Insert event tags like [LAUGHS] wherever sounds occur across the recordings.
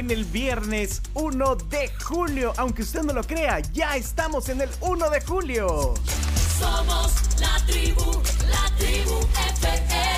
En el viernes 1 de julio, aunque usted no lo crea, ya estamos en el 1 de julio. Somos la tribu, la tribu FM.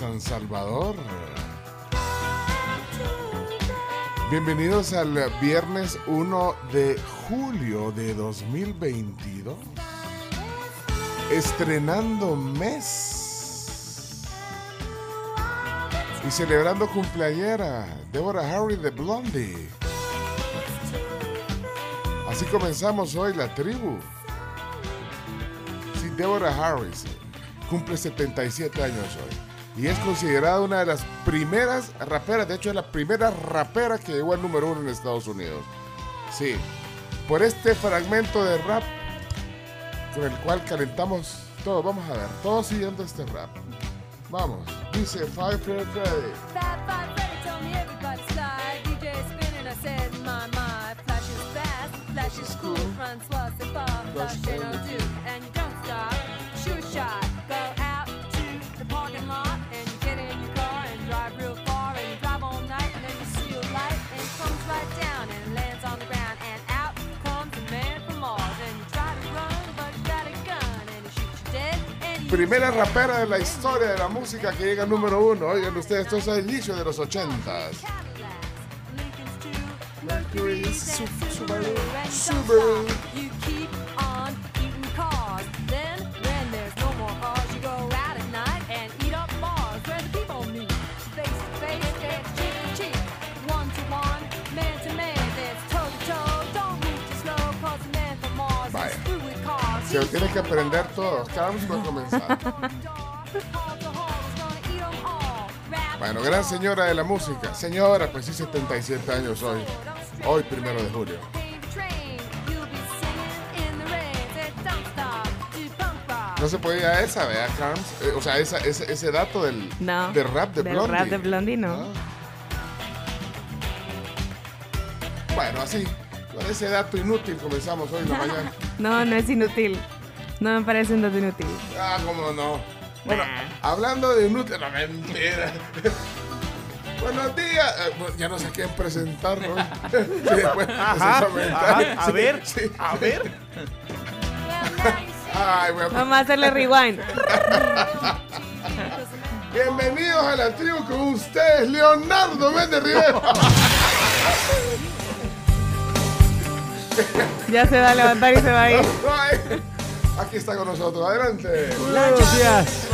San Salvador. Bienvenidos al viernes 1 de julio de 2022. Estrenando mes. Y celebrando cumpleañera, Deborah Harry de Blondie. Así comenzamos hoy la tribu. Sí, Deborah Harris cumple 77 años hoy. Y es considerada una de las primeras raperas, de hecho es la primera rapera que llegó al número uno en Estados Unidos. Sí, por este fragmento de rap con el cual calentamos todo. Vamos a ver, todos siguiendo este rap. Vamos, dice Five Freddy. Five Freddy told me everybody slide. DJ spinning, Primera rapera de la historia de la música que llega al número uno. Oigan ustedes, esto es el inicio de los ochentas. Se lo tienes que aprender todos. Carlos va a comenzar. Bueno, gran señora de la música. Señora, pues sí, 77 años hoy. Hoy, primero de julio. No se podía esa, ¿verdad, Carms? Eh, o sea, esa, ese, ese dato del, No. del rap de del Blondie. rap de Blondie, no. Ah. Bueno, así, con ese dato inútil comenzamos hoy en la [LAUGHS] mañana. No, no es inútil. No me parece un dato inútil. Ah, cómo no. Bueno, Nah. hablando de inútil, no mentira. Buenos días. Eh, bueno, ya no sé quién presentar de [LAUGHS] ese Ajá, ajá, a Sí, ver, sí. a ver. [LAUGHS] Ay, a- Vamos a hacerle rewind. [LAUGHS] Bienvenidos a la tribu con ustedes, Leonardo Méndez Rivera. [LAUGHS] Ya se va a levantar y se va a ir. Aquí está con nosotros, adelante. Buenos días.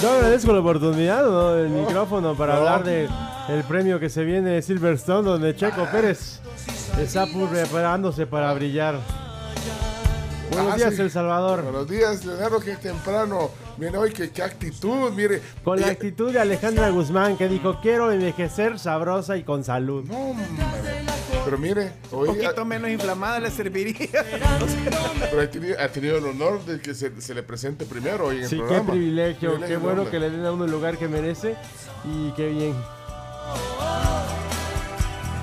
Yo agradezco la oportunidad, ¿no? el micrófono para No. hablar de el premio que se viene de Silverstone, donde Checo Pérez está preparándose para brillar. Buenos Ah, días, sí. El Salvador. Buenos días, Leonardo, que es temprano. Mire hoy, qué, qué actitud, mire. Con la Eh, actitud de Alejandra Guzmán, que dijo, quiero envejecer sabrosa y con salud. No, hombre. Pero mire, Un hoy poquito menos inflamada le serviría. [LAUGHS] pero ha, tenido, ha tenido el honor de que se, se le presente primero hoy en el Sí, qué programa. privilegio, qué Privilegio bueno enorme. que le den a uno el lugar que merece y qué bien.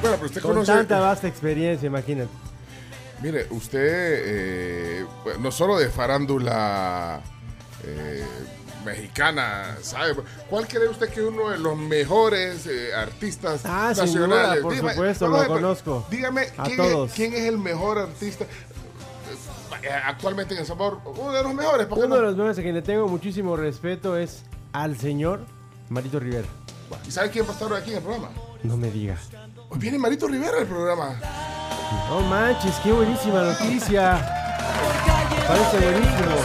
Bueno, pero usted Con conoce. tanta vasta experiencia, imagínate. Mire, usted eh, bueno, no solo de farándula eh, mexicana, ¿sabe? ¿Cuál cree usted que es uno de los mejores eh, artistas Ah, nacionales? duda, por supuesto, lo conozco. Dígame, ¿quién. Es, quién es el mejor artista eh, actualmente en El Sabor? Uno de los mejores, ¿por qué Uno no? de los mejores a quien le tengo muchísimo respeto es al señor Marito Rivera. ¿Y sabe quién va a estar aquí en el programa? No me diga. Hoy viene Marito Rivera al programa. No manches, qué buenísima noticia. Parece buenísimo.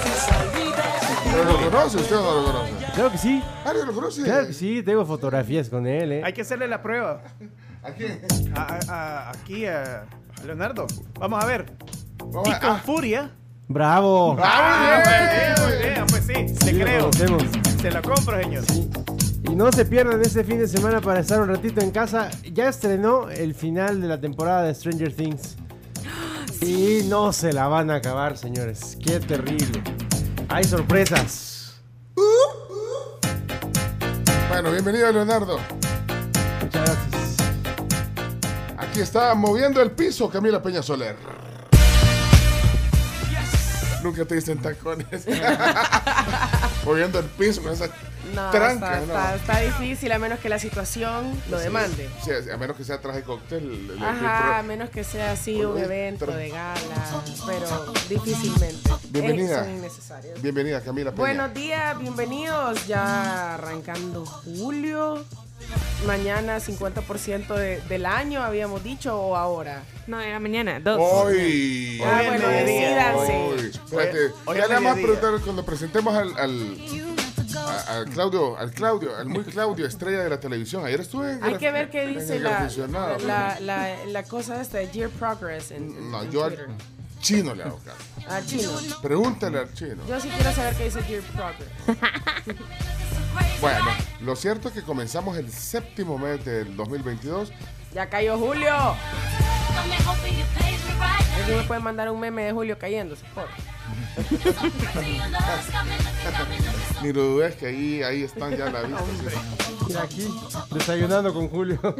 ¿Pero lo conoce? ¿Usted o no lo conoce? Claro que sí, Ah, ¿lo conoce? claro que sí, tengo fotografías con él, ¿eh? Hay que hacerle la prueba. [LAUGHS] ¿A quién? A- a- a- aquí a Leonardo. Vamos a ver. Vamos Y a- con ah, furia. ¡Bravo! ¡Ah! Muy bien, pues sí, Sí, le creo. Se lo compro, señor. Y no se pierdan este fin de semana para estar un ratito en casa. Ya estrenó el final de la temporada de Stranger Things. [GASPS] Y no se la van a acabar, señores. Qué terrible. Hay sorpresas. Bueno, bienvenido Leonardo. Muchas gracias. Aquí está moviendo el piso Camila Peña Soler. Nunca te dicen tacones. [LAUGHS] moviendo el piso con esa No, tranca. está, ¿no? está- está difícil a menos que la situación lo demande. Sí, a menos que sea traje cóctel. el- el- Ajá, a menos que sea así un evento de gala, pero difícilmente. Bienvenida. Innecesarios. Bienvenida Camila Peña. Buenos días, bienvenidos. Ya arrancando julio. Mañana 50% de- del año, habíamos dicho, o ahora. No, era mañana, dos. Hoy. Ah, Hoy bueno, decídanse. Hoy. Espérate, Hoy ya al le vamos a mediodía. preguntar cuando presentemos al, al, a- al Claudio, al Claudio, al muy Claudio, estrella de la televisión. Ayer estuve en Hay que ver qué dice la, la, la, la cosa esta de Year Progress en, No, en yo. Chino le hago caso. Ah, chino. Pregúntale al chino. Yo sí quiero saber qué dice Year Progress. [LAUGHS] Bueno, lo cierto es que comenzamos el séptimo mes del 2022. Ya cayó Julio. ¿Alguien me puede mandar un meme de Julio cayéndose? Por. [LAUGHS] Ni lo dudes que ahí, ahí están ya la vista. sí. Aquí, desayunando con Julio. [LAUGHS]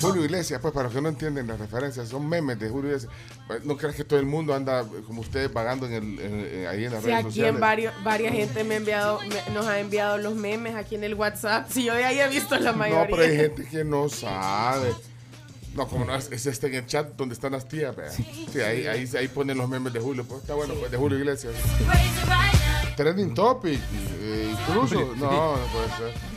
Julio Iglesias, pues para los que no entienden las referencias, son memes de Julio Iglesias. Pues, No creas que todo el mundo anda eh, como ustedes vagando en el, en- en- ahí en las Si redes aquí sociales. en varios, varias gente me ha enviado, me- nos ha enviado los memes aquí en el WhatsApp. Si yo de ahí he visto la No, mayoría. pero hay gente que no sabe. No, como no, es, es este en el chat donde están las tías, vea. Sí, ahí, ahí, ahí ponen los memes de Julio. Pues está bueno, pues de Julio Iglesias. Trending topic, eh, incluso. No, no puede ser.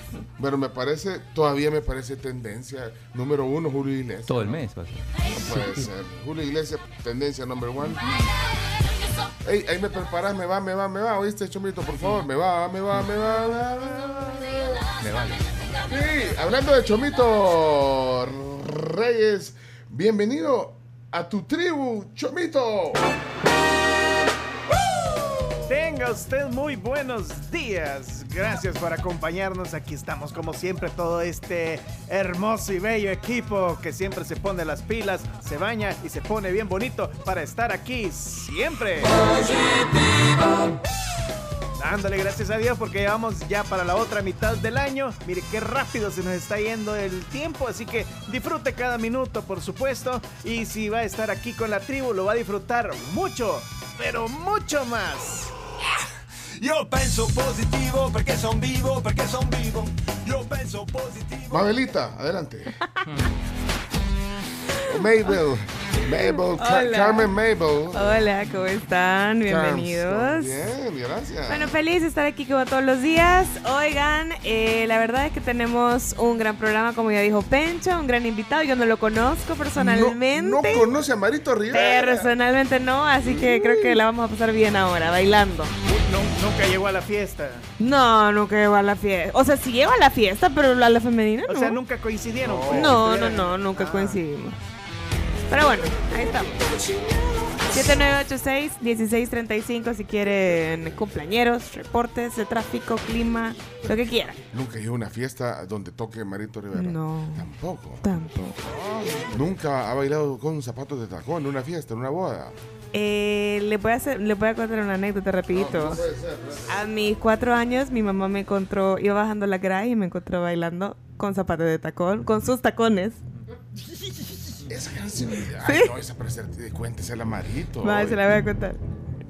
Pero me parece, todavía me parece tendencia. Número uno, Julio Iglesias. Todo el mes va a ser. No puede ser. Julio Iglesias, tendencia number one. Ey, ahí me preparas, me va, me va, me va. ¿Oíste, Chomito? Por favor, me va, me va, me va. me va, me va. Me vale. Sí, hablando de Chomito Reyes, bienvenido a tu tribu, Chomito. Tenga usted muy buenos días. Gracias por acompañarnos. Aquí estamos como siempre todo este hermoso y bello equipo que siempre se pone las pilas, se baña y se pone bien bonito para estar aquí siempre. Dándole gracias a Dios porque llevamos ya para la otra mitad del año. Mire qué rápido se nos está yendo el tiempo, así que disfrute cada minuto, por supuesto. Y si va a estar aquí con la tribu, lo va a disfrutar mucho, pero mucho más. Io penso positivo perché son vivo, perché son vivo. Io penso positivo. Mabelita, adelante. [LAUGHS] Mabel, Mabel, Car- Hola. Carmen Mabel. Hola, ¿cómo están? Bienvenidos. Bien, gracias. Bueno, feliz de estar aquí como todos los días. Oigan, eh, la verdad es que tenemos un gran programa, como ya dijo Pencho, un gran invitado. Yo no lo conozco personalmente. No, no conoce a Marito Rivera. Personalmente no, así que creo que la vamos a pasar bien ahora, bailando. Nu- nunca llegó a la fiesta. No, nunca llevo a la fiesta. O sea, sí llevo a la fiesta, pero a la femenina O no. sea, nunca coincidieron. pues, No, no, estuvieran- no, nunca Ah. coincidimos. Pero bueno, ahí estamos. 7986-1635 si quieren cumpleañeros, reportes de tráfico, clima, lo que quieran. Nunca he ido a una fiesta donde toque Marito Rivera. No. Tampoco. Tampoco. Nunca ha bailado con zapatos de tacón en una fiesta, en una boda. Eh, le, voy a hacer, le voy a contar una anécdota rapidito. A mis cuatro años mi mamá me encontró, iba bajando la grada y me encontró bailando con zapatos de tacón, con sus tacones. [LAUGHS] Esa canción. Ay, no, esa para ser, cuéntesela Marito. Va, se la voy a contar.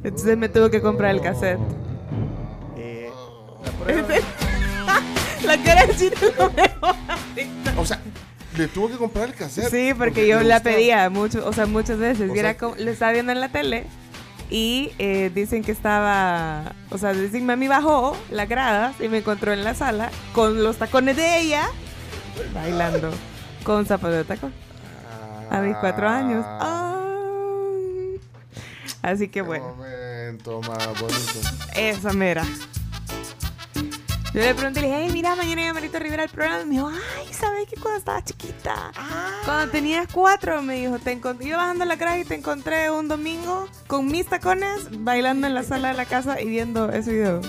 Entonces me tuvo que comprar el cassette. Eh, la [LAUGHS] cara de chino no me O sea, le tuvo que comprar el cassette. Sí, porque yo le la pedía mucho, o sea, muchas veces. O Y era sea- como- lo estaba viendo en la tele y eh, dicen que estaba, o sea, dicen mami bajó las gradas y me encontró en la sala con los tacones de ella bailando con zapatos de tacón a mis cuatro años. Ah. Así que Qué bueno, momento más bonito. esa mera. Yo le pregunté, le dije, hey, mira, mañana llega Marito Rivera al programa. Y me dijo, ay, ¿sabes que cuando estaba chiquita? Cuando tenías cuatro, me dijo, te encont- iba bajando la grada y te encontré un domingo con mis tacones bailando en la sala de la casa y viendo ese video.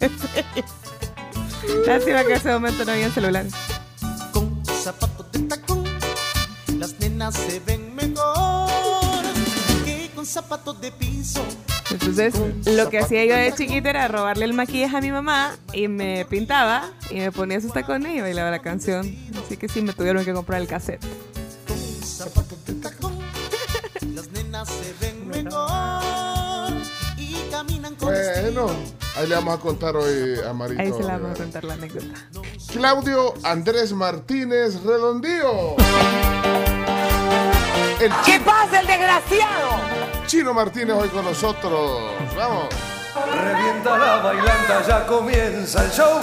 [LAUGHS] Lástima que en ese momento no había celulares. Con zapatos de tacón, nenas se ven mejor que con zapatos de piso. Entonces, lo que hacía yo de chiquita era robarle el maquillaje a mi mamá y me pintaba y me ponía sus tacones y bailaba la canción. Así que sí, me tuvieron que comprar el cassette. Con zapatos de tacón, las nenas se ven mejor y caminan con Bueno, ahí le vamos a contar hoy a Marito. Ahí se la vamos a contar la anécdota. Claudio Andrés Martínez Redondío. El ¿Qué pasa, el desgraciado? Chino Martínez hoy con nosotros. Vamos. Revienta la bailanta, ya comienza el show.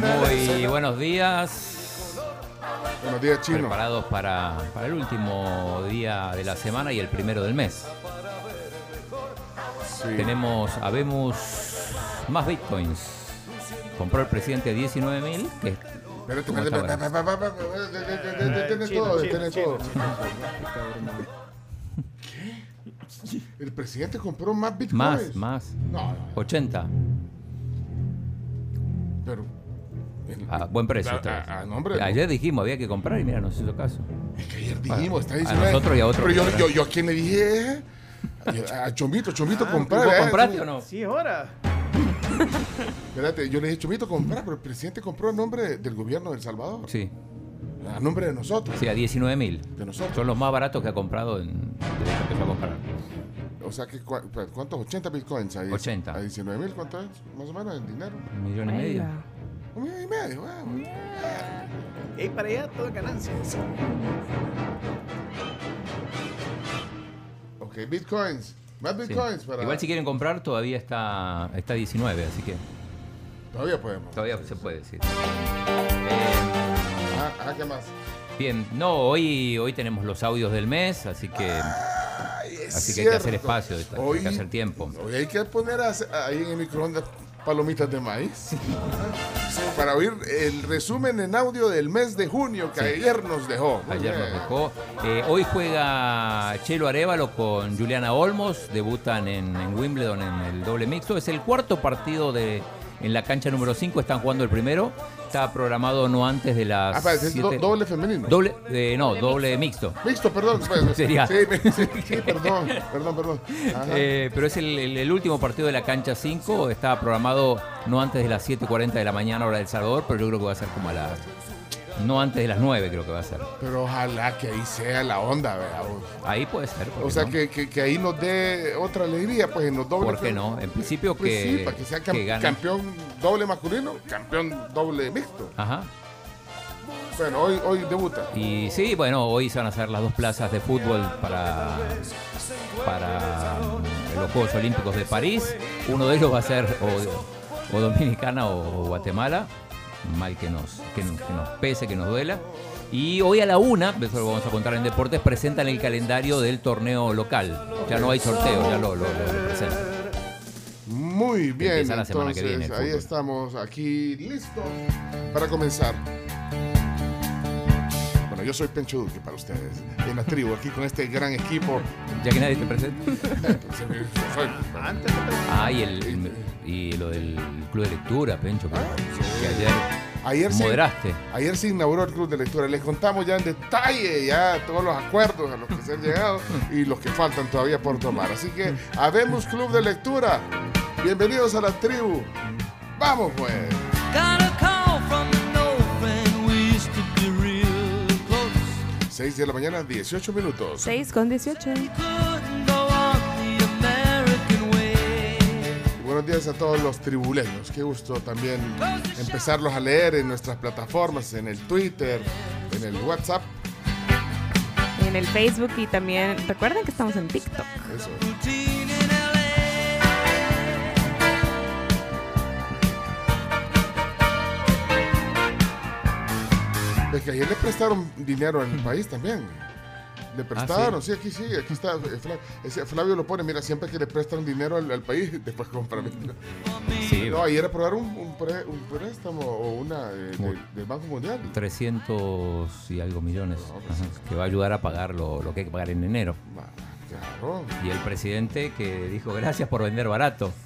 Muy buenos días. Buenos días, Chino. Preparados para, para el último día de la semana y el primero del mes. Sí. Tenemos, habemos más bitcoins. Compró el presidente 19 mil. Que Espérate, ¿Cómo espérate, Chino, todo, chino, todo. chino. [LAUGHS] El presidente compró más bitcoins. más, más. No, no, 80. pero. el- A buen precio. A- a- a nombre, Ayer dijimos había que comprar y mira, no se hizo caso. Es que ayer dijimos, está a diciendo. nosotros y a otros, Pero yo, yo, yo a quién le dije. A Chomito, Chomito, comprar. ¿Vos eh. compraste o no? Sí, ahora. [LAUGHS] Espérate, yo le dije, Chomito, comprar, pero el presidente compró a nombre del gobierno de El Salvador. Sí, A nombre de nosotros. sí, a 19 mil. De nosotros. Son los más baratos que ha comprado en, desde que empezó a comprar. O sea, que, cua- espérate, ¿cuántos? 80 bitcoins ahí. 80. A 19 mil, ¿cuánto es? Más o menos en dinero. Un millón y medio. Un millón y medio, wow. Y para allá todo ganancias. Ok, bitcoins. Más Sí. bitcoins para. Igual si quieren comprar todavía está, está 19, así que Todavía podemos. todavía se puede decir. Eh, Ah, ah, ¿qué más? bien, no, hoy, hoy tenemos los audios del mes, así que, así que hay que hacer espacio, hay que hacer tiempo. Hoy hay que poner a ahí en el microondas palomitas de maíz. Para oír el resumen en audio del mes de junio que ayer nos dejó. Ayer nos dejó. Eh, hoy juega Chelo Arevalo con Juliana Olmos. Debutan en, en Wimbledon en el doble mixto. Es el cuarto partido de en la cancha número 5. Están jugando el primero. Está programado no antes de las. Ah, parece, es siete- doble femenino. Doble, eh, no, doble mixto. Mixto, perdón. pues, [LAUGHS] Sería. Sí, sí, sí, perdón, perdón, perdón. Eh, pero es el, el- el último partido de la cancha 5. Está programado no antes de las 7.40 de la mañana, hora del Salvador, pero yo creo que va a ser como a las. No antes de las 9, creo que va a ser. Pero ojalá que ahí sea la onda, vos. Ahí puede ser. ¿por O sea, no? que, que, que ahí nos dé otra alegría, pues en los dobles. ¿Por qué no? En principio Pues que, sí, para que sea cam- que gane. campeón doble masculino, campeón doble mixto. Ajá. Bueno, hoy, hoy debuta. Y sí, bueno, hoy se van a hacer las dos plazas de fútbol para, para mm, los Juegos Olímpicos de París. Uno de ellos va a ser o, o Dominicana o, Guatemala. Mal que nos, que, nos- que nos pese, que nos duela. Y hoy a la una, eso lo vamos a contar en deportes, presentan el calendario del torneo local. Ya no hay sorteo, ya lo, lo- presentan. Muy bien, semana que entonces viene ahí estamos aquí listos para comenzar. Yo soy Pencho Duque para ustedes. En la tribu, aquí con este gran equipo. Ya que nadie te presenta. Soy- Antes Ah, y, el, el- y lo del club de lectura, Pencho, que, que ayer Ayer moderaste. ayer se inauguró el club de lectura. Les contamos ya en detalle ya todos los acuerdos a los que se han llegado y los que faltan todavía por tomar. Así que habemos club de lectura. Bienvenidos a la tribu. Vamos pues. 6 de la mañana, 18 minutos. 6 con 18. Couldn't go on the American way. Buenos días a todos los tribuleños. Qué gusto también empezarlos a leer en nuestras plataformas, en el Twitter, en el WhatsApp. En el Facebook y también recuerden que estamos en TikTok. Eso. Es que ayer le prestaron dinero al país también. Le prestaron, sí? aquí sí, aquí está. eh, Flavio lo pone, mira, siempre que le prestan dinero al, al país, [LAUGHS] después compran. Sí, No, ayer aprobaron un, un, pre- un préstamo o una eh, del- Banco Mundial. 300 y algo millones. Ajá, que va a ayudar a pagar lo, lo que hay que pagar en enero. Claro. Y el presidente que dijo gracias por vender barato. [LAUGHS]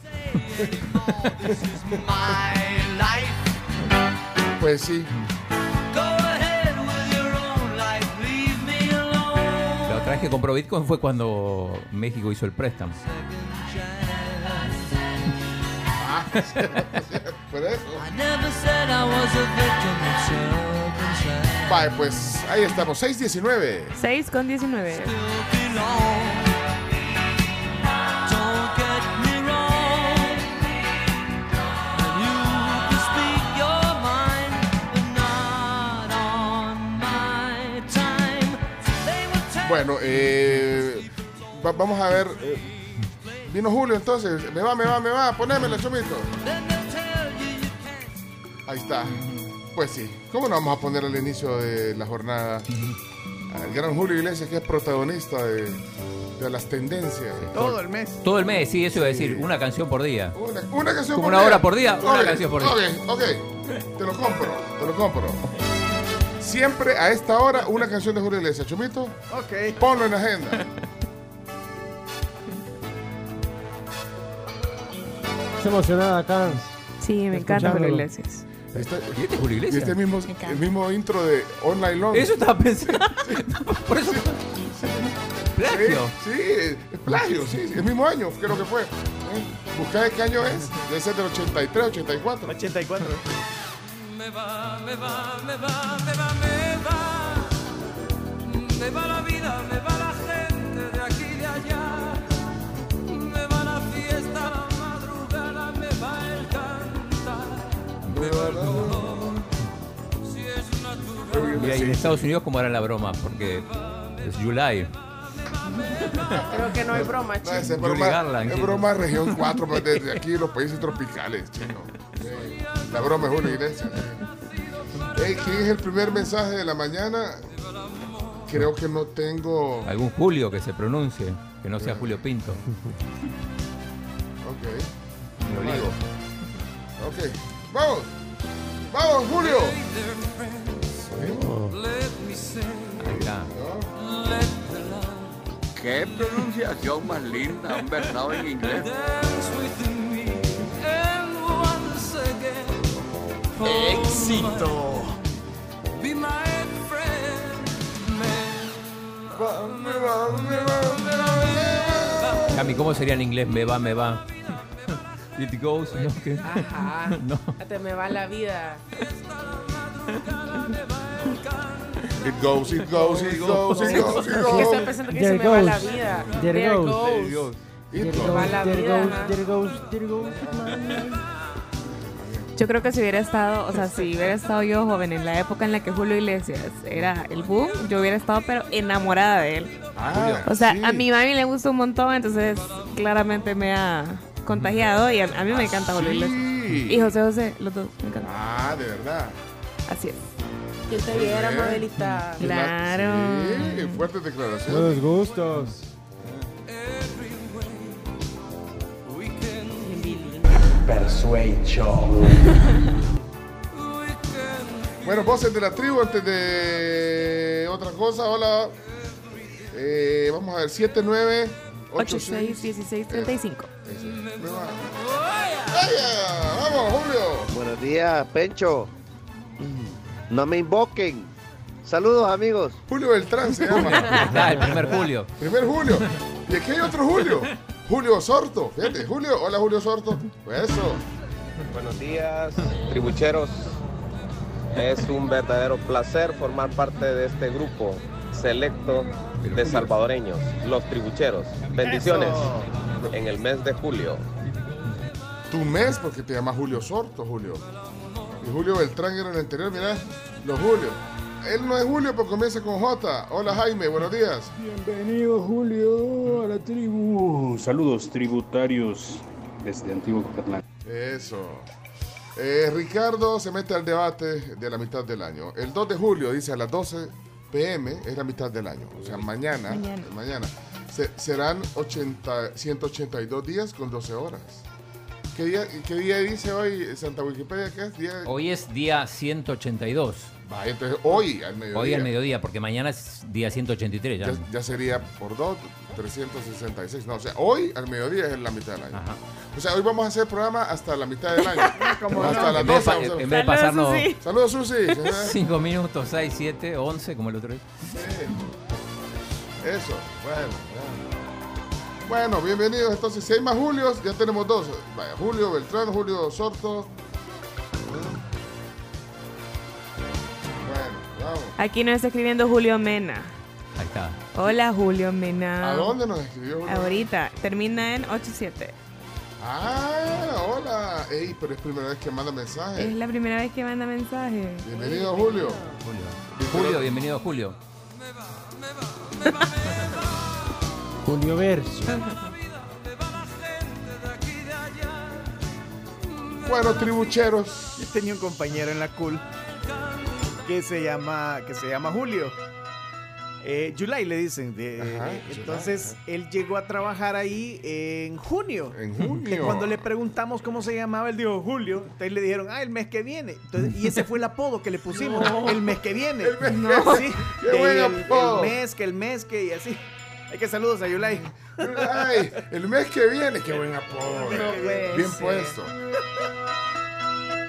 Pues sí. Que compró Bitcoin fue cuando México hizo el préstamo. Ah, por eso. I never said I was a victim of circumstance. Vale, pues ahí estamos, 619. 6 con 19. Bueno, eh, va- vamos a ver. eh, vino Julio entonces. Me va, me va, me va. Ponémela, chomito. Ahí está. Pues sí. ¿Cómo no vamos a poner al inicio de la jornada al gran Julio Iglesias, que es protagonista de, de las tendencias? Todo el mes. Todo el mes, sí, eso iba a decir, una canción por día. Una, una canción Como por una día. hora por día, una canción por día. Ok, ok. Te lo compro, te lo compro. Siempre a esta hora una canción de Julio Iglesias. Chomito, Ok. ponlo en agenda. Está emocionada acá. Sí, me encanta Julio Escuchándolo. Iglesias. Este, ¿Y este es Julio y Iglesias? este mismo, el mismo intro de Night Long. Eso estaba pensando. [LAUGHS] Por eso. Plagio. Sí, sí, es plagio, sí, sí, el mismo año, creo que fue. ¿Eh? Busca de qué año es, debe ser del 83, 84. 84. Me va, me va, me va, me va, me va. Me va la vida, me va la gente de aquí y de allá. Me va la fiesta, la madrugada, me va el cantar. Me va el dolor. Si es natural. Y ahí en Estados Unidos, ¿cómo era la broma? Porque es July. Creo que no hay broma, No, chicos. esa es broma, Garland, es broma región 4, pues, desde aquí los países tropicales, chino. Sí, [LAUGHS] La broma es Julio Iglesias. sí. Ey, ¿Quién es el primer mensaje de la mañana? Creo que no tengo. Algún Julio que se pronuncie, que no sea Julio Pinto. Ok, Lo digo. ok. ¡Vamos! ¡Vamos, Julio! Ahí está. Qué pronunciación más linda, un versado en inglés. Va. Cami, ¿cómo sería en inglés? Me va, me va. It goes, ¿no? ¿Qué? Ajá. [LAUGHS] No. Te me va la vida. It goes, it goes, it goes, it goes, it Es que estoy goes. pensando que se me va la goes. vida. There goes. goes. It There goes. va la goes, there vida, goes, there goes, there goes. [LAUGHS] Yo creo que si hubiera estado, o sea, si hubiera estado yo joven en la época en la que Julio Iglesias era el boom, yo hubiera estado pero enamorada de él. Ah, O sea, sí. a mi mami le gusta un montón, entonces claramente me ha contagiado y a, a mí me encanta Julio Iglesias. Sí. Y José José, los dos, me encantan. Ah, de verdad. Así es. ¿Quién te viera. Mabelita? Claro. Sí, fuertes declaraciones. Buenos gustos. [LAUGHS] Bueno, voces de la tribu antes de otra cosa. Hola. Eh, vamos a ver, 79 86 16 35. Vamos, Julio. Buenos días, Pencho. No me invoquen. Saludos, amigos. Julio Beltrán se llama. [LAUGHS] Ah, el primer Julio. Primer Julio. Y aquí hay otro Julio. Julio Sorto. Fíjate, Julio. Hola, Julio Sorto. Eso. Buenos días, tribucheros. Es un verdadero placer formar parte de este grupo selecto de salvadoreños, los tribucheros. Bendiciones en el mes de julio. Tu mes, porque te llamas Julio Sorto, Julio. Y Julio Beltrán era el anterior, mira, los Julio. Él no es Julio, pero comienza con J. Hola, Jaime, buenos días. Bienvenido Julio a la tribu. Saludos tributarios desde Antiguo Cocatlán. Eso. Eh, Ricardo se mete al debate de la mitad del año. El 2 de julio, dice a las 12 pm, es la mitad del año. O sea, mañana, Mañana. mañana, se- serán 80, 182 días con 12 horas. ¿Qué día, ¿Qué día dice hoy Santa Wikipedia? ¿Qué es? Día, Hoy es día 182. Entonces hoy al mediodía. Hoy al mediodía, porque mañana es día 183 ya. Ya, ya sería por 2, 366. No, o sea, hoy al mediodía es la mitad del año. O sea, hoy vamos a hacer programa hasta la mitad del año. [LAUGHS] ¿Cómo hasta no? las En vez de 12. en vez de pasarnos-. Saludos, Susi. 5 [LAUGHS] minutos, 6, 7, 11, como el otro día. Eso, bueno. Bueno, bienvenidos. Entonces, si hay más Julios, ya tenemos dos. Vaya, Julio Beltrán, Julio Sorto. Aquí nos está escribiendo Julio Mena. Ahí está. Hola Julio Mena. ¿A dónde nos escribió Julio? Ahorita, termina en 87. Ah, hola. Ey, pero es primera vez que manda mensaje. Es la primera vez que manda mensaje. Bienvenido, Julio. Julio, bienvenido Julio. Julio Verso. Bueno, tribucheros. Yo tenía un compañero en la cool que se llama, que se llama Julio. Eh, July le dicen. de- Ajá, eh, entonces, él llegó a trabajar ahí en junio. En junio. cuando le preguntamos cómo se llamaba, él dijo Julio. Entonces le dijeron, ah, el mes que viene. Entonces, y ese fue el apodo que le pusimos. No. El mes que viene. El mes No, que- sí. qué buen el, mes, que el mes, que y así. Hay que saludos a Yulai. Ay, el mes que viene, qué buen apodo. puede Bien ser. puesto.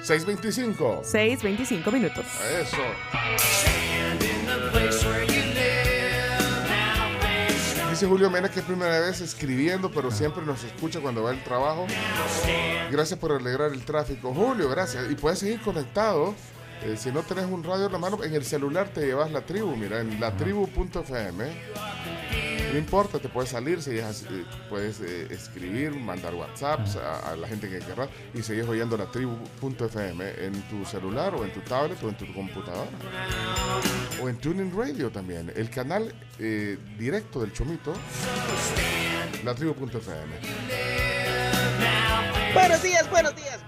625. 6, 25 minutos. Eso. Dice Julio Mena que es primera vez escribiendo, pero siempre nos escucha cuando va al trabajo. Gracias por alegrar el tráfico. Julio, gracias. Y puedes seguir conectado. Eh, si no tenés un radio en la mano, en el celular te llevas la tribu. Mira, en latribu.fm. No importa, te puedes salir, sigues, eh, puedes eh, escribir, mandar WhatsApps a, a la gente que querrás y sigues oyendo la tribu.fm en tu celular o en tu tablet o en tu computadora. O en Tuning Radio también. El canal eh, directo del Chomito, la tribu.fm. Buenos días, buenos días.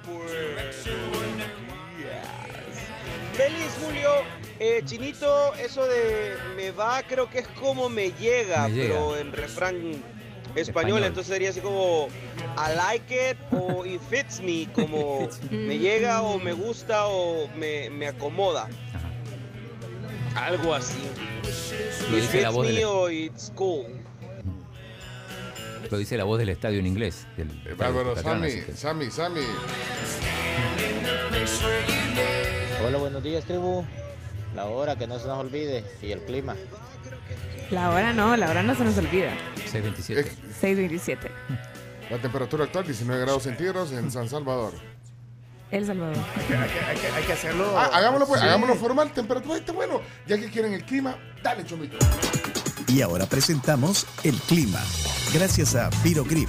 Feliz Julio. Eh, Chinito, eso de me va creo que es como me llega, Me llega. pero en refrán español, Español. entonces sería así como I like it o it fits me, como [LAUGHS] me llega o me gusta o me, me acomoda. Algo así. Lo It dice la fits voz me del, o it's cool. lo dice la voz del estadio en inglés. Del, Bárbaro, Sammy, Sammy, Sammy. Hola, buenos días, tribu. La hora que no se nos olvide y el clima. La hora no, la hora no se nos olvida. 627. 627. La temperatura actual 19 grados centígrados en San Salvador. El Salvador. Hay que, hay que- hay que hacerlo. Ah, hagámoslo pues, Sí. hagámoslo formal, temperatura está bueno. Ya que quieren el clima, dale chomito. Y ahora presentamos el clima. Gracias a Virogrip,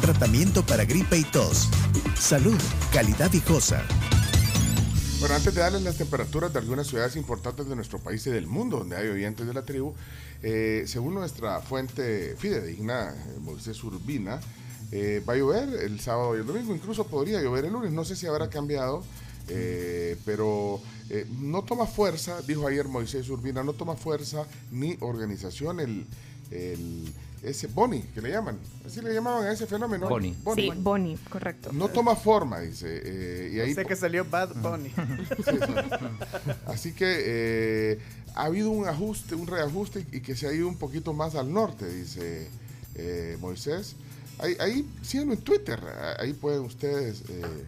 tratamiento para gripe y tos. Salud, calidad viejosa. Bueno, antes de darles las temperaturas de algunas ciudades importantes de nuestro país y del mundo, donde hay oyentes de la tribu, eh, según nuestra fuente fidedigna, eh, Moisés Urbina, eh, va a llover el sábado y el domingo, incluso podría llover el lunes, no sé si habrá cambiado, pero no toma fuerza, dijo ayer Moisés Urbina, no toma fuerza ni organización el- ese Boni, que le llaman, así le llamaban a ese fenómeno. Boni. Sí, Bonnie, correcto. No toma forma, dice. eh, y ahí Sé que salió Bad Bunny. Sí, sí. Así que eh, ha habido un ajuste, un reajuste y que se ha ido un poquito más al norte, dice eh, Moisés. Ahí, ahí síganlo en Twitter, ahí pueden ustedes... eh,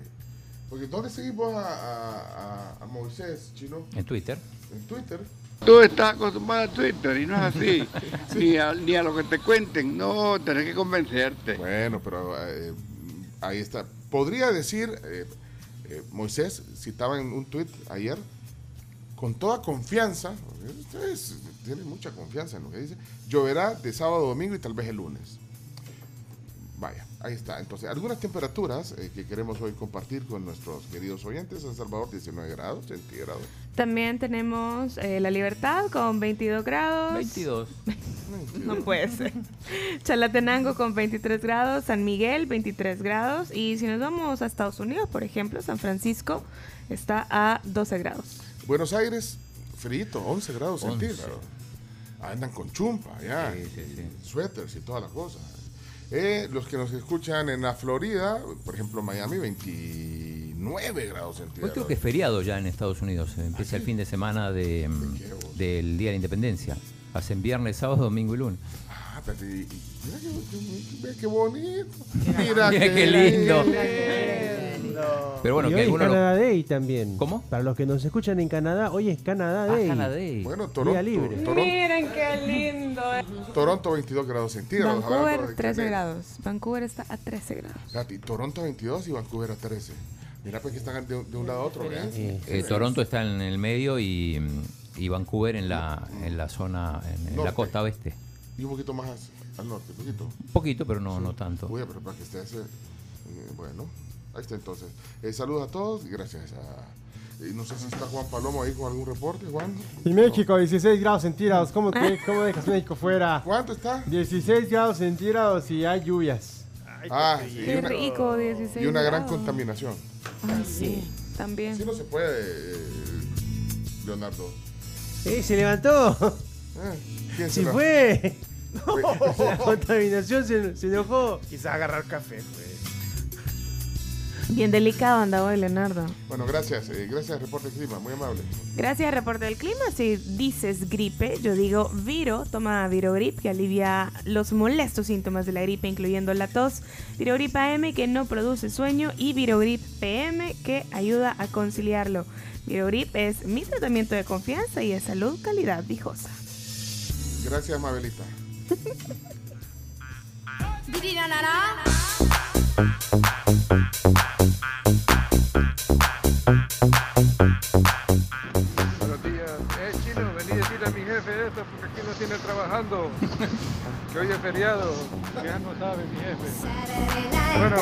porque ¿dónde seguimos a, a- a- a Moisés, Chino? En Twitter. En Twitter. Tú estás acostumbrado a Twitter y no es así. [LAUGHS] ni, a, ni a lo que te cuenten. No, tenés que convencerte. Bueno, pero eh, ahí está. Podría decir, eh, eh, Moisés citaba en un tuit ayer, con toda confianza, ustedes tienen mucha confianza en lo que dice, lloverá de sábado a domingo y tal vez el lunes. Vaya, ahí está. Entonces, algunas temperaturas eh, que queremos hoy compartir con nuestros queridos oyentes. En Salvador, 19 grados centígrados. También tenemos eh, La Libertad con 22 grados. 22. No puede ser. Chalatenango con 23 grados, San Miguel 23 grados y si nos vamos a Estados Unidos, por ejemplo, San Francisco está a 12 grados. Buenos Aires, frito, 11 grados 11. centígrados. Andan con chumpa, ya. Suéteres y toda la cosa. Eh, los que nos escuchan en la Florida, por ejemplo, Miami, 29 grados Hoy centígrados. creo que es feriado ya en Estados Unidos. eh, Empieza el fin de semana de, del Día de la Independencia. Hacen viernes, sábado, domingo y lunes. Ah, espérate, y- y- mira qué, qué- mira qué bonito. Mira, Mira qué lindo. Pero bueno, y que hoy es algunos lo- Canadá Day también. ¿Cómo? Para los que nos escuchan en Canadá, hoy es Canadá Ah, Day. Canadá Day. Bueno, Día Toronto, libre. Toronto, Miren qué lindo. Toronto 22 grados centígrados. Vancouver de 13 Canadá. grados. Vancouver está a 13 grados. Fíjate, Toronto 22 y Vancouver a 13. Mira, pues que están de, un- de un lado a otro. ¿verdad? Eh, Toronto está en el medio y, y Vancouver en la, en la zona, en, en la costa oeste. Y un poquito más al norte, un poquito. Un poquito, pero no, no tanto. Uy, pero para que esté ese. eh, bueno, ahí está entonces. Eh, saludos a todos y gracias a. eh, no sé si está Juan Palomo ahí con algún reporte, Juan. Y México, 16 grados centígrados. ¿Cómo, te- cómo dejas México fuera? ¿Cuánto está? 16 grados centígrados y hay lluvias. Ah, sí. Qué rico, 16 y una gran grados. contaminación. Ay, sí, también. Sí, no se puede, eh, Leonardo. ¡Eh, se levantó! Eh, ¿Quién ¡Sí será? fue! La contaminación se, se enojó. Quizá agarrar café, pues. Bien delicado anda hoy, Leonardo. Bueno, gracias. eh, gracias, Reporte Clima. Muy amable. Gracias, reporte del clima. Si dices gripe, yo digo Viro, toma Virogrip, que alivia los molestos síntomas de la gripe, incluyendo la tos. Virogrip AM, que no produce sueño, y Virogrip PM, que ayuda a conciliarlo. Virogrip es mi tratamiento de confianza y de salud calidad viejosa. Gracias, Mabelita. Buenos días. Eh, chino, vení a decirle a mi jefe eso porque aquí no tiene trabajando. que hoy es feriado. Ya no sabe mi jefe. Bueno,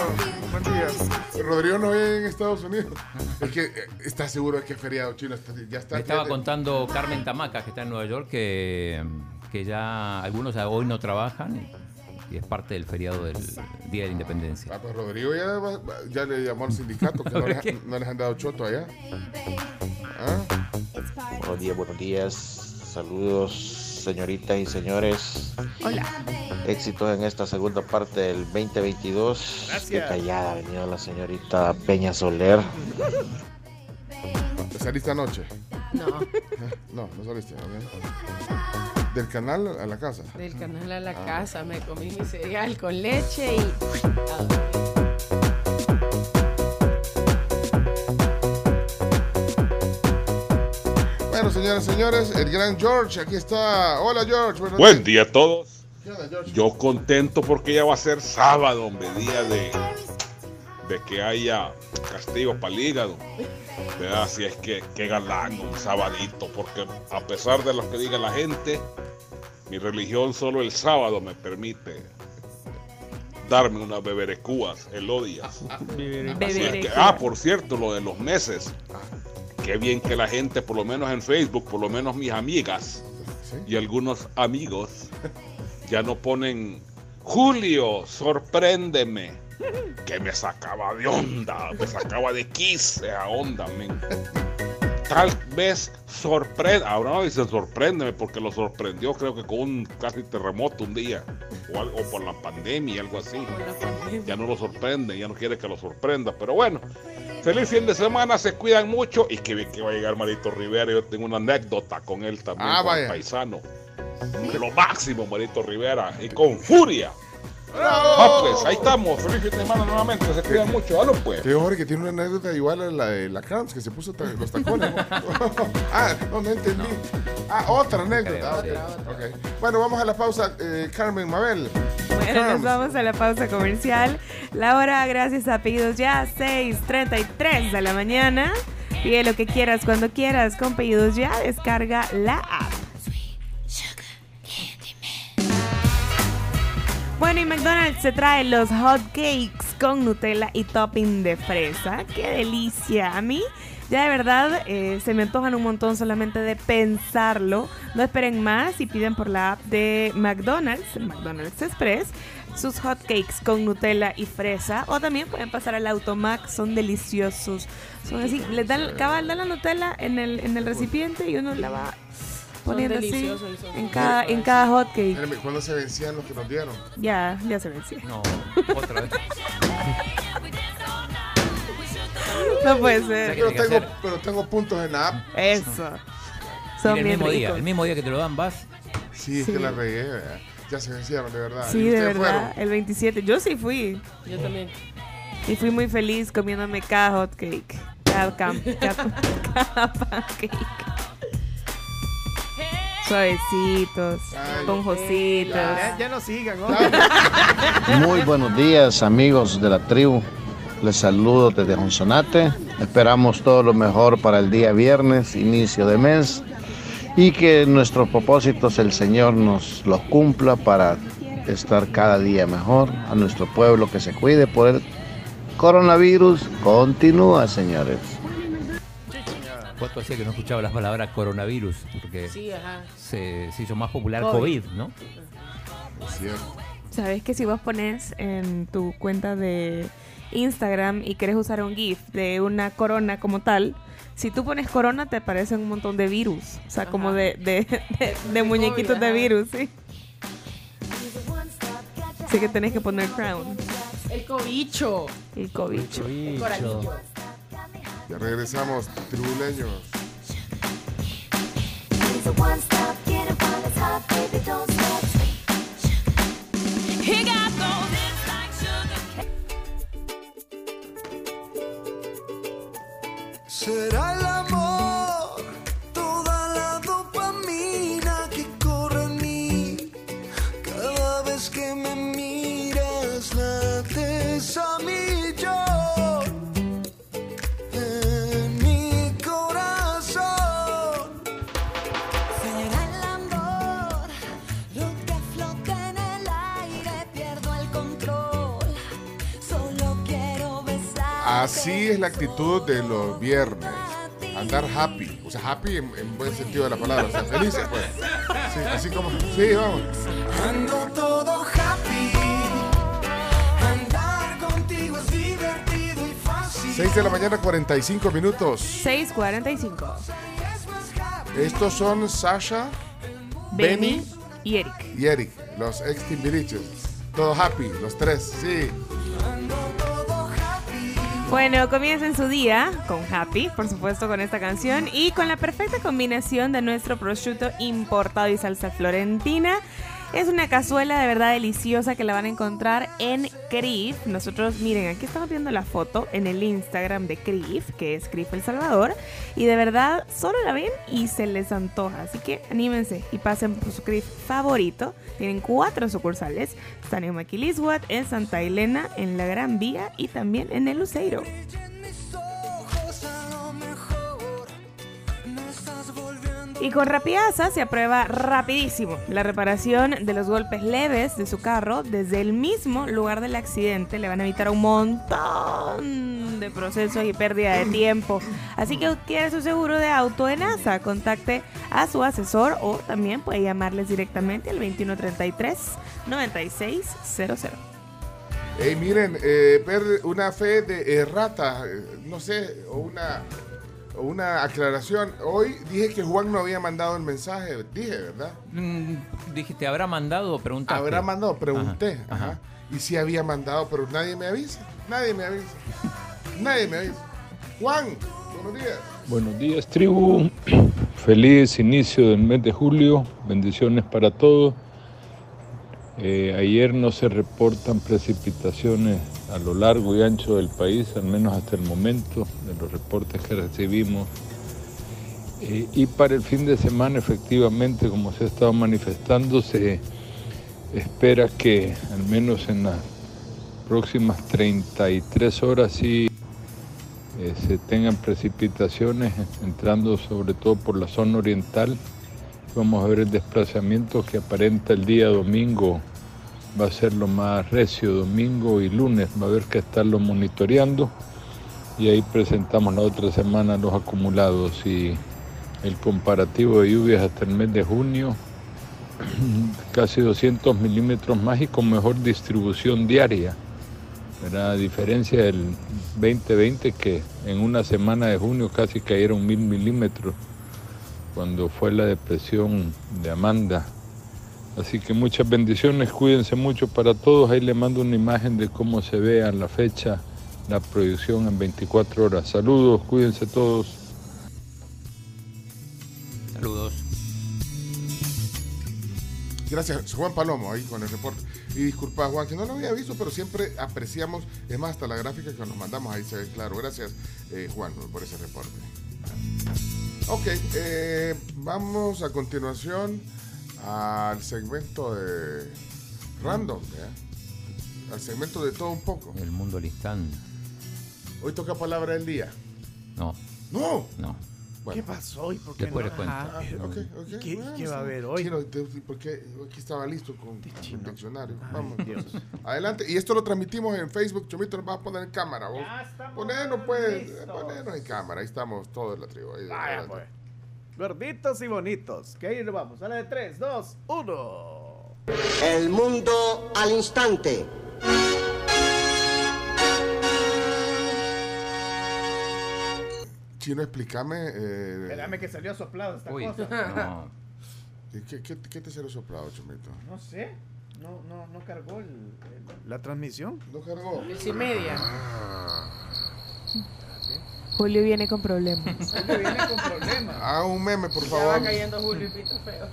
buen día. Rodrigo no vive en Estados Unidos. Es que eh, está seguro de que es feriado chino. está- ya está. Me estaba fíjate. contando Carmen Tamaca, que está en Nueva York, que, que ya algunos ya hoy no trabajan y, es parte del feriado del Día de la Independencia. Ah, pues Rodrigo ya, va- ya le llamó al sindicato que no, [LAUGHS] ¿Por les, qué? no les han dado choto allá. ¿Ah? Buenos días, buenos días. Saludos, señoritas y señores. Hola. Éxitos en esta segunda parte del 2022. Gracias. Qué callada ha venido la señorita Peña Soler. ¿Te saliste anoche? No, [LAUGHS] No, no saliste. ok. Del canal a la casa. del canal a la Ah. casa me comí mi cereal con leche y. Bueno, señoras y señores, el gran George, aquí está. Hola, George. buenos Buen días. día a todos. ¿Qué onda, George? Yo contento porque ya va a ser sábado, hombre, día de, de que haya castigo para el hígado. ¿Verdad? Así es que, qué galán, un sabadito, porque a pesar de lo que diga la gente, mi religión solo el sábado me permite darme unas beberecúas, elodias. Es que- ah, por cierto, lo de los meses. Qué bien que la gente, por lo menos en Facebook, por lo menos mis amigas y algunos amigos, ya no ponen Julio, sorpréndeme. Que me sacaba de onda, me sacaba de quise a onda, men. Tal vez sorprende, ahora no dice sorpréndeme porque lo sorprendió creo que con un casi terremoto un día o algo por la pandemia, algo así. Ya no lo sorprende, ya no quiere que lo sorprenda, pero bueno, Feliz fin de semana, se cuidan mucho y que va a llegar Marito Rivera. Yo tengo una anécdota con él también, Ah, con el vaya. paisano. De lo máximo, Marito Rivera. Y con furia. ¡Bravo! Ah, pues, ahí estamos. Feliz fin de semana nuevamente. Se cuidan mucho. Halo, pues. Que Jorge que tiene una anécdota igual a la de la Crowns, que se puso ta- los tacones. ¿no? [LAUGHS] ah, no, no entendí. Ah, otra anécdota. Ah, ok, ok. Bueno, vamos a la pausa. eh, Carmen Mabel. Bueno, nos vamos a la pausa comercial. La hora, gracias a pedidos ya, 6:33 de la mañana. Pide lo que quieras cuando quieras con pedidos ya. Descarga la app. Bueno, y McDonald's se trae los hot cakes con Nutella y topping de fresa. ¡Qué delicia! A mí, ya de verdad, eh, se me antojan un montón solamente de pensarlo. No esperen más y piden por la app de McDonald's, McDonald's Express, sus hot cakes con Nutella y fresa. O también pueden pasar al Automac, son deliciosos. Son así, les dan, cabal, dan la Nutella en el, en el recipiente y uno la va poniendo así en cada, en cada hot cake. Espérame, ¿Cuándo se vencían los que nos dieron? Ya, ya se venció. No, otra vez. [LAUGHS] No puede ser. Pero tengo, pero tengo puntos en la app. Eso. Son Mira, el bien mismo día, el mismo día que te lo dan, vas. Sí, es Sí. que la regué. ¿verdad? Ya se vencieron, de verdad. Sí, ¿Y de verdad. fueron? El 27. Yo sí fui. Yo también. Y fui muy feliz comiéndome cada hot cake. Cada, cam- [LAUGHS] cada, cada pancake. Suavecitos, esponjositos. Ya, ya no sigan, ¿no? Muy buenos días amigos de la tribu. Les saludo desde Honsonate. Esperamos todo lo mejor para el día viernes, inicio de mes. Y que nuestros propósitos el Señor nos los cumpla para estar cada día mejor. A nuestro pueblo que se cuide por el coronavirus. Continúa, señores. ¿Cuánto hacía que no escuchaba las palabras coronavirus? Porque Sí, ajá. se, se hizo más popular COVID. COVID, ¿no? Sabes que si vos pones en tu cuenta de Instagram y querés usar un GIF de una corona como tal, si tú pones corona te aparecen un montón de virus. O sea, como de, de, de- de muñequitos de virus, sí. Así que tenés que poner crown. El cobicho. El cobicho. El coralillo. Ya regresamos, tribuleños. Será Así es la actitud de los viernes. Andar happy. O sea, happy en, en buen sentido de la palabra. O sea, felices, pues. Sí, así como. Sí, vamos. Ando todo happy. Andar contigo es divertido y fácil. 6 de la mañana, 45 minutos. 6.45. Estos son Sasha, Benny y Eric. y Eric, los ex Timbiriches. Todo happy, los tres, sí. Bueno, comiencen su día con Happy, por supuesto, con esta canción y con la perfecta combinación de nuestro prosciutto importado y salsa florentina. Es una cazuela de verdad deliciosa que la van a encontrar en Crif. Nosotros, miren, aquí estamos viendo la foto en el Instagram de Crif, que es Crif El Salvador. Y de verdad, solo la ven y se les antoja. Así que anímense y pasen por su Crif favorito. Tienen cuatro sucursales. Están en Maquilisguat, en Santa Elena, en la Gran Vía y también en el Luceiro. Y con Rapidaza se aprueba rapidísimo la reparación de los golpes leves de su carro desde el mismo lugar del accidente. Le van a evitar un montón de procesos y pérdida de tiempo. Así que adquiere su seguro de auto en ASA. Contacte a su asesor o también puede llamarles directamente al 2133 9600. Hey, miren, eh, una fe de errata, eh, no sé, o una, una aclaración. Hoy dije que Juan no había mandado el mensaje, dije, ¿verdad? Mm, dijiste, ¿habrá mandado o preguntaste? Habrá mandado, pregunté. Ajá, ajá. ajá. Y sí había mandado, pero nadie me avisa. Nadie me avisa. [LAUGHS] nadie me avisa. Juan, buenos días. Buenos días, tribu. [CLEARS THROAT] Feliz inicio del mes de julio. Bendiciones para todos. Eh, ayer no se reportan precipitaciones a lo largo y ancho del país, al menos hasta el momento, de los reportes que recibimos. Eh, y para el fin de semana, efectivamente, como se ha estado manifestando, se espera que al menos en las próximas 33 horas sí eh, se tengan precipitaciones entrando sobre todo por la zona oriental. Vamos a ver el desplazamiento que aparenta el día domingo va a ser lo más recio, domingo y lunes, va a haber que estarlo monitoreando y ahí presentamos la otra semana los acumulados y el comparativo de lluvias hasta el mes de junio, [CLEARS THROAT] casi 200 milímetros más y con mejor distribución diaria. ¿verdad? A diferencia del 2020 que en una semana de junio casi cayeron mil milímetros cuando fue la depresión de Amanda. Así que muchas bendiciones, cuídense mucho para todos. Ahí le mando una imagen de cómo se ve a la fecha la proyección en 24 horas. Saludos, cuídense todos. Saludos. Gracias, Juan Palomo, ahí con el reporte. Y disculpa, Juan, que no lo había visto, pero siempre apreciamos, es más, hasta la gráfica que nos mandamos ahí se ve claro. Gracias, eh, Juan, por ese reporte. Ok, eh, vamos a continuación al segmento de Random, ¿ya? al segmento de todo un poco. El mundo listán. Hoy toca palabra del día. No. No. No. ¿Qué pasó hoy? ¿Por qué Después no? les cuento. Ajá. Ah, ok. ¿Qué, Bueno, qué va a haber hoy? Chino, te- porque aquí estaba listo con con el diccionario. Vamos. Dios. Adelante. Y esto lo transmitimos en Facebook. Chomito, nos vas a poner en cámara. Vos. Ponernos, pues. Ponernos en cámara. Ahí estamos todos la tribu. Ahí, Vaya, adelante. pues. Gorditos y bonitos. Que ahí nos vamos. A la de 3, 2, 1. El mundo al instante. Chino, explícame. Eh, Espérame que salió soplado esta Uy, cosa. no. [LAUGHS] ¿qué, qué, qué, te salió soplado, Chomito? No sé. No, no, no cargó el, el- la transmisión. No cargó. Diez y media. Julio viene con problemas. [LAUGHS] Julio viene con problemas. [LAUGHS] Haga un meme, por Ya va favor. cayendo Julio y Pito Feo.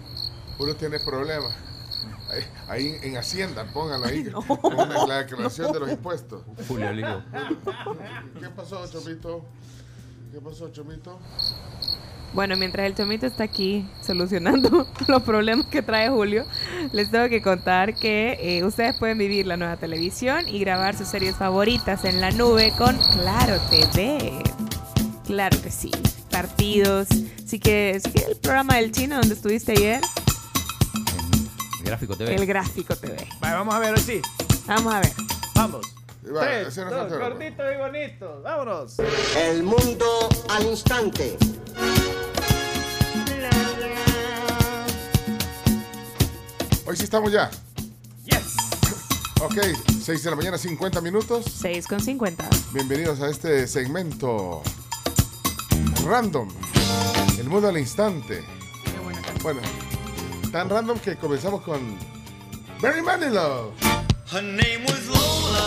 Julio tiene problemas. Ahí, ahí en Hacienda, póngalo ahí. con una- la declaración de los [LAUGHS] impuestos. Julio Olivo. ¿Qué pasó, Chomito? ¿Qué pasó, Chomito? Bueno, mientras el chomito está aquí solucionando los problemas que trae Julio, les tengo que contar que eh, ustedes pueden vivir la nueva televisión y grabar sus series favoritas en la nube con Claro TV. Claro que sí. Partidos. Así que, sí que el programa del chino donde estuviste ayer, El gráfico TV. el gráfico TV. Vale, vamos a ver hoy sí. Vamos a ver. Vamos. Va, 3, hacer 2, una frontera, gorditos y bonitos. Vámonos. El mundo al instante. Hoy sí estamos ya. Yes. Ok, 6 de la mañana, 50 minutos. 6 con 50. Bienvenidos a este segmento random. El mundo al instante. Bueno, tan random que comenzamos con Barry Manilow. Her name was Lola.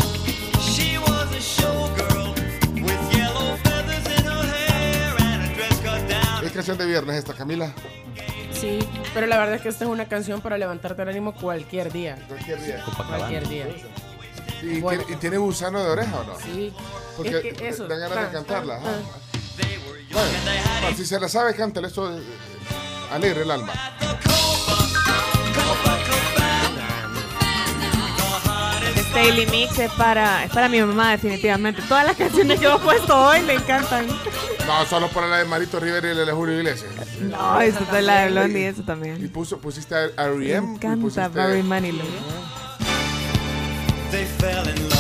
She was a showgirl with yellow feathers in her hair and a dress cut down. Es canción de viernes esta, Camila. Sí, pero la verdad es que esta es una canción para levantarte el ánimo cualquier día. Cualquier día. Cualquier día. ¿Y, Bueno. tiene, y tiene gusano de oreja o no? Sí. Porque Es que eso. dan ganas de cantarla. Bueno, si se la sabe, cántale. Esto eh, alegre el alma. Este Daily Mix es para, es para mi mamá, definitivamente. Todas las canciones que hemos puesto hoy le encantan. No, solo por la de Marito Rivera y la de Julio Iglesias. No, eso es la de Blondie, eso también. Y puso, pusiste a Me R.E.M. y encanta pusiste- Barry Manilow. They fell in love.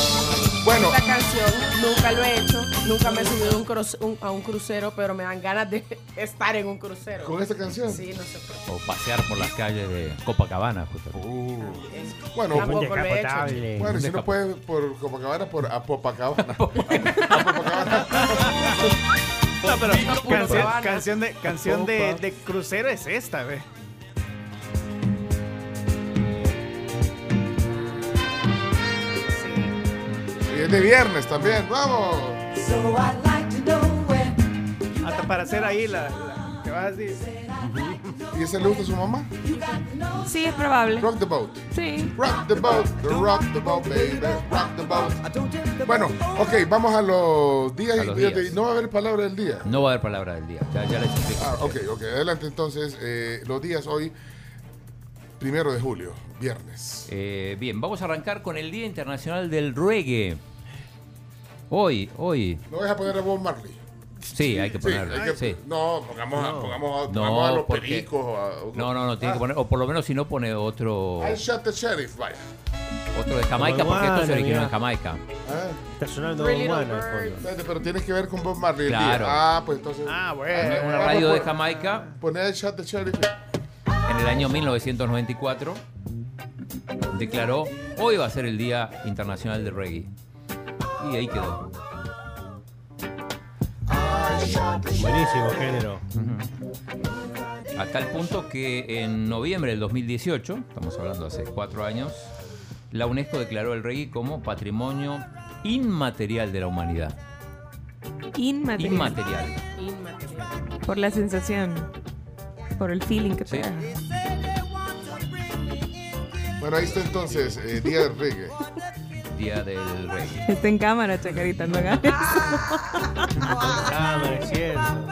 Bueno, Esta canción nunca lo he hecho, nunca me he subido a un, cruce- un- a un crucero, pero me dan ganas de [LAUGHS] estar en un crucero. ¿Con esta canción? Sí, no sé por qué. O pasear por las calles de Copacabana. justo. Uh. bueno, Tampoco lo he hecho. bueno, y si no puedes por Copacabana, por Apopacabana. [LAUGHS] No, pero canción, Copacabana. canción de, canción de, de crucero es esta, ve. De viernes también, vamos. So I'd like to know para hacer ahí la, la- que vas así. ¿Y ese le gusta a su mamá? Sí, es probable. Rock the boat. Sí. Rock the boat, rock the boat, baby, rock the boat. Bueno, ok, vamos a los días. A los. No va a haber palabra del día. No va a haber palabra del día. Ya, ya les explico. Ah, ok, ok. Adelante entonces. eh, los días hoy, primero de julio, viernes. Eh, bien, vamos a arrancar con el Día Internacional del Reggae. Hoy, hoy. ¿No vas a poner a Bob Marley? Sí, hay que Sí, ponerlo. hay que- sí. No, pongamos, a, No. pongamos, a, No, pongamos a los porque- pericos. o a- No, no, no, tiene que Ah, poner, o por lo menos si no pone otro, I shot the sheriff, vaya. otro de Jamaica, Como porque esto se originó en Jamaica. Ah, Está sonando pero tienes que ver con Bob Marley el Claro. día. Ah, pues entonces. Ah, Una bueno. una radio de Jamaica Poner I shot the sheriff. en el año 1994 declaró hoy va a ser el Día Internacional del Reggae. Y ahí quedó. Buenísimo género. A tal punto que en noviembre del 2018, estamos hablando hace cuatro años, la UNESCO declaró el reggae como patrimonio inmaterial de la humanidad. Inmaterial. Inmaterial. Inmaterial. Por la sensación. Por el feeling que Sí. te da. Bueno, ahí está entonces, eh, día del reggae. Día del reggae. Está en cámara, Chacarita, no hagas eso. Ah, es cierto.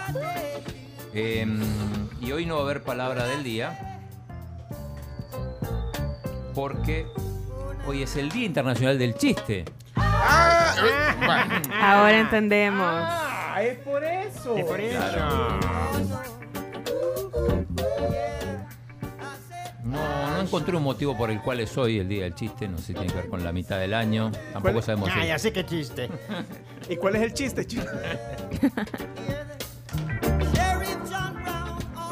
Em, y hoy no va a haber palabra del día porque hoy es el Día Internacional del Chiste. Ah, eh, [LAUGHS] bueno. Ahora entendemos. Ah, es por eso. Es por eso. No, no encontré un motivo por el cual es hoy el Día del Chiste. No sé si tiene que ver con la mitad del año. Tampoco ¿Cuál? sabemos Ah, si- ya sé qué chiste. [LAUGHS] ¿Y cuál es el chiste, chico?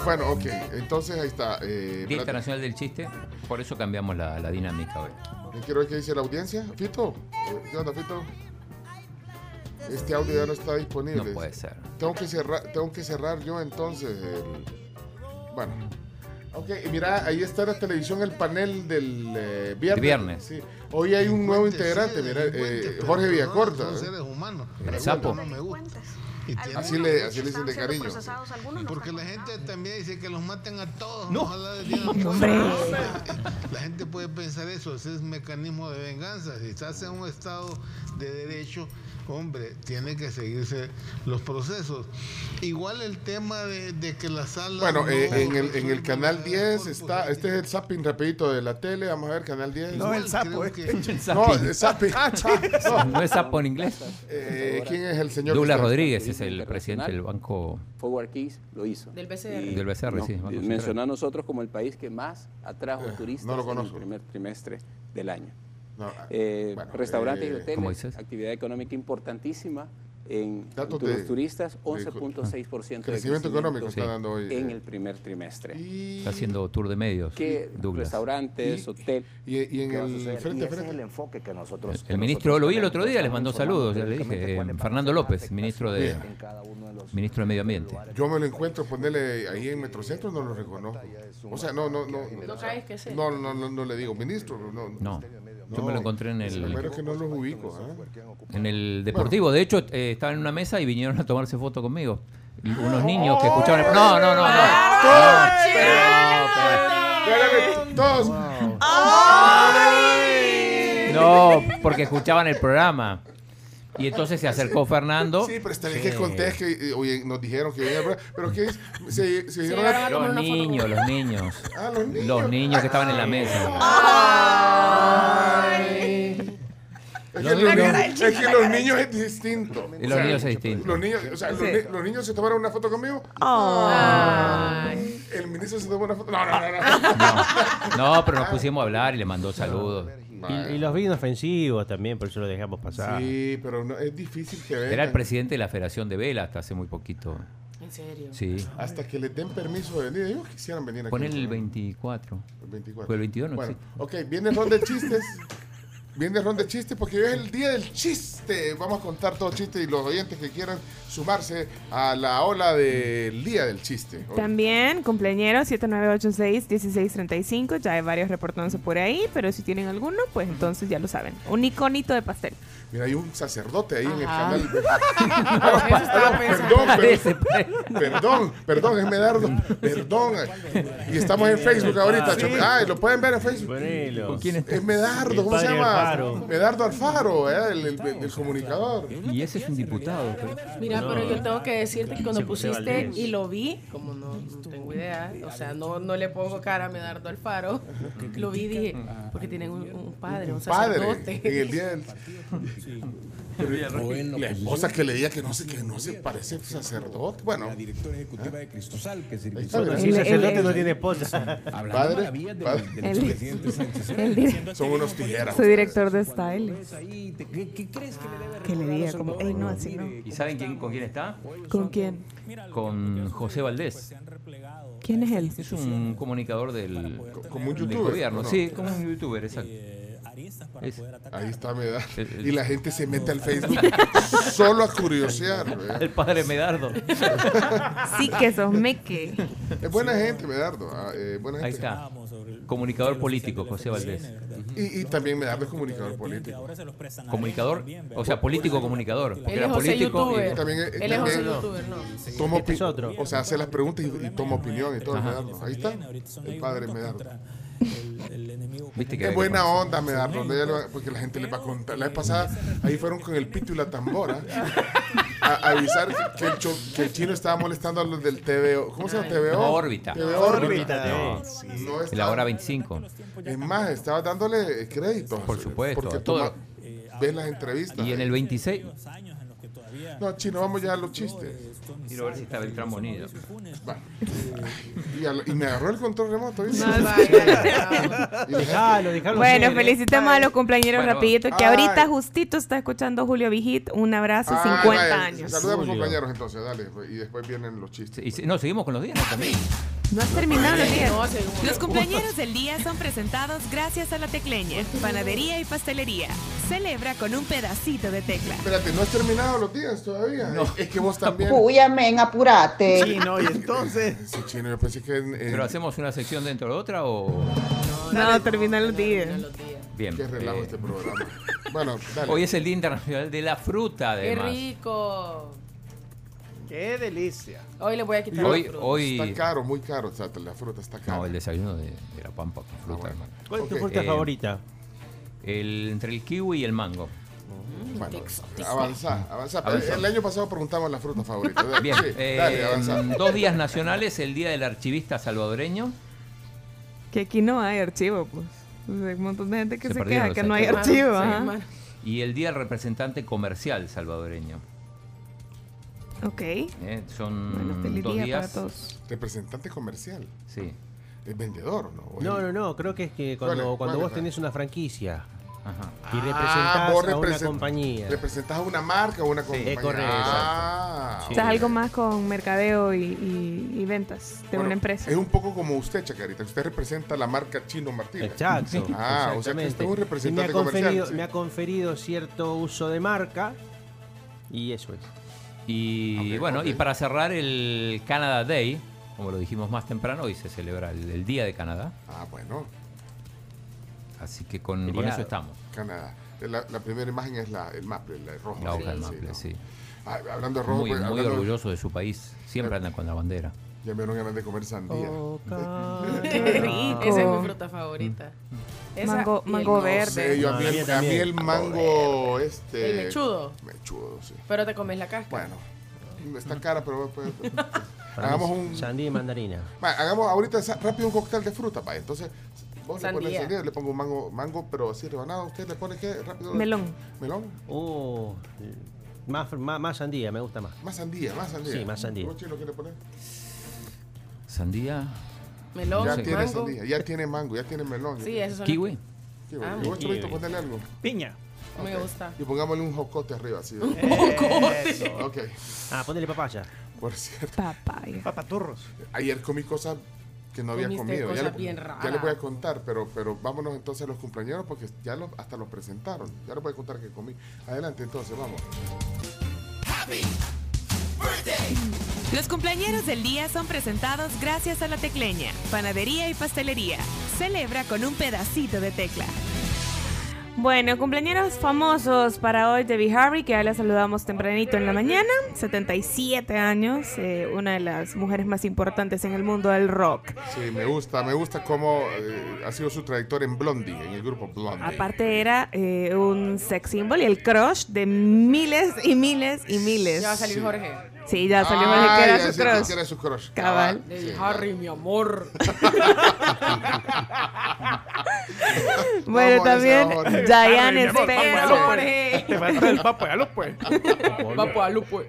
Bueno, ok, entonces ahí está. Eh, Día Internacional del Chiste. Por eso cambiamos la, la dinámica hoy. eh, quiero ver qué dice la audiencia. Fito, ¿qué onda, Fito? Este audio ya no está disponible. No puede ser. Tengo que cerrar, tengo que cerrar yo entonces. el- Bueno. Ok, y mira, ahí está en la televisión el panel del eh, viernes. Sí. Hoy hay un nuevo integrante, mira, eh, Jorge Villacorta. Son ¿eh? seres humanos. El sapo. No me gusta. Y Así le, así le dicen de cariño. Porque la gente también dice que los maten a todos. No. Ojalá. La gente puede pensar eso, ese es un mecanismo de venganza. Si estás en un estado de derecho, hombre, tiene que seguirse los procesos. Igual el tema de, de que la sala... Bueno, no eh, en, el, en el canal la 10 mejor está, este es el zapping rapidito de la tele, vamos a ver, canal 10. No, el sapo, eh. que- [LAUGHS] No, el zapping. [LAUGHS] No. ¿No es sapo en inglés? Eh, ¿Quién es el señor? Douglas Rodríguez es el presidente del banco Forward Keys lo hizo. Del BCR. Y- del BCR, no, sí. Central. mencionó a nosotros como el país que más atrajo Eh, turistas no lo en el primer trimestre del año. No, Eh, bueno, restaurantes eh, y ¿Cómo hoteles, actividad económica importantísima en Datos los de- turistas, de- 11.6% de Crecimiento económico sí, está dando hoy. en eh, el primer trimestre. y, Está haciendo tour de medios. Que restaurantes, Y- hotel, y, y en ¿qué va a el frente ese es frente. el enfoque que nosotros El que ministro nosotros lo vi el otro día, les mandó saludos, ya le dije. eh, Fernando López, ministro de, afectaciones en cada uno de los- ministro de Medio Ambiente. Yo me lo encuentro, ponerle ahí en Metrocentro, no lo reconozco. O sea, no, no, no. No caes que sé. No, no, no, no le digo ministro. No, No, yo me lo encontré en el, es que no los ubico. ¿ah? en el deportivo. De hecho, eh, estaba en una mesa y vinieron a tomarse foto conmigo. Unos niños que escuchaban el... No, no, no, no. Todos. No, porque escuchaban el programa. Y entonces se acercó Fernando. Sí, pero bien que oye, nos dijeron que venía, pero- que es- se, se dieron llegaron a- Los niños, los niños. [LAUGHS] Ah, los niños. Los niños que estaban en la mesa. Es que, los niños, es que los niños es distinto. Y los niños es distinto. Los niños, o sea, los, Sí. ni- los niños se tomaron una foto conmigo. Ay. El ministro se tomó una foto. No, no, no. no. No, pero nos pusimos a hablar y le mandó saludos. Y, y los vi inofensivos también, por eso lo dejamos pasar. Sí, pero no, es difícil que vengan. Era el presidente de la Federación de Vela hasta hace muy poquito. ¿En serio? Sí. Hasta que les den permiso de venir. Ellos quisieran venir aquí. Pon el ¿no? 24. El 24. Pues el 22 no Bueno, existe. ok, viene el ron de chistes. [LAUGHS] Viene el ron de chistes porque hoy es el día del chiste. Vamos a contar todo chiste y los oyentes que quieran sumarse a la ola del día del chiste. Hoy- También, cumpleañero 7986-1635. Ya hay varios reportándose por ahí, pero si tienen alguno, pues entonces ya lo saben. Un iconito de pastel. Mira, hay un sacerdote ahí en el canal. [LAUGHS] Eso estaba perdón, [LAUGHS] pensando. perdón, perdón, perdón, es Medardo. Perdón. Y estamos en Facebook ahorita. Sí. Ah, lo pueden ver en Facebook. Ponelo. ¿Con quién está? Es Medardo, ¿cómo se llama? Alfaro. Medardo Alfaro, ¿eh? el, el- el comunicador. Y ese es un diputado. pero- Mira, No. pero yo tengo que decirte que cuando pusiste y lo vi, como no, no tengo idea, o sea, no, no le pongo cara a Medardo Alfaro, lo vi y dije, porque tienen un, un padre, un, Padre, sacerdote. en el día del... [LAUGHS] [LAUGHS] Pero la esposa que leía que no se, que no se parece sacerdote. Bueno, La directora ejecutiva de Cristosal, que es el Bueno, sacerdote el- no tiene esposa. Hablando dir- son unos tijeras. Su director de style. ¿Qué, qué crees que le le diga como, salvadoreños? "Ey, no, así no". ¿Y saben quién, con quién está? ¿Con quién? Con José Valdés. ¿Quién es él? Es un comunicador del, Como un del youtuber. gobierno. Sí, como un youtuber, exacto. Es- Ahí está Medardo. El- el- Y la gente se mete al Facebook [LAUGHS] solo a curiosear. ¿eh? el [LAUGHS] padre Medardo. [LAUGHS] Sí que sos meque. Es buena gente, Medardo. ah, eh, buena Ahí gente. está. Comunicador político, José Valdés. Y, y también Medardo es comunicador político. Comunicador, o sea, político comunicador. porque Él era es José político. YouTuber. y- También, eh, Él es José YouTuber, no. toma Este es otro. O sea, hace las preguntas y, y toma opinión y todo. Medardo. Ahí está. El padre Medardo. Viste que Qué había que buena conocer. onda, ella lo- Porque la gente le va a contar. La vez pasada, ahí fueron con el pito y la tambora. A, a avisar que el, cho- que el chino estaba molestando a los del TVO. ¿Cómo se llama? TVO. No, órbita. TVO Órbita, No, No y está- la hora 25. Es más, estaba dándole créditos. Por supuesto, Porque todo. ves las entrevistas. Y en el 26. No, chino, vamos ya a los chistes. Quiero ver si está Beltrán Bonilla. Y, al- y me agarró el control remoto. ¿viste? No, vaya. [LAUGHS] Y dejé- Déjalo, déjalo Bueno, ¿eh? felicitemos a los compañeros Bueno, rapidito, que ay. ahorita justito está escuchando Julio Vigit. Un abrazo, Ah, 50 vaya, años. Saluda a Julio. compañeros entonces, dale. Y después vienen los chistes. Y si- no, seguimos con los días ¿no? también. No has terminado los días. No, seguimos. Los cumpleaños del día son presentados gracias a la tecleña, panadería y pastelería. Celebra con un pedacito de tecla. Espérate, ¿no has terminado los días todavía? Es, es que vos también. Amén, apurate. Sí, no, y entonces. Sí, chino, yo pensé que en- ¿Pero hacemos una sección dentro de otra o...? No, terminan los días. Bien. Qué relajo eh, este programa. Bueno, [LAUGHS] dale. hoy es el Día Internacional de la Fruta, Qué además. rico. Qué delicia. Hoy le voy a quitar Hoy- la fruta. hoy- Está caro, muy caro. O sea, la fruta está cara. No, el desayuno de, de la pampa con fruta. bueno. hermano. ¿Cuál es tu fruta eh, favorita? El, entre el kiwi y el mango. Bueno, avanza, avanza. Avanza. El año pasado preguntamos la fruta favorita. [LAUGHS] Bien, sí, eh, dale, avanza. dos días nacionales, el Día del Archivista Salvadoreño. Que aquí no hay archivo, pues. O sea, Hay un montón de gente que Se se, queja que no hay archivo. Ajá. Y el Día del Representante Comercial Salvadoreño. Ok. Eh, Son Bueno, dos día días. para todos. Representante comercial. Sí. Es vendedor, ¿no? O No, no, no, creo que es que ¿Cuál cuando, es? cuando ¿Cuál vos es? tenés una franquicia Ajá. y Ah, representás vos a una compañía. Representas a una marca o una compañía. es correcto, Ah, exacto. O sea, algo más con mercadeo y, y- y ventas de Bueno, una empresa. Es un poco como usted, Chacarita. Usted representa la marca Chino Martínez. Exacto. [LAUGHS] Ah, o sea que usted es un representante me ha conferido, comercial. sí. me ha conferido cierto uso de marca y eso es. Y bueno, y para cerrar el Canada Day, como lo dijimos más temprano, hoy se celebra el, el Día de Canadá. Ah, bueno, Así que con, con eso estamos. Canadá. La, la primera imagen es la, el maple, el rojo. La hoja del sí, maple, ¿no? sí. Ah, hablando de rojo, Muy, pues, muy hablando- orgulloso de su país. Siempre andan con la bandera. Ya me dieron ganas de comer sandía. Qué rico. Esa es mi fruta favorita. Esa Mango- el- mango No verde. sé, yo a mí, No, el, a mí a mí también. el mango, este... ¿El mechudo? Mechudo, sí. Pero te comes la cáscara. Bueno, está cara, pero... pues, [LAUGHS] hagamos un... Sandía y mandarina. Va, hagamos ahorita rápido un cóctel de fruta, va. Entonces, vos le pones Sandía. sandía, le pongo un mango, mango, pero así rebanado. ¿Usted le pone qué? Rápido. Melón. Melón. Oh, más, más, más sandía, me gusta más. Más sandía, más sandía. Sí, más sandía. ¿Vos, Chino, qué le pones? Sandía, Melón, ya tiene mango. sandía, ya tiene mango, ya tiene melón. Sí, esos son kiwi. Kiwi. Ah, y kiwi. Algo. Piña. Me gusta. Y pongámosle un jocote arriba, así. ¡Jocote! Ok. Ah, ponele papaya. Por cierto, Papaya. Papaturros. ayer comí cosas que no había comido. Ya le, bien ya les voy a contar, pero, pero vámonos entonces a los cumpleaños porque ya los, hasta los presentaron. Ya les voy a contar que comí. Adelante entonces, vamos. Los cumpleaños del día son presentados gracias a la tecleña, panadería y pastelería. Celebra con un pedacito de tecla. Bueno, cumpleaños famosos para hoy, Debbie Harry, que ya la saludamos tempranito en la mañana, 77 años, eh, una de las mujeres más importantes en el mundo del rock. Sí, me gusta, me gusta cómo eh, ha sido su trayectoria en Blondie, en el grupo Blondie. Aparte era eh, un sex symbol y el crush de miles y miles y miles. Ya va a salir Jorge. Sí, ya salió Jorge, Ah, que era su crush. que era su crush. Cabal. Debbie Harry, mi amor. [LAUGHS] Bueno, Vamos, también. Diane Spencer. Pues. Por Lupo.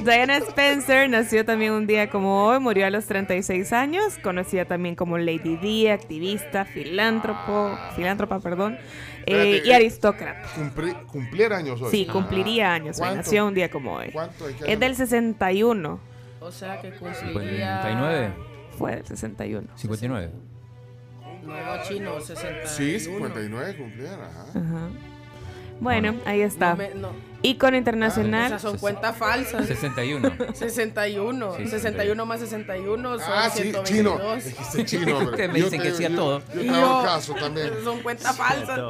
Diana Spencer nació también un día como hoy, murió a los 36 años, conocida también como Lady D, activista, filántropo, filántropa, perdón, Espérate, y eh, aristócrata. Cumpli- cumpliera años hoy. Sí, cumpliría años, hoy, nació un día como hoy. ¿Cuánto? ¿De qué Es del 61, O sea que cumpliría. 59, fue del 61. 59. Nuevo chino, 61. Sí, 59 cumpliera. Ajá. Ajá. Bueno, ahí está. No me- no. Ícono internacional. Esas son cuentas falsas. 61. 61. Sí, 61 más 61 son Ah, sí, chino. 122. Dijiste chino, [LAUGHS] hombre. Ustedes me Yo dicen te- que sí a yo- todo. Yo te Y hago yo- caso también. [LAUGHS] Son cuentas falsas.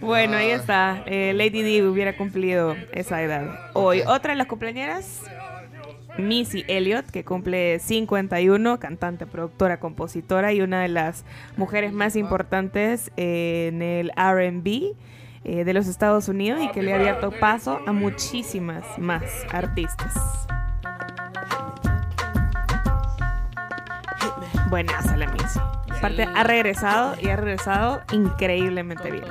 Bueno, ahí está. Eh, Lady D hubiera cumplido esa edad. Hoy, otra de las cumpleañeras, Missy Elliott, que cumple 51, cantante, productora, compositora y una de las mujeres más importantes en el RB eh, de los Estados Unidos y que le ha abierto paso a muchísimas más artistas. Buenaza la Missy. Aparte, ha regresado y ha regresado increíblemente bien.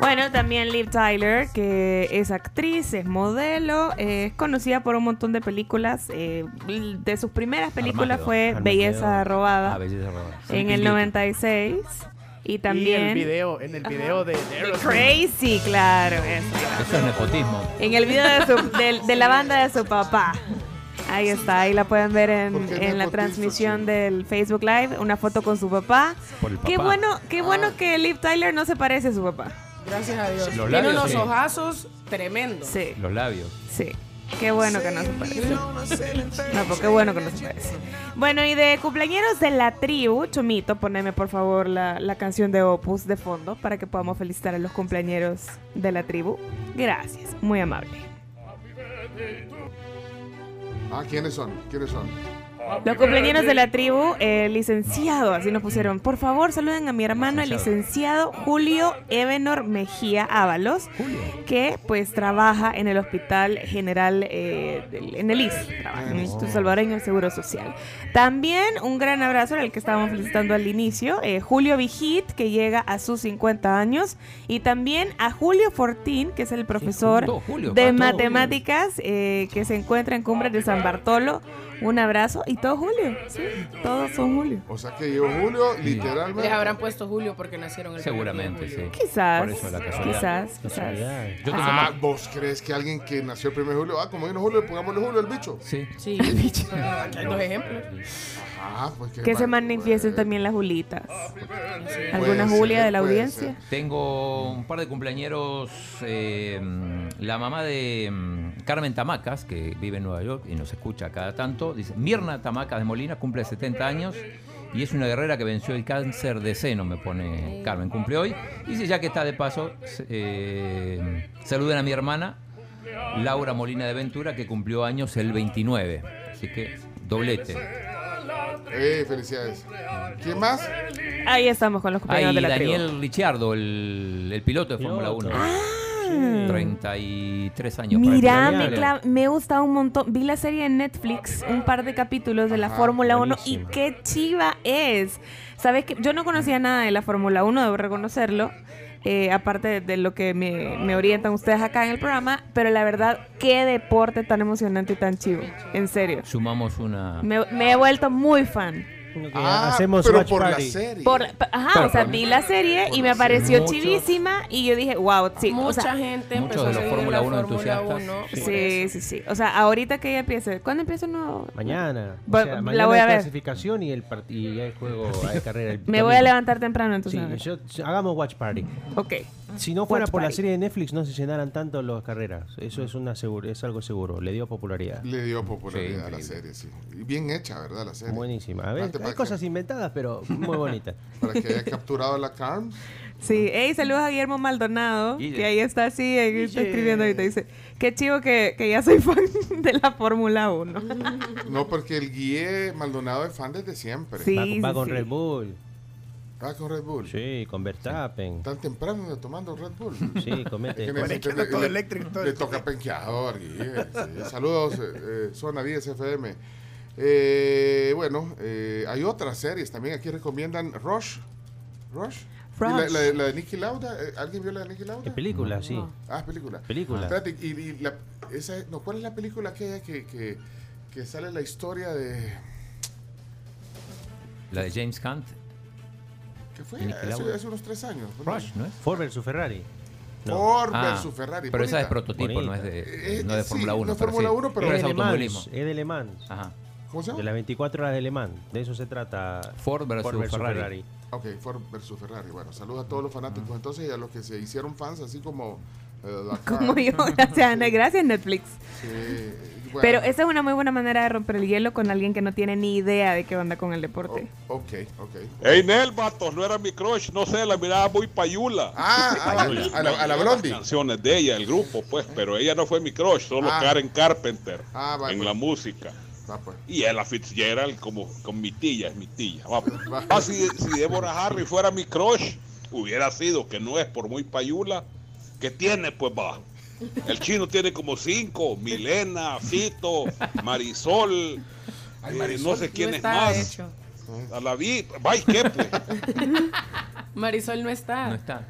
Bueno, también Liv Tyler, que es actriz, es modelo, eh, es conocida por un montón de películas. eh, de sus primeras películas fue. Belleza Robada Ah, belleza robada. en el 96. Y Y también... el video, en el video de. Crazy, claro. eso. Eso es nepotismo. En el video de, su- de- de la banda de su papá. Ahí está, ahí la pueden ver en, ¿Por qué en la transmisión sí? del Facebook Live, una foto con su papá. Por el Qué papá. bueno, qué bueno que Liv Tyler no se parece a su papá. Gracias a Dios. Los Tiene labios, unos sí. ojazos tremendos. Sí, Los labios. sí. Qué bueno que no se parece. Pues qué bueno que no se. Bueno, y de cumpleañeros de la tribu, Chomito, poneme por favor la, la canción de Opus de fondo para que podamos felicitar a los cumpleañeros de la tribu. Gracias, muy amable. Ah, ¿quiénes son? ¿Quiénes son? Los cumpleaños de la tribu, el licenciado, así nos pusieron. Por favor, saluden a mi hermano, el licenciado Julio Ebenor Mejía Ábalos, que pues trabaja en el Hospital General, eh, del- en el IS, trabaja en el Instituto Salvadoreño del Seguro Social. También un gran abrazo al que estábamos felicitando al inicio, eh, Julio Vigit, que llega a sus 50 años, y también a Julio Fortín, que es el profesor Julio, de matemáticas, eh, que se encuentra en Cumbres de San Bartolo. Un abrazo y todo Julio, sí, todos son Julio. O sea que yo, Julio, literalmente. Les habrán puesto Julio porque nacieron el Seguramente, primer sí. Quizás, Por eso la casualidad. quizás, quizás. Yo tengo Ah, más- ¿vos crees que alguien que nació el 1 de julio, ah, como vino Julio, pongámosle Julio el bicho? Sí. Sí, [LAUGHS] el bicho. Aquí hay dos ejemplos. Ah, pues que. Que se manifiesten también las Julitas. Puede ¿Alguna ser, Julia de la audiencia? ser. Tengo un par de cumpleañeros. eh, la mamá de mm, Carmen Tamacas, que vive en Nueva York y nos escucha cada tanto, dice: Mirna Tamacas de Molina cumple 70 años y es una guerrera que venció el cáncer de seno, me pone Carmen. Cumple hoy. Y dice: Ya que está de paso, eh, saluden a mi hermana Laura Molina de Ventura, que cumplió años el 29. Así que doblete. Eh, felicidades. ¿Quién más? Ahí estamos con los Ah, cumpleaños y de la tribu. Daniel Ricciardo, el, el piloto de Fórmula 1. Ah. 33 años. Mira, me, me gusta un montón. Vi la serie en Netflix, un par de capítulos de la Fórmula 1 y qué chiva es. Sabes que yo no conocía nada de la Fórmula 1, debo reconocerlo. eh, aparte de, de lo que me, me orientan ustedes acá en el programa, pero la verdad, qué deporte tan emocionante y tan chivo. En serio. Sumamos una. Me, me he vuelto muy fan. Ah, hacemos pero watch por party. la serie. Por, ajá, Pero o sea, vi la serie y me la serie. pareció Muchos- chivísima y yo dije, wow, sí. o Mucha sea, gente empezó de a los Fórmula la 1 Fórmula entusiastas. 1. Sí, eso. sí, sí. O sea, ahorita que ya empiece. ¿Cuándo empieza el nuevo? Mañana. O sea, la mañana voy a ver. clasificación y el y el juego hay [LAUGHS] carrera. el Me voy a levantar temprano Sí, entonces. yo- hagamos watch party. Ok, Si no fuera por la serie de Netflix, no se llenaran tanto las carreras. Eso es, una seguro, es algo seguro. Le dio popularidad. Le dio popularidad Sí, a la serie, sí. Y bien hecha, ¿verdad? La serie. Buenísima. A ver, hay cosas inventadas, pero muy bonitas. [LAUGHS] para que haya capturado la Carms. Sí, hey, saludos a Guillermo Maldonado, Guille. que ahí está así, ahí está escribiendo ahorita. Dice, qué chivo que, que ya soy fan de la Fórmula 1. No, porque el Guille Maldonado es fan desde siempre. Sí, va, va sí, con sí. Red Bull. Va con Red Bull. Sí, con Verstappen. Tan temprano tomando Red Bull. Sí, comete. Es que Bueno, necesita- echando todo le- eléctrico todo Le el toca penqueador. [LAUGHS] Saludos, eh, eh, Zona 10 FM. Eh, bueno, eh, hay otras series también. Aquí recomiendan Rush. Rush. ¿Y la, Rush. la- la de Nicky Lauda? ¿Alguien vio la de Nicky Lauda? En película, sí. Ah, película. Película. Espérate, y, y la, esa, no, ¿cuál es la película aquella que, que, que sale la historia de... La de James Hunt. ¿Qué fue? Hace, hace unos tres años. Rush, ¿no es? Ford versus Ferrari. Ford Ah, versus Ferrari. Pero esa es bonita. prototipo, no es Eh, de, no de sí, Fórmula no 1. es Fórmula 1, pero- es de automovilismo. Es de Le Mans. Ajá. ¿Cómo se llama? De las 24 horas de Le Mans. De eso se trata. Ford versus Ferrari. Ok, Ford versus Ferrari. Bueno, saludos a todos los fanáticos entonces y a los que se hicieron fans, así como... eh, la [LAUGHS] Como yo, gracias, Ana, gracias Netflix. Sí, bueno, Pero esa es una muy buena manera de romper el hielo con alguien que no tiene ni idea de qué onda con el deporte. Ok, ok. Ey, Nel, vatos, no era mi crush, no sé, la miraba muy payula. Ah, ah, [LAUGHS] a la- a la Blondie. Las canciones de ella, el grupo, pues, pero ella no fue mi crush, solo Ah. Karen Carpenter Ah, va, en pues. la música. Va, pues. Y Ella Fitzgerald como con mi tía, es mi tía. Va, pues. Ah, si, si Deborah Harry fuera mi crush, hubiera sido que no es por muy payula, que tiene, pues va. El chino tiene como cinco, Milena, Fito, Marisol, eh, no sé quién No es más. hecho. A la vi, vaya, ¿qué pues? Marisol no está. No está.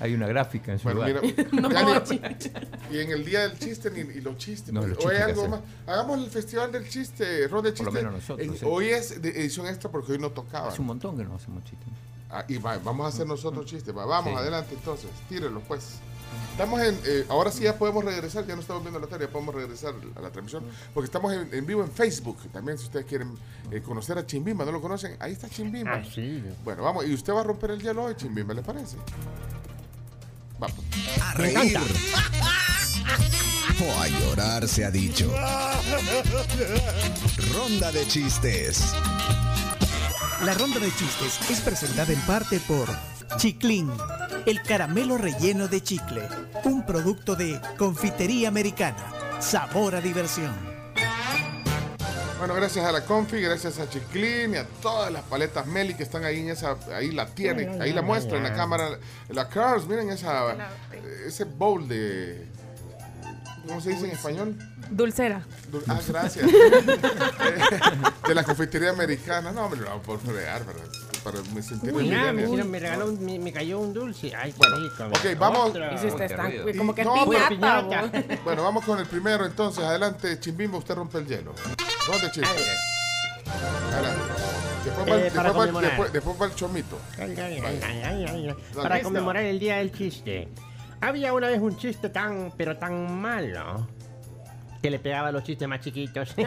Hay una gráfica en su Bueno, lugar. mira, [LAUGHS] No, ya ni- chicha. y en el día del chiste ni, y los chistes. No, pues, los hoy chistes algo más. Hagamos el festival del chiste, ron de Por lo chiste. menos nosotros. Hoy es de edición extra porque hoy no tocaba. Hace un montón que no hacemos chistes. Ah, y va, vamos a hacer nosotros chistes. va, vamos, Sí. adelante entonces. Tírenlo pues. Estamos en. eh, ahora sí ya podemos regresar, ya no estamos viendo la tele, ya podemos regresar a la transmisión. Porque estamos en, en vivo en Facebook. También, si ustedes quieren eh, conocer a Chimbimba, ¿no lo conocen? Ahí está Chimbimba. Ah, sí. Bueno, vamos. Y usted va a romper el hielo hoy, Chimbimba, ¿le parece? Vamos. A reír. [LAUGHS] O a llorar se ha dicho. [LAUGHS] Ronda de chistes. La ronda de chistes es presentada en parte por Chiclín, el caramelo relleno de chicle, un producto de confitería americana. Sabor a diversión. Bueno, gracias a la Confi, gracias a Chiclin y a todas las paletas Meli que están ahí en esa, ahí la tienen, ahí la muestra en la cámara, la Cars, miren esa, ese bowl de, ¿cómo se dice en español? Dulcera. Dul- Ah, gracias. [LAUGHS] de la confitería americana, no, me lo por fregar, ¿verdad? Para me sentir Mira, millennial. mira, me, regaló un- me, me cayó un dulce. Ay, Bueno, rico, ok, vamos. otro. Y si usted está Y- como que es no, pero- piñata. bo. [LAUGHS] Bueno, vamos con el primero entonces. Adelante, Chimbimbo, usted rompe el hielo. ¿Dónde, chiste? Adelante. Después va, el- Eh, después para va el- conmemorar. después- después va el chomito. Ay, ay, ay, ay, ay, ay. Dale. Para conmemorar el día del chiste. Había una vez un chiste tan, pero tan malo, que le pegaba los chistes más chiquitos. [LAUGHS]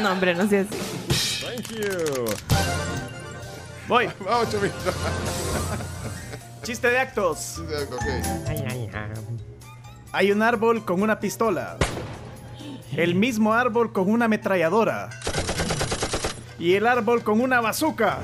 No, hombre, no sea así. Thank you. Voy. Vamos, chomito. Chiste de actos. Ok. Ay, ay, ay. Hay un árbol con una pistola. El mismo árbol con una ametralladora. Y el árbol con una bazooka.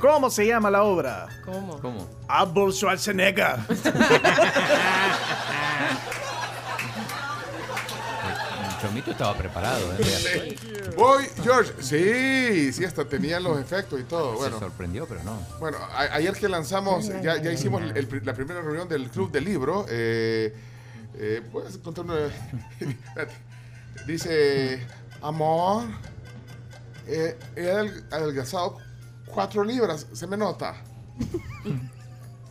¿Cómo se llama la obra? ¿Cómo? ¿Cómo? Árbol Schwarzenegger. [LAUGHS] Chomito estaba preparado. ¿eh? Voy, George. Sí, sí, hasta tenía los efectos y todo. Se sorprendió, pero no. bueno a- ayer que lanzamos, ya, ya hicimos el- el- la primera reunión del Club del Libro. Eh, eh, ¿Puedes contar una? Espérate. [LAUGHS] Dice, amor, eh, he adelg- adelgazado cuatro libras, se me nota.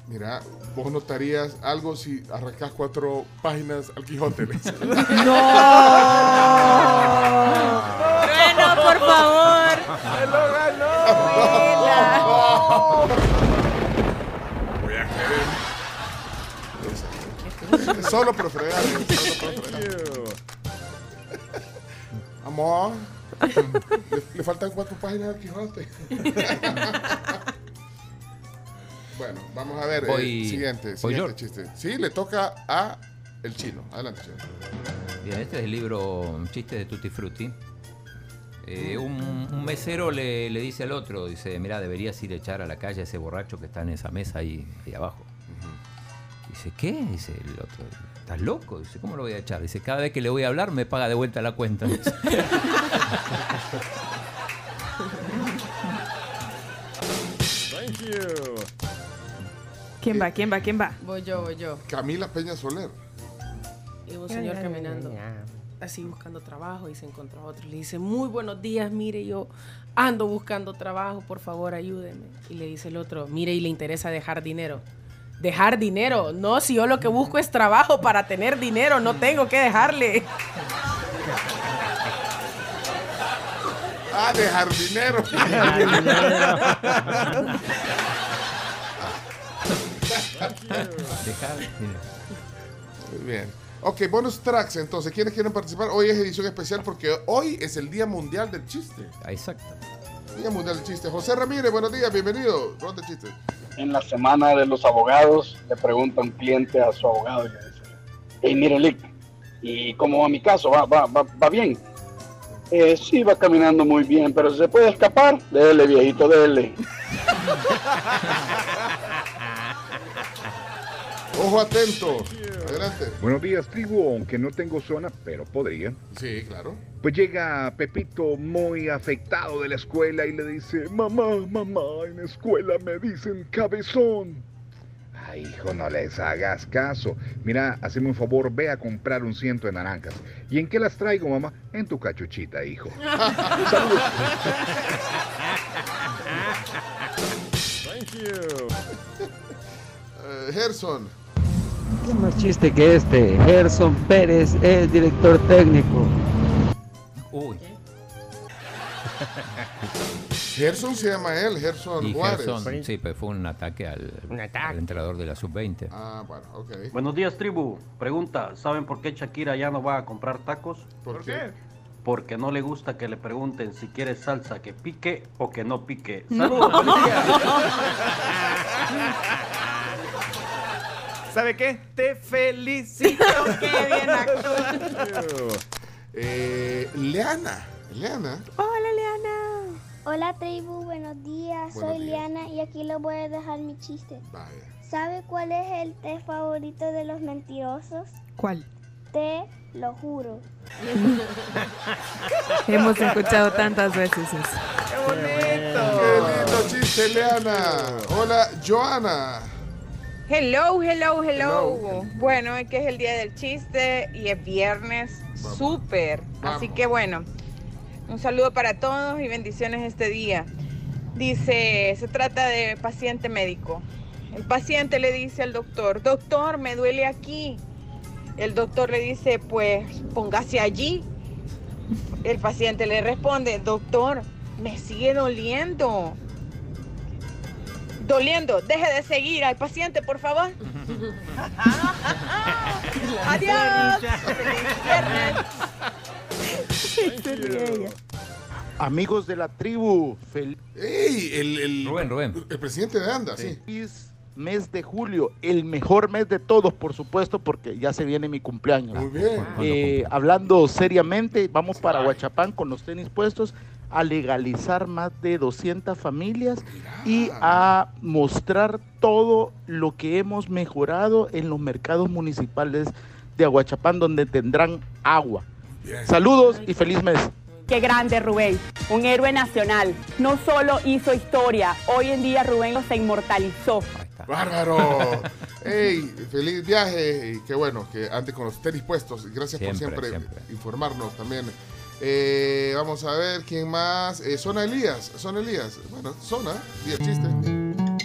Mira, vos notarías algo si arrancas cuatro páginas al Quijote. dice. Bueno, por favor. ¡Me lo ganó! Voy a querer. Solo por fregar. Solo por fregar. Amor. Le, le faltan cuatro páginas al Quijote. Bueno, vamos a ver Voy- el siguiente, voy siguiente chiste. Sí, le toca a el chino. Adelante, chino. Bien, este es el libro Chistes de Tutti Frutti. Eh, un, un mesero le, le dice al otro, dice, mira, deberías ir a echar a la calle a ese borracho que está en esa mesa ahí, ahí abajo. Dice, ¿qué? Dice el otro, ¿estás loco? Dice, ¿cómo lo voy a echar? Dice, cada vez que le voy a hablar me paga de vuelta la cuenta. Dice. Thank you. ¿Quién va? ¿Quién va? ¿Quién va? Voy yo, voy yo. Camila Peña Soler. Y un señor caminando así buscando trabajo y se encontró a otro. Le dice, muy buenos días, mire, yo ando buscando trabajo, por favor, ayúdeme. Y le dice el otro, mire, y le interesa dejar dinero. Dejar dinero. No, si yo lo que busco es trabajo para tener dinero, no tengo que dejarle. Ah, de jardinero. Muy bien. Ok, bonus tracks entonces. ¿Quiénes quieren participar? Hoy es edición especial porque hoy es el Día Mundial del Chiste. Exacto. Día Mundial del Chiste. José Ramírez, buenos días, bienvenido. Ronda de chistes. En la semana de los abogados le pregunta un cliente a su abogado y le dice, hey, mire, Lick, ¿y cómo va mi caso? ¿Va, va, va, va bien? "Eh, sí, va caminando muy bien, pero si se puede escapar, dele, viejito, dele. [LAUGHS] Ojo atento. Adelante. Buenos días, tribu, aunque no tengo zona, pero podría. Sí, claro. Pues llega Pepito muy afectado de la escuela y le dice, mamá, mamá, en la escuela me dicen cabezón. Ay, hijo, no les hagas caso. Mira, hazme un favor, ve a comprar un ciento de naranjas. ¿Y en qué las traigo, mamá? En tu cachuchita, hijo. [LAUGHS] Saludos. Thank you. Eh, Gerson. ¿Qué más chiste que este? Gerson Pérez, el director técnico. Uy. [LAUGHS] Gerson se llama él, Gerson Y Juárez. Gerson, sí, pero fue un ataque al, al entrenador de la sub-20. Ah, bueno, ok. Buenos días, tribu. Pregunta, ¿saben por qué Shakira ya no va a comprar tacos? ¿Por qué? Porque no le gusta que le pregunten si quiere salsa que pique o que no pique. Saludos, [LAUGHS] feliz día. ¿Sabe qué? Te felicito. Qué bien actúa. Eh, Leana. Leana. Hola, Leana. Hola tribu, buenos días. Buenos Soy días. Liana y aquí les voy a dejar mi chiste. Vaya. ¿Sabe cuál es el té favorito de los mentirosos? ¿Cuál? Te lo juro. [LAUGHS] Hemos escuchado tantas veces eso. ¡Qué bonito! ¡Qué lindo chiste, Leana! Hola, Joana. Hello, hello, hello, Bueno, es que es el día del chiste y es viernes, súper. Así que bueno, un saludo para todos y bendiciones este día. Dice, se trata de paciente médico. El paciente le dice al doctor, doctor, me duele aquí. El doctor le dice, pues póngase allí. El paciente le responde, doctor, me sigue doliendo. Doliendo, deje de seguir al paciente, por favor. [LAUGHS] Adiós. Feliz viernes. Amigos de la tribu, feliz ¡Ey! El, el, Rubén, Rubén. el presidente de ANDA, sí. mes de julio, el mejor mes de todos, por supuesto, porque ya se viene mi cumpleaños. Muy bien. Eh, hablando seriamente, vamos para Huachapán con los tenis puestos a legalizar más de 200 familias y a mostrar todo lo que hemos mejorado en los mercados municipales de Aguachapán, donde tendrán agua. Saludos y feliz mes. Qué grande Rubén, un héroe nacional. No solo hizo historia, hoy en día Rubén se inmortalizó. ¡Bárbaro! [LAUGHS] ¡Ey! Feliz viaje y qué bueno que ande con los tenis puestos. Gracias Siempre, por siempre, siempre. informarnos también. Eh, vamos a ver quién más. Eh, Zona Elías. Zona Elías. Bueno, Zona. Y el chiste.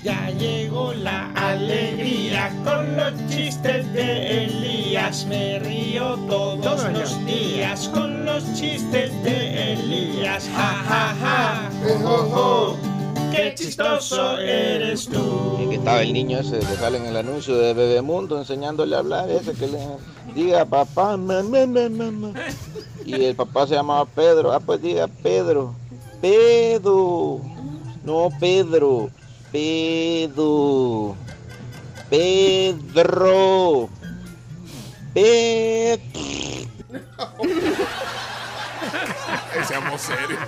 Ya llegó la alegría con los chistes de Elías. Me río todos los día. días con los chistes de Elías. Ja, ja, ja. Jo, jo, jo. Qué chistoso eres tú. Y que estaba el niño ese que sale en el anuncio de Bebemundo enseñándole a hablar, ese que le diga papá, mamá, mamá. Y el papá se llamaba Pedro, ah pues diga Pedro, Pedro, no Pedro. Pedro. Pedro. Pedro. [LAUGHS] Seamos serios.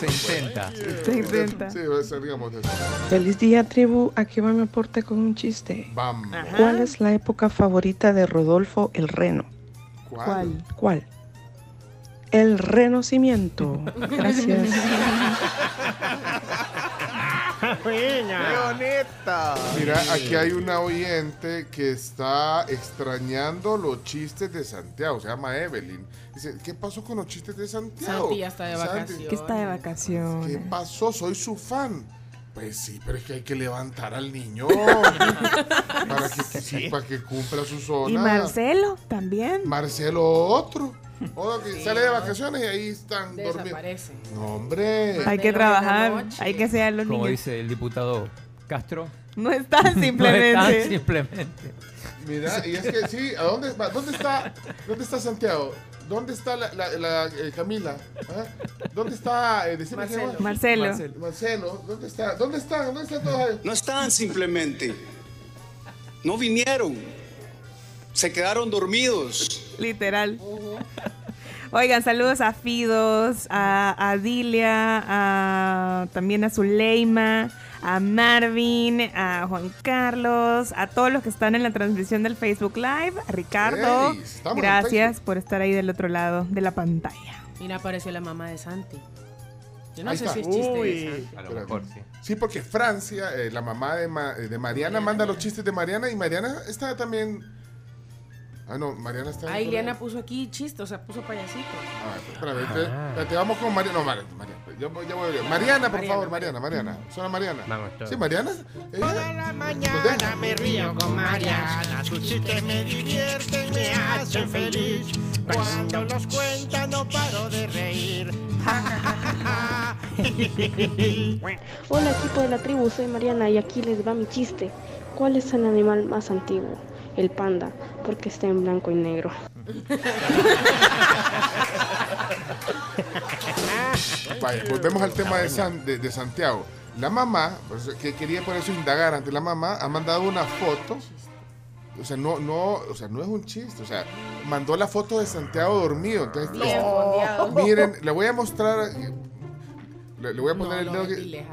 Se intenta. Se intenta. Sí, salgamos de eso. Feliz día, tribu. Aquí va mi aporte con un chiste. Vamos. ¿Cuál es la época favorita de Rodolfo el Reno? ¿Cuál? ¿Cuál? El renocimiento. [LAUGHS] Gracias. [LAUGHS] ¡Qué bonita! Mira, aquí hay una oyente que está extrañando los chistes de Santiago. Se llama Evelyn. Dice, ¿qué pasó con los chistes de Santiago? Santi ya está de vacaciones. Que está de ¿Qué pasó? Soy su fan. Pues sí, pero es que hay que levantar al niño [LAUGHS] para que, sí, para que cumpla su zona. Y Marcelo también. Marcelo otro. Otro que sale de vacaciones y ahí están dormidos. No, hombre. Hay que trabajar, hay que ser los Como niños. dice el diputado Castro. No están [LAUGHS] No simplemente. están [LAUGHS] simplemente. Mira, y es que sí, ¿a dónde, va? ¿dónde está dónde está Santiago? ¿Dónde está la, la- la, eh, Camila? ¿Ah? ¿Dónde está eh, Marcelo. Marcelo. Marcelo. Marcelo, ¿dónde está? ¿Dónde están? ¿Dónde están todos ellos? No están simplemente. No vinieron. Se quedaron dormidos. Literal. Oigan, saludos a Fidos, a, a Dilia, a, también a Zuleima, a Marvin, a Juan Carlos, a todos los que están en la transmisión del Facebook Live, a Ricardo. Gracias por estar ahí del otro lado de la pantalla. Mira, apareció la mamá de Santi. Yo no Ahí sé está. si es chiste Uy. de Santi. A lo mejor, sí. Sí, porque Francia, eh, la mamá de, Ma- de Mariana, manda los chistes de Mariana y Mariana está también. Ah, no, Mariana está. Ah. Iliana puso aquí chiste, o sea, puso payasito. Ah, espérame, espérate, espérate, vamos con Mariana. No, Mariana. Mariana, yo- yo voy a- Mariana, por favor, Mariana, Mariana. Suena Mariana. Vamos todos. Sí, Mariana. Toda la mañana me río con Mariana, sus chistes me divierten, me hacen feliz. Cuando los cuenta no paro de reír. [LAUGHS] Hola equipo de la tribu, soy Mariana y aquí les va mi chiste. ¿Cuál es el animal más antiguo? El panda, porque está en blanco y negro. [LAUGHS] Vaya, volvemos al tema de, San- de, de Santiago. La mamá, por eso que quería por eso indagar ante la mamá, ha mandado una foto. O sea, no, no, o sea, no es un chiste. O sea, mandó la foto de Santiago dormido. Entonces, miren, le voy a mostrar. eh, Le, le voy a poner el dedo. que-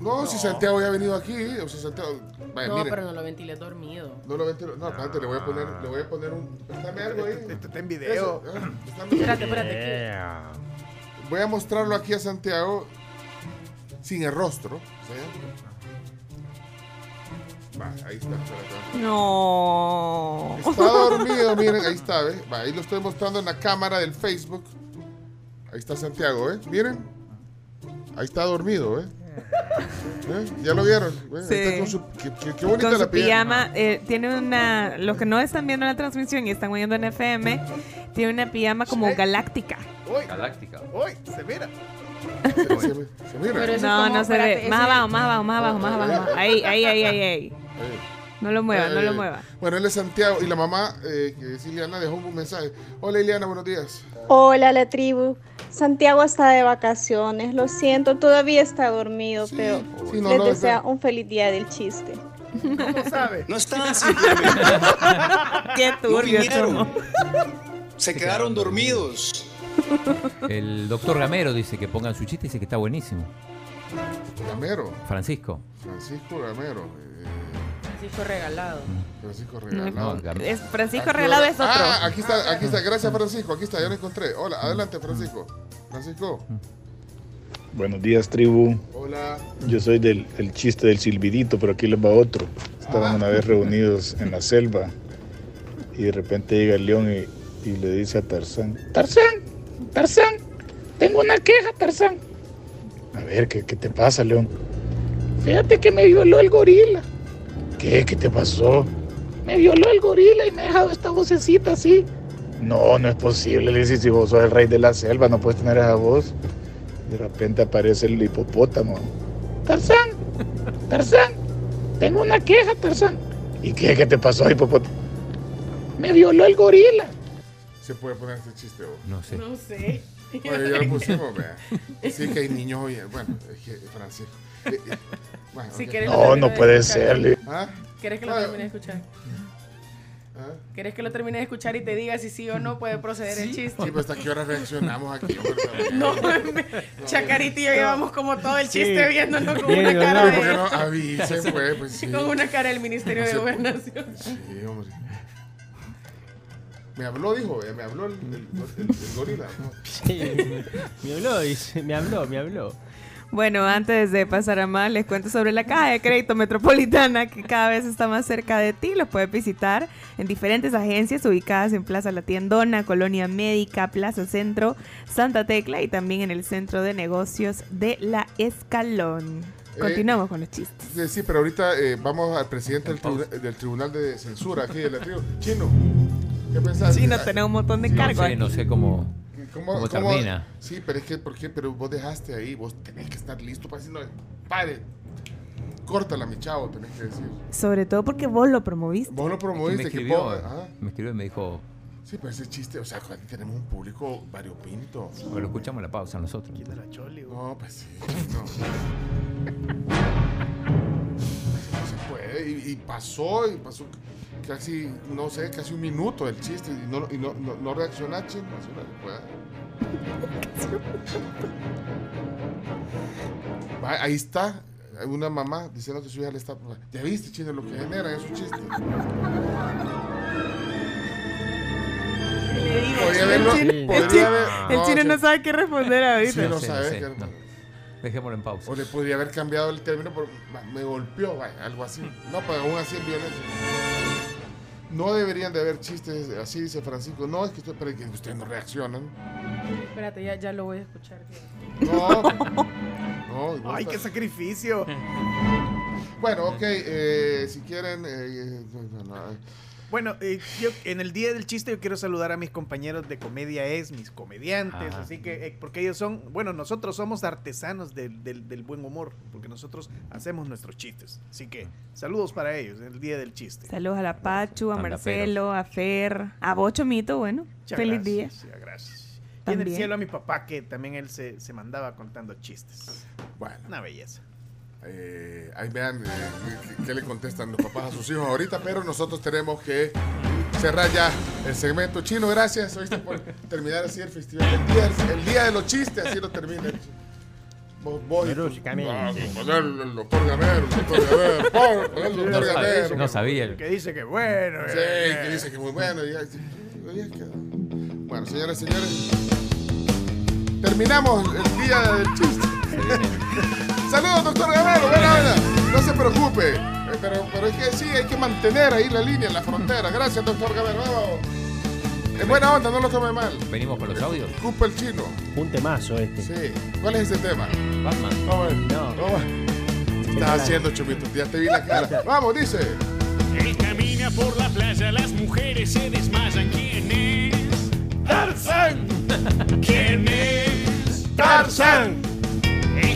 no, si Santiago ya ha venido aquí. O sea, Santiago. Vaya, no, pero no lo ventiles dormido. No lo ventilo. No, espérate, le voy a poner, le voy a poner un. Préstame algo ahí. Esto está en video. Ah. Espérate, espérate. Voy a mostrarlo aquí a Santiago sin el rostro. ¿sí? Va, ahí está. espérate. No. Está dormido, miren, ahí está, ¿ves? Va, ahí lo estoy mostrando en la cámara del Facebook. Ahí está Santiago, ¿eh? Miren. Ahí está dormido, ¿eh? ¿Eh? ¿Ya lo vieron? ¿Eh? Sí. Ahí está con su, qué, qué- qué bonita Con la su pijama. pijama, eh, tiene una. Los que no están viendo la transmisión y están oyendo en FM, tiene una pijama como galáctica. Galáctica. Uy, se mira. [LAUGHS] Se, se mira. No, no se ve. Más abajo, más abajo, más abajo, más abajo. Ahí, ahí, ahí, ahí, ahí. No lo mueva, no lo Eh, mueva. Bueno, él es Santiago y la mamá, eh, que es Ileana, dejó un mensaje. Hola Ileana, buenos días. Hola la tribu. Santiago está de vacaciones, lo siento, todavía está dormido, pero sí, no, les no, desea está- un feliz día del chiste. ¿Cómo sabe? No simplemente. [LAUGHS] Qué turbio. Se quedaron dormidos. El doctor Gamero dice que pongan su chiste y dice que está buenísimo. Gamero, Francisco. Francisco Gamero. eh, Francisco regalado. Francisco No, Regalado. Es Francisco Regalado es otro. Ah, aquí está, aquí está. Gracias, Francisco. Aquí está, ya lo encontré. Hola, adelante, Francisco. Francisco. Buenos días, tribu. Hola. Yo soy del el chiste del silbidito, pero aquí les va otro. Estaban una vez reunidos en la selva y de repente llega el león y, y le dice a Tarzán, Tarzán, Tarzán, tengo una queja, Tarzán. A ver, ¿qué, qué te pasa, león? Fíjate que me violó el gorila. ¿Qué? ¿Qué te pasó? Me violó el gorila y me ha dejado esta vocecita así. No, no es posible, le dice, si vos sos el rey de la selva, no puedes tener esa voz. De repente aparece el hipopótamo. Tarzán, Tarzán, tengo una queja, Tarzán. ¿Y qué? ¿Qué te pasó, hipopótamo? Me violó el gorila. ¿Se puede poner este chiste vos? No sé. No sé. Bueno, ya lo pusimos, vea. [LAUGHS] Sí que hay niños hoy. Bueno, es que Francisco. eh, eh, bueno, Si No, no puede escuchar. ser. ¿Ah? ¿Quieres que lo termine de escuchar? ¿Ah? ¿Quieres que lo termine de escuchar y te diga si sí o no puede proceder el chiste? Sí, pero hasta qué hora reaccionamos aquí. [LAUGHS] [LAUGHS] No, Chacarita y yo llevamos como todo el Sí. chiste viéndonos con una cara no, de... ¿por qué no avisen, pues? Pues sí. Con una cara del Ministerio de No sé- Gobernación. Sí, hombre. Me habló, dijo, eh, me habló el, el- el- el gorila. ¿no? Sí, me habló, dice, me habló, me habló. Bueno, antes de pasar a más, les cuento sobre la caja de crédito metropolitana que cada vez está más cerca de ti. Los puedes visitar en diferentes agencias ubicadas en Plaza La Tiendona, Colonia Médica, Plaza Centro, Santa Tecla y también en el Centro de Negocios de La Escalón. Eh, Continuamos con los chistes. Sí, sí, pero ahorita eh, vamos al presidente del, tribuna- del Tribunal de Censura aquí de la tribu. Chino, ¿qué pensás? Sí, no tenemos un montón de No cargos. sé, no sé cómo, ¿Cómo, cómo cómo- termina. Sí, pero es que, ¿por qué? Pero vos dejaste ahí, vos tenés que estar listo para decirlo. Pare, córtala, mi chavo, tenés que decir. Sobre todo porque vos lo promoviste. Vos lo Es que me promoviste, que escribió, vos- ah. me escribió y me dijo, Sí, pero ese chiste, o sea, aquí tenemos un público variopinto. bueno, lo escuchamos en la pausa nosotros. No, pues sí, no. [LAUGHS] No se puede. Y, y pasó, y pasó casi, no sé, casi un minuto el chiste y no, y no, no, no reacciona, puede. [LAUGHS] Va, Ahí está una mamá diciendo que su hija le está. Ya viste, chino, lo que genera esos chistes. Podría haberlo- El chino- podría el chino- haber- el no, chino sí. no sabe qué responder ahorita. Sí, no sabe. no. Dejémoslo en pausa. O le podría haber cambiado el término por "Ma- me golpeó, vaya, algo así. No, pero aún así es violencia. No deberían de haber chistes así, dice Francisco. No, es que, estoy- pero es que ustedes no reaccionan. Espérate, ya, ya lo voy a escuchar. No. [LAUGHS] no igual Ay, qué sacrificio. Bueno, ok, eh, si quieren... eh, no, no, no, Bueno, eh, yo en el día del chiste yo quiero saludar a mis compañeros de comedia es, mis comediantes, Ajá. así que eh, porque ellos son, bueno, nosotros somos artesanos del, del- del buen humor, porque nosotros hacemos nuestros chistes. Así que saludos para ellos en el día del chiste. Saludos a la Pachu, a Marcelo, a Fer, a Bocho Mito, bueno. Muchas feliz gracias, día. gracias. Y en el cielo a mi papá, que también él se, se mandaba contando chistes. Bueno. Una belleza. Eh, ahí vean eh, qué- qué le contestan los papás a sus hijos ahorita, pero nosotros tenemos que cerrar ya el segmento. Chino, gracias ¿oíste? por terminar así el festival. El día, el día de los chistes, así lo termina. Vos, vos y tu- Ah, el, el doctor Gamero, el doctor Gamero, [LAUGHS] por- el doctor No sabía, Gamero. no sabía. el- Que dice que bueno. Sí, eh, que dice que muy bueno. y y. Bueno, señoras y señores, terminamos el día del chiste. [LAUGHS] Saludos, doctor Gamero, buena onda. No se preocupe, eh, pero, pero es que sí, hay que mantener ahí la línea en la frontera. Gracias, doctor Gamero. Vamos. En buena onda, no lo tome mal. Venimos con los audios. Disculpa el chino. Un temazo este. Sí. ¿Cuál es ese tema? Batman. No. ¿Qué estás haciendo, Chomito? Ya te vi la cara. Vamos, dice. Él camina por la playa, las mujeres se desmayan. ¿Quién es? Tarzan. ¿Quién es? Tarzan.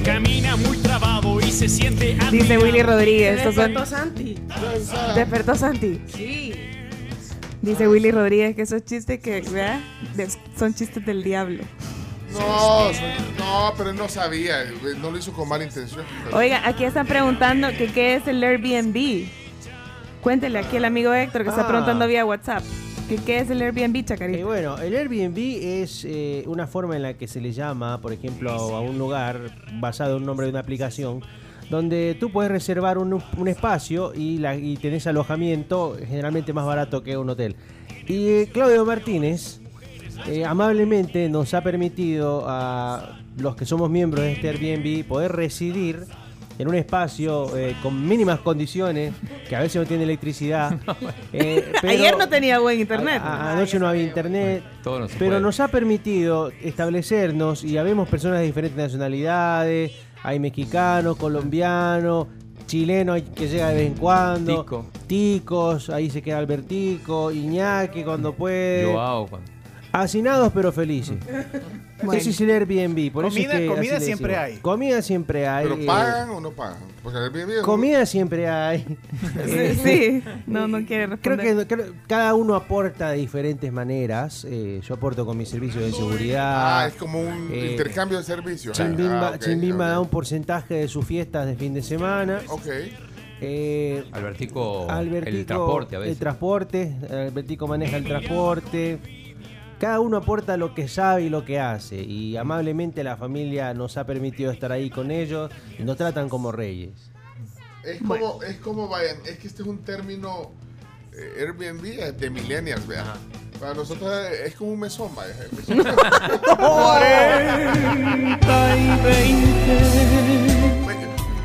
Camina muy trabado y se siente Dice Willy Rodríguez. ¿Te Estos son... despertó Santi? ¿Despertó Santi? Sí. Dice Willy Rodríguez que esos chistes que, ¿verdad? Son chistes del diablo. No, no, pero él no sabía. No lo hizo con mala intención. Oiga, aquí están preguntando que qué es el Airbnb. Cuéntele aquí al amigo Héctor que está Ah. preguntando vía WhatsApp. Qué es el Airbnb, Chacarita. Eh, bueno, el Airbnb es eh, una forma en la que se le llama, por ejemplo, a un lugar basado en un nombre de una aplicación, donde tú puedes reservar un, un espacio y, la, y tenés alojamiento generalmente más barato que un hotel. Y eh, Claudio Martínez eh, amablemente nos ha permitido a los que somos miembros de este Airbnb poder residir en un espacio eh, con mínimas condiciones, que a veces no tiene electricidad. [LAUGHS] eh, pero- Ayer no tenía buen internet. a- anoche no había internet. Todo no se Pero puede. nos ha permitido establecernos y habemos personas de diferentes nacionalidades. Hay mexicanos, colombianos, chilenos que llega de vez en cuando. Tico. Ticos, ahí se queda Albertico, Iñaki cuando puede. Joao. cuando- Hacinados pero felices. [LAUGHS] Bueno. Ese es el Airbnb. Por eso es Comida- que comida así le siempre decimos. hay. Comida siempre hay. ¿Pero eh, pagan o no pagan? Porque el Airbnb es un- Comida siempre hay. [LAUGHS] Sí, sí. No, no quiere Creo responder. que creo- cada uno aporta de diferentes maneras. Eh, yo aporto con mi servicio de seguridad. Ah, es como un Eh, intercambio de servicios. Chimbimba, Ah, Chimbimba da un porcentaje de sus fiestas de fin de semana. Ok. Eh, Albertico, Albertico, el transporte a El transporte, Albertico maneja el transporte. Cada uno aporta lo que sabe y lo que hace. Y amablemente la familia nos ha permitido estar ahí con ellos y nos tratan como reyes. Es como, es como, vayan, es que este es un término eh, Airbnb de millennials, vea. Para nosotros es como un mesón, vaya. el mesón. [LAUGHS]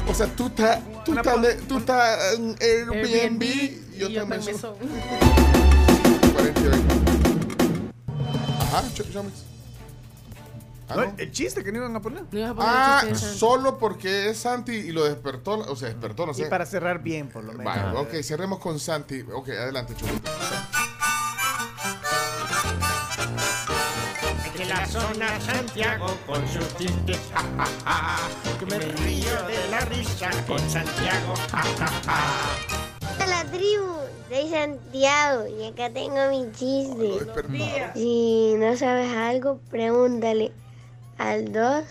O sea, tú estás tú estás de- tú estás en Airbnb, y yo y yo también [LAUGHS] Ajá. Ah, No, no. El chiste que no iban a poner. Ah, solo porque es Santi y lo despertó, o sea, despertó, no Y sé. para cerrar bien, por lo menos. Vale, ok, cerremos con Santi. Ok, adelante, Chulito. que la zona Santiago con sus chistes, ja, ja, ja, que me río de la risa con Santiago, ja, ja, ja. la tribu, soy Santiago y acá tengo mi chiste. Si no sabes algo, pregúntale al 2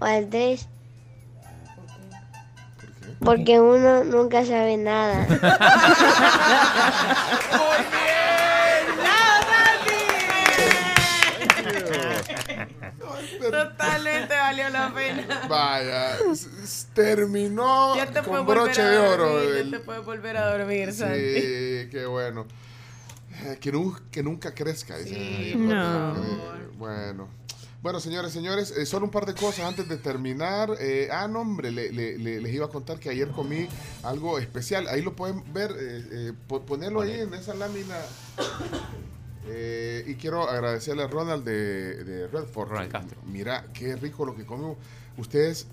o al 3. Porque uno nunca sabe nada. [LAUGHS] [LAUGHS] Totalmente valió la pena. Vaya, terminó Ya te con broche de oro. dormir, el- Ya te puedes volver a dormir, Santi. Sí, qué bueno. Eh, Que, nu- que nunca crezca. dice ahí. No. Eh, Bueno. Bueno, señores, señores, eh, solo un par de cosas antes de terminar. Eh, ah, no, hombre, le- le- le- les iba a contar que ayer comí algo especial. Ahí lo pueden ver, eh, eh, po- ponerlo ahí en esa lámina. Eh, y quiero agradecerle a Ronald de, de Redford. Mira, qué rico lo que comimos. Ustedes...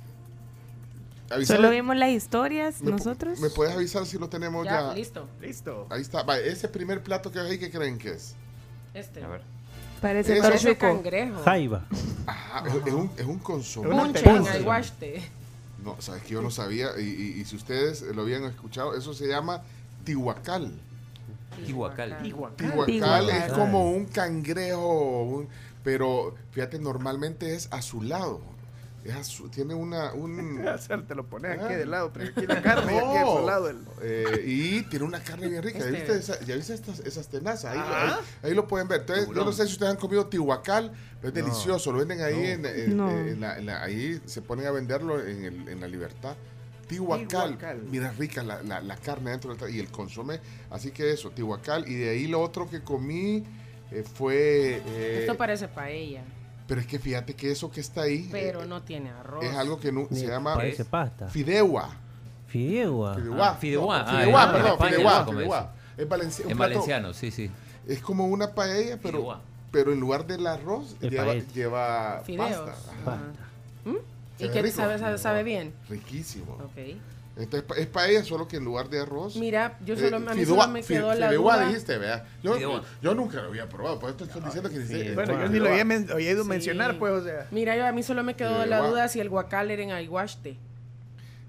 Solo vimos las historias ¿Me pu- nosotros. ¿Me puedes avisar si lo tenemos ya? Ya, listo. Listo. Ahí está. Va, ese primer plato que ves ahí, ¿qué creen que es? Este. A ver. Parece Parece cangrejo. Jaiba. Ajá, es, es un, es un consomé. Punche en aguaste. No, sabes que yo no sabía. Y, y- y si ustedes lo habían escuchado, eso se llama tihuacal. Tihuacal. Tihuacal es como un cangrejo, un- pero fíjate, normalmente es azulado. Es azu- tiene una... Un, [LAUGHS] Te lo pones aquí de lado, pero aquí la carne y aquí a su lado. el- Eh, y tiene una carne bien rica. ¿Ya Este- viste, esa- ya viste estas, esas tenazas? Ahí, Ajá. ahí- ahí lo pueden ver. Entonces, yo no sé si ustedes han comido tihuacal, pero es No. delicioso. Lo venden ahí, en, en- No. en la- en la- ahí se ponen a venderlo en, el- en la libertad. Tihuacal, Tihuacal. mira rica la, la- la carne dentro del y el consomé. Así que eso, tihuacal. Y de ahí lo otro que comí eh, fue... eh, Esto parece paella, pero es que fíjate que eso que está ahí pero no tiene arroz. es algo que nu- se llama... Parece pasta. Fideuá. Fideuá. Fideuá. Ah, fideuá. No, Ah, perdón, España come fideuá. eso. Es valenci- un En plato- valenciano, sí, sí. Es como una paella, pero, pero en lugar del arroz lleva, lleva Fideos. pasta. Ajá. ¿Mm? ¿Y qué sabe, sabe, sabe bien? Riquísimo. Ok. Entonces es paella, solo que en lugar de arroz. Mira, yo solo- a mí fideuá- solo me quedó la fideuá duda. dijiste, vea. Yo, yo nunca lo había probado, por esto estoy diciendo que dice. Bueno, yo ni lo había men- oído mencionar, pues, o sea. Mira, yo a mí solo me quedó la duda si el guacal era en aguaste.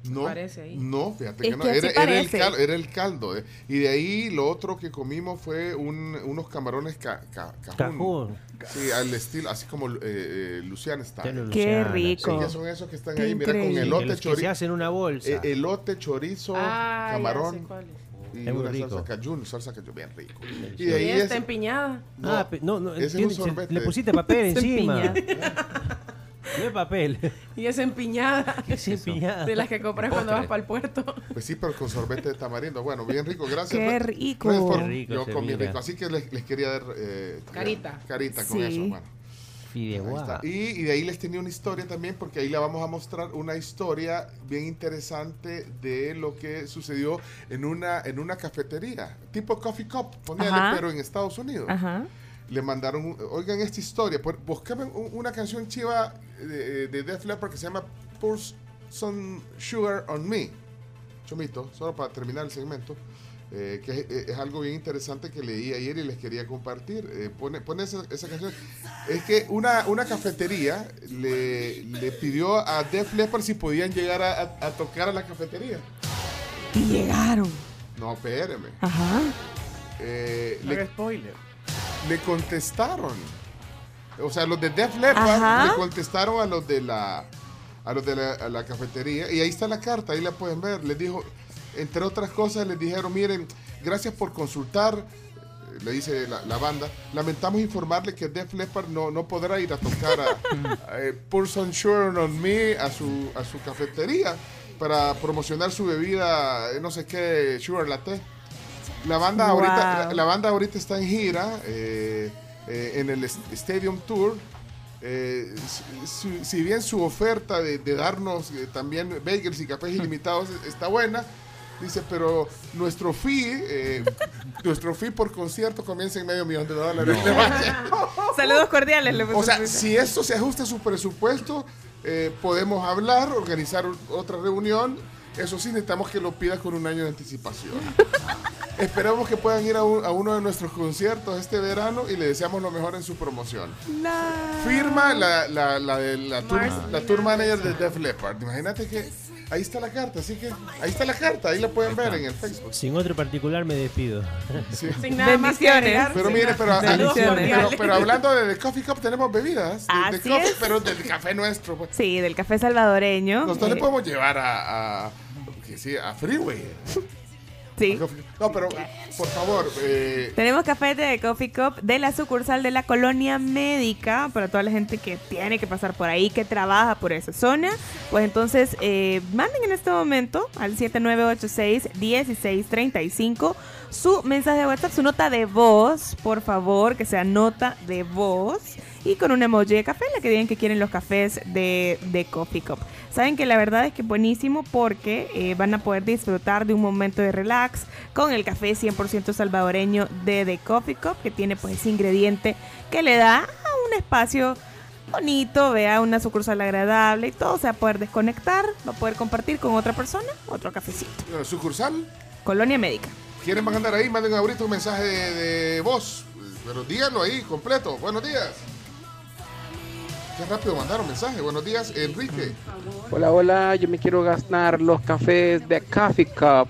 No, Parece ahí. no, fíjate Es que no, que era, era el caldo, era el caldo. eh. Y de ahí lo otro que comimos fue un- unos camarones ca, ca- cajún. Cajún. Sí, al estilo, así como eh, eh, Luciana está. Qué rico. Sí, son esos que están Qué ahí, mira, con increíble. elote, chorizo. se hacen en una bolsa. elote, chorizo, Ah, camarón. Y Es muy una rico. salsa cajún, salsa cajún, bien rico. Y de ahí esta es, empiñada. No, ah, no, no, ese es un sorbete. le pusiste papel [LAUGHS] Está encima. [LAUGHS] No es papel. Y esa empiñada. [LAUGHS] es empiñada? De las que compras cuando vas para el puerto. Pues sí, pero con sorbete de tamarindo. Bueno, bien rico, gracias. Qué Red- rico. Qué rico Yo comí rico, así que les, les quería dar eh, Carita. Carita con Sí. eso, bueno. Fideuá. Y, y de ahí les tenía una historia también, porque ahí le vamos a mostrar una historia bien interesante de lo que sucedió en una, en una cafetería, tipo Coffee Cup, poníale, pero en Estados Unidos. Ajá. Le mandaron, oigan esta historia, pues, buscame un- una canción chiva de, de Def Leppard que se llama Pour Some Sugar on Me. Chomito, solo para terminar el segmento. eh, que es, es algo bien interesante que leí ayer y les quería compartir. Eh, pone pone esa, esa canción. Es que una, una cafetería le, le pidió a Def Leppard si podían llegar a, a- a tocar a la cafetería. Y llegaron. No, espéreme. Ajá. Eh, No le, spoiler. Le contestaron. O sea, los de Def Leppard Ajá. le contestaron a los de la a los de la, a la cafetería y ahí está la carta, ahí la pueden ver. Les dijo, entre otras cosas, les dijeron, miren, gracias por consultar, le dice la, la banda, lamentamos informarle que Def Leppard no, no podrá ir a tocar a, [LAUGHS] a, eh, Pour Some Sugar on Me a su, a su cafetería para promocionar su bebida, eh, no sé qué, Sugar Latte. La banda, Wow. ahorita, la, la banda ahorita está en gira eh, eh, en el Stadium Tour. Eh, si, si bien su oferta de, de darnos también bagels y cafés [LAUGHS] ilimitados está buena, dice, pero nuestro fee, [LAUGHS] nuestro fee por concierto comienza en medio millón de dólares. [LAUGHS] Saludos cordiales. Le O sea, si esto se ajusta a su presupuesto, podemos hablar, organizar otra reunión. Eso sí, necesitamos que lo pida con un año de anticipación. [LAUGHS] Esperamos que puedan ir a, un- a uno de nuestros conciertos este verano y le deseamos lo mejor en su promoción. Firma la, la, la, de la, tour, la tour manager de Def Leppard. Imagínate que ahí está la carta, así que ahí está la carta, ahí la pueden ver en el Facebook. Sin otro particular me despido. Sí. [LAUGHS] Sin nada más que agregar. Pero sin mire, nada- pero, pero, hablando de The Coffee Cup, tenemos bebidas. de- de coffee. Pero del café nuestro. pues. Sí, del café salvadoreño. Nosotros Eh, le podemos llevar a, sí, a Freeway. Sí. No, pero por favor, eh, Tenemos café de Coffee Cup de la sucursal de la colonia médica para toda la gente que tiene que pasar por ahí, que trabaja por esa zona. Pues entonces eh, manden en este momento al 7986-1635 su mensaje de WhatsApp, su nota de voz, por favor, que sea nota de voz. Y con un emoji de café, la que digan que quieren los cafés de, de Coffee Cup. Saben que la verdad es que buenísimo porque eh, van a poder disfrutar de un momento de relax con el café 100% salvadoreño de The Coffee Cup, que tiene pues ese ingrediente que le da a un espacio bonito, vea una sucursal agradable y todo se va a poder desconectar, va a poder compartir con otra persona otro cafecito. sucursal, Colonia Médica. quieren mandar ahí, manden ahorita un mensaje de, de voz. Pero díganlo ahí, completo. Buenos días. Qué rápido mandaron mensaje. Buenos días, Enrique. Hola, hola, yo me quiero gastar los cafés de Coffee Cup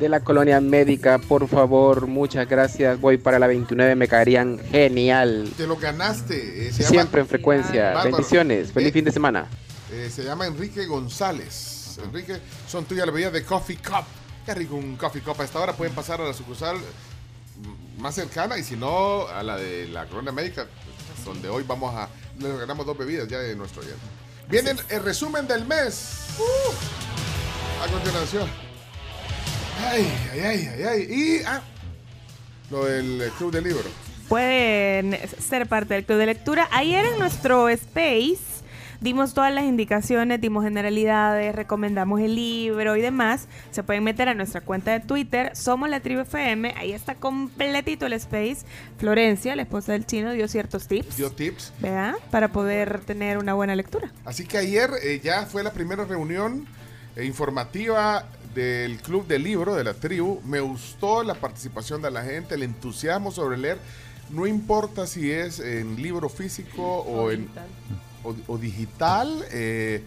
de la colonia médica, por favor, muchas gracias. Voy para la 29, me caerían genial. Te lo ganaste. eh, Siempre en frecuencia. Bárbaro. Bendiciones, feliz Eh, fin de semana. Eh, se llama Enrique González. Enrique, son tuyas las bebidas de Coffee Cup. Qué rico un Coffee Cup. A esta hora pueden pasar a la sucursal más cercana y si no, a la de la Corona Médica, donde hoy vamos a. Le ganamos dos bebidas ya de nuestro oyente. Viene el, el resumen del mes. Uh, a continuación. Ay, ay, ay, ay, ay. Y. Ah, lo del Club del Libro. pueden ser parte del club de lectura. Ayer en nuestro space dimos todas las indicaciones, dimos generalidades, recomendamos el libro y demás. Se pueden meter a nuestra cuenta de Twitter, somos la tribu FM, ahí está completito el space. Florencia, la esposa del chino, dio ciertos tips, Dio tips. ¿verdad? Para poder tener una buena lectura. Así que ayer eh, ya fue la primera reunión eh, informativa del Club del Libro de la tribu. Me gustó la participación de la gente, el entusiasmo sobre leer. No importa si es en libro físico o, en o, o digital. eh,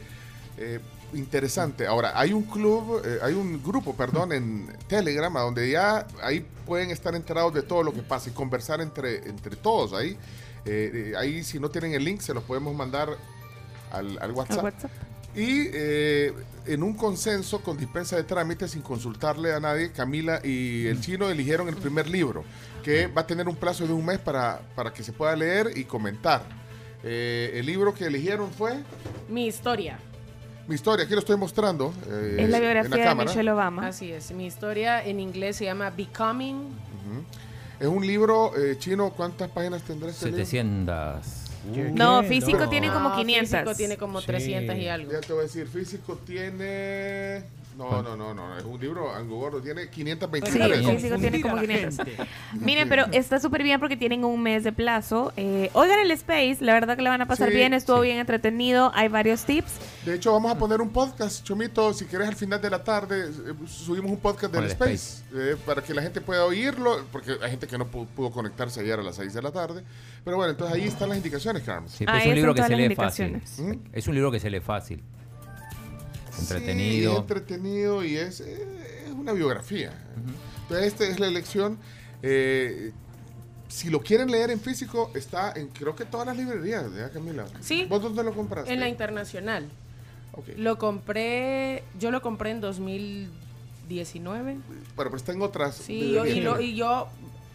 eh, interesante. Ahora, hay un club, eh, hay un grupo, perdón, en Telegram, donde ya ahí pueden estar enterados de todo lo que pasa y conversar entre, entre todos ahí. Eh, eh, ahí, si no tienen el link, se los podemos mandar al, al WhatsApp. WhatsApp. Y eh, en un consenso con dispensa de trámites, sin consultarle a nadie, Camila y el chino eligieron el primer libro, que va a tener un plazo de un mes para, para que se pueda leer y comentar. Eh, el libro que eligieron fue Mi historia. Mi historia, aquí lo estoy mostrando. eh, es la biografía de cámara. Michelle Obama. Así es. Mi historia en inglés se llama Becoming. Es un libro eh, chino, ¿cuántas páginas tendrá este libro? 700. No, físico No. tiene como No, 500. Físico tiene como Sí. 300 y algo. Ya te voy a decir, físico tiene No, no, no, no, es un libro algo gordo, tiene Sí, 523. sí, sí, tienen como 500. Miren, pero está súper bien porque tienen un mes de plazo. Eh, oigan el Space, la verdad que le van a pasar Sí, bien, estuvo bien entretenido, hay varios tips. De hecho, vamos a poner un podcast, Chomito, si quieres al final de la tarde, eh, subimos un podcast del el Space, eh, para que la gente pueda oírlo, porque hay gente que no pu- pudo conectarse ayer a las 6 de la tarde. Pero bueno, entonces ahí están las indicaciones, Carmen. Sí, pero es un libro que se lee fácil. Es un libro que se lee fácil. Sí, Entretenido. entretenido y es, es una biografía. Entonces, esta es la elección. Eh, si lo quieren leer en físico, está en creo que todas las librerías, ¿verdad, Camila? Sí. ¿Vos dónde lo compraste? En la internacional. Lo compré, yo lo compré en 2019. Bueno, pero está en otras. Sí, yo, y, librerías. lo- y yo,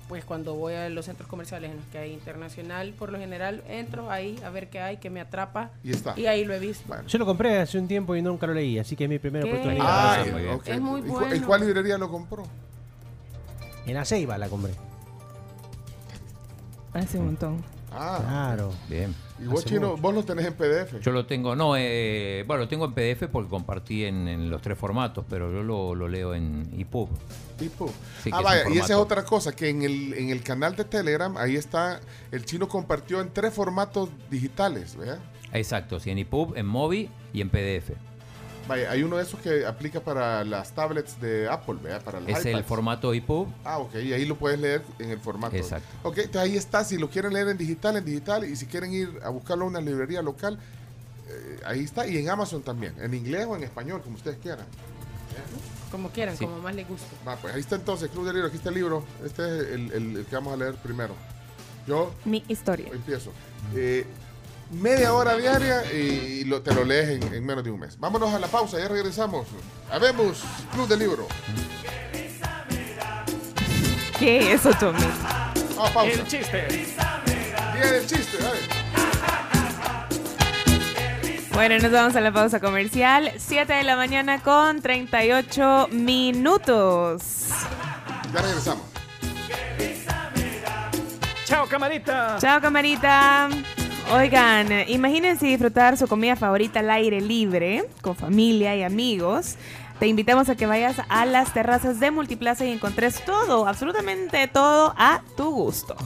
pues cuando voy a los centros comerciales en los que hay internacional, por lo general entro ahí a ver qué hay, qué me atrapa. Y está. Y ahí lo he visto. Yo lo compré hace un tiempo y nunca lo leí, así que es mi primera ¿Qué? oportunidad. Ah, ok. Es muy ¿Y cu- bueno. ¿En cuál librería lo compró? En Aceiba la compré. Hace un montón. Ah, Claro. Bien. y vos, Hace Chino, mucho. vos lo tenés en PDF. Yo lo tengo, no, eh, bueno, lo tengo en PDF porque compartí en, en los tres formatos, pero yo lo, lo leo en EPUB. Sí, que ah, es vaya, y esa es otra cosa, que en el, en el canal de Telegram, ahí está, el chino compartió en tres formatos digitales, ¿verdad? Exacto, sí, en EPUB, en Mobi y en PDF. Vaya, hay uno de esos que aplica para las tablets de Apple, ¿verdad? Para los Es el iPads. formato EPUB. Ah, ok, y ahí lo puedes leer en el formato. Exacto. Ok, entonces ahí está, si lo quieren leer en digital, en digital, y si quieren ir a buscarlo en una librería local, eh, ahí está, y en Amazon también, en inglés o en español, como ustedes quieran. Como quieran, Sí. como más les guste. Va, pues ahí está entonces, Club de Libro, aquí está el libro, este es el, el- el que vamos a leer primero. Yo Mi historia. empiezo. Eh, media hora diaria y lo- te lo lees en, en menos de un mes. Vámonos a la pausa, ya regresamos. Habemos Club del Libro. ¿Qué es eso, Tommy? Ah, pausa. El chiste. Día del chiste, dale. Bueno, nos vamos a la pausa comercial. 7 de la mañana con 38 minutos. Ya regresamos. Chao, camarita. Chao, camarita. Oigan, eh, imagínense disfrutar su comida favorita al aire libre, con familia y amigos. Te invitamos a que vayas a las terrazas de Multiplaza y encontres todo, absolutamente todo a tu gusto.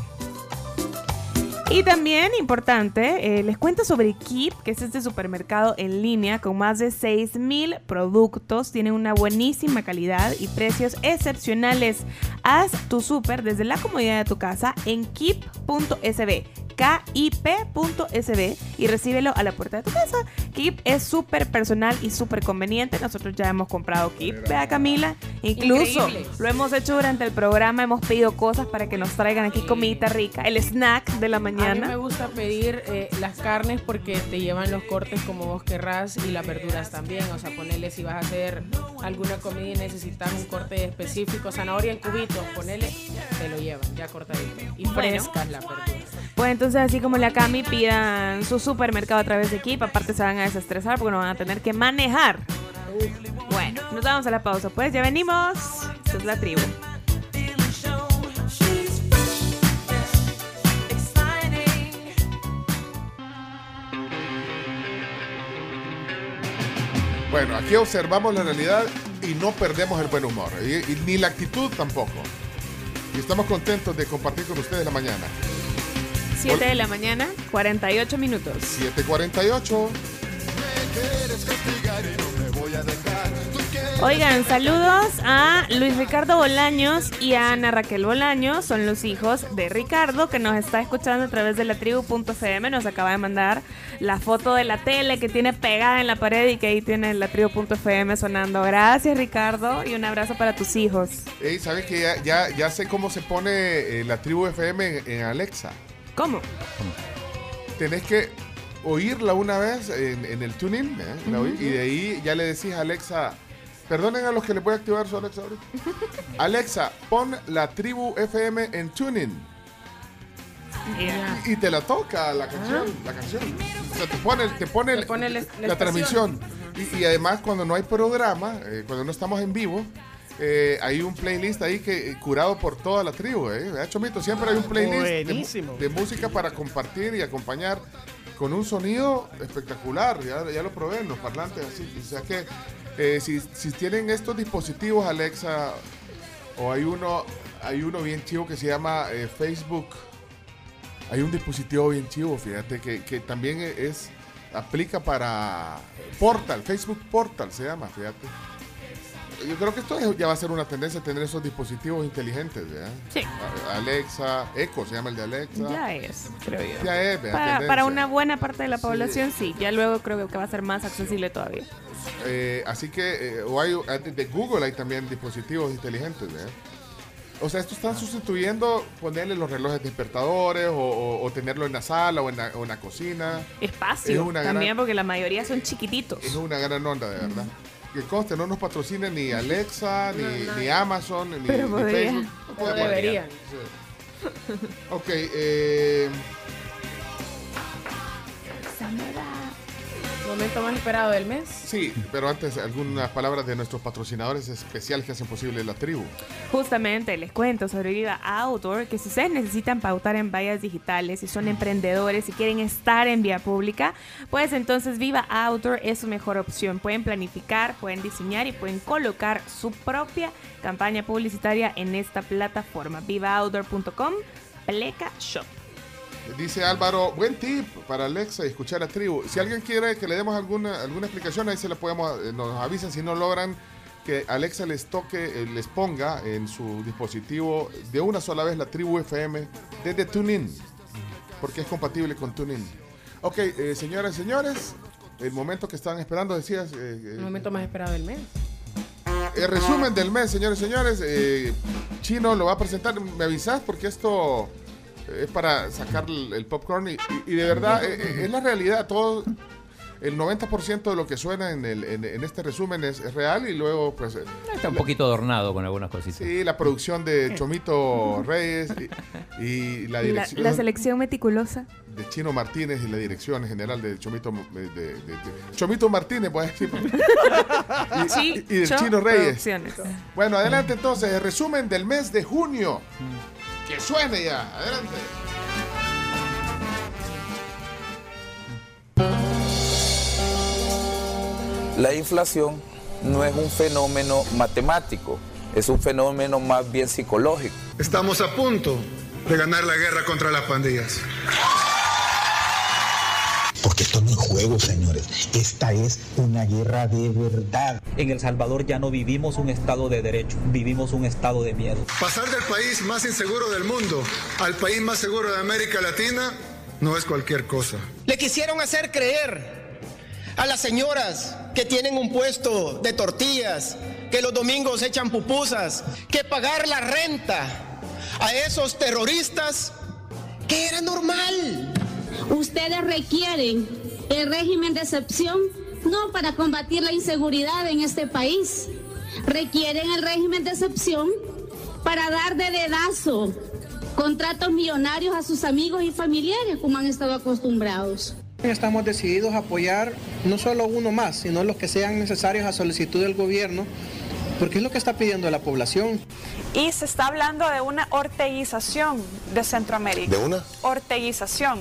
Y también, importante, eh, les cuento sobre Keep, que es este supermercado en línea con más de 6.000 productos. Tienen una buenísima calidad y precios excepcionales. Haz tu super desde la comodidad de tu casa en keep.sb. KIP.sb y recíbelo a la puerta de tu casa. Keep es súper personal y súper conveniente. Nosotros ya hemos comprado Keep, vea Camila. Incluso Increíble. lo hemos hecho durante el programa, hemos pedido cosas para que nos traigan aquí comidita rica, el snack de la A mí me gusta pedir eh, las carnes porque te llevan los cortes como vos querrás y las verduras también. O sea, ponele si vas a hacer alguna comida y necesitas un corte específico, zanahoria en cubitos, ponele, te lo llevan ya cortadito. Y Bueno. frescas las verduras. Pues entonces, así como la Cami, pidan su supermercado a través de Keep. Aparte, se van a desestresar porque no van a tener que manejar. Bueno, nos vamos a la pausa. Pues ya venimos. Esta es la tribu. Bueno, aquí observamos la realidad y no perdemos el buen humor. Y, y ni la actitud tampoco. Y estamos contentos de compartir con ustedes la mañana. 7 de la mañana, 48 minutos. 748. Oigan, saludos a Luis Ricardo Bolaños y a Ana Raquel Bolaños. Son los hijos de Ricardo que nos está escuchando a través de la tribu.fm. Nos acaba de mandar la foto de la tele que tiene pegada en la pared y que ahí tiene la tribu.fm sonando. Gracias, Ricardo, y un abrazo para tus hijos. Ey, ¿sabes que ya, ya, ya sé cómo se pone eh, la tribu FM en, en Alexa? ¿Cómo? Tenés que oírla una vez en, en el tuning ¿eh? Y de ahí ya le decís a Alexa, perdonen a los que le voy a activar su Alexa ahorita. [LAUGHS] Alexa, pon la tribu FM en tuning. Y, y te la toca la canción, la canción. O sea, te pone, te pone, Ah. La- transmisión. Y, y además cuando no hay programa, eh, cuando no estamos en vivo, eh, hay un playlist ahí que eh, curado por toda la tribu, ¿eh? ¿Verdad, Chomito? Siempre hay un playlist de de, música para compartir y acompañar con un sonido espectacular. Ya, ya lo probé en los parlantes así. O sea que Eh, si, si tienen estos dispositivos Alexa, o hay uno, hay uno bien chivo que se llama eh, Facebook. Hay un dispositivo bien chivo, fíjate, que, que también es, aplica para Portal, Facebook Portal se llama, fíjate. Yo creo que esto es- ya va a ser una tendencia tener esos dispositivos inteligentes, ¿verdad? Sí. Alexa, Echo se llama el de Alexa. Ya es, creo yo. Ya es, vea, Para, para una buena parte de la población, sí. Ya luego creo que va a ser más accesible todavía. Eh, así que, eh, o hay, eh, de Google hay también dispositivos inteligentes, ¿verdad? O sea, estos están sustituyendo ponerle los relojes despertadores o, o- o tenerlo en la sala o en la, o en la cocina. Espacio Es una también, gran- porque la mayoría son chiquititos. Es una gran onda, de verdad. Que conste, no nos patrocina ni Alexa, ni, ni Amazon, ni, Pero ni podría. Facebook. O deberían. Sí. Ok, eh, Momento más esperado del mes. sí, pero antes algunas palabras de nuestros patrocinadores especiales que hacen posible la tribu. Justamente les cuento sobre Viva Outdoor que si ustedes necesitan pautar en vallas digitales, si son emprendedores, si quieren estar en vía pública, pues entonces Viva Outdoor es su mejor opción. Pueden planificar, pueden diseñar y pueden colocar su propia campaña publicitaria en esta plataforma vivaoutdoor.com pleca shop. Dice Álvaro, buen tip para Alexa y escuchar a tribu. Si alguien quiere que le demos alguna, alguna explicación, ahí se la podemos, eh, nos avisan si no logran que Alexa les toque, eh, les ponga en su dispositivo de una sola vez la tribu FM desde TuneIn, porque es compatible con TuneIn. Ok, eh, señoras y señores, el momento que estaban esperando, decías... eh, El momento más esperado del mes. el resumen del mes, señores y señores. eh, Chino lo va a presentar. ¿Me avisas? Porque esto es para sacar el, el popcorn. Y, y- y de verdad, eh, eh, es la realidad. Todo, el 90% de lo que suena en, el- en- en este resumen es, es real. Y luego, pues. eh, Está un poquito adornado con algunas cositas. Sí, la producción de Chomito Reyes y, y la dirección la selección meticulosa. de Chino Martínez y la dirección general de Chomito, de, de- de- Chomito Martínez, pues, [LAUGHS] sí, y, del Chino Reyes. Bueno, adelante entonces, el resumen del mes de junio. Que suene ya, adelante. La inflación no es un fenómeno matemático, es un fenómeno más bien psicológico. Estamos a punto de ganar la guerra contra las pandillas. Porque esto no es juego, señores. Esta es una guerra de verdad. En El Salvador ya no vivimos un estado de derecho, vivimos un estado de miedo. Pasar del país más inseguro del mundo al país más seguro de América Latina no es cualquier cosa. Le quisieron hacer creer a las señoras que tienen un puesto de tortillas, que los domingos echan pupusas, que pagar la renta a esos terroristas, que era normal. Ustedes requieren el régimen de excepción no para combatir la inseguridad en este país. Requieren el régimen de excepción para dar de dedazo contratos millonarios a sus amigos y familiares como han estado acostumbrados. Estamos decididos a apoyar no solo uno más, sino los que sean necesarios a solicitud del gobierno, porque es lo que está pidiendo la población. Y se está hablando de una orteguización de Centroamérica. ¿De una? Orteguización.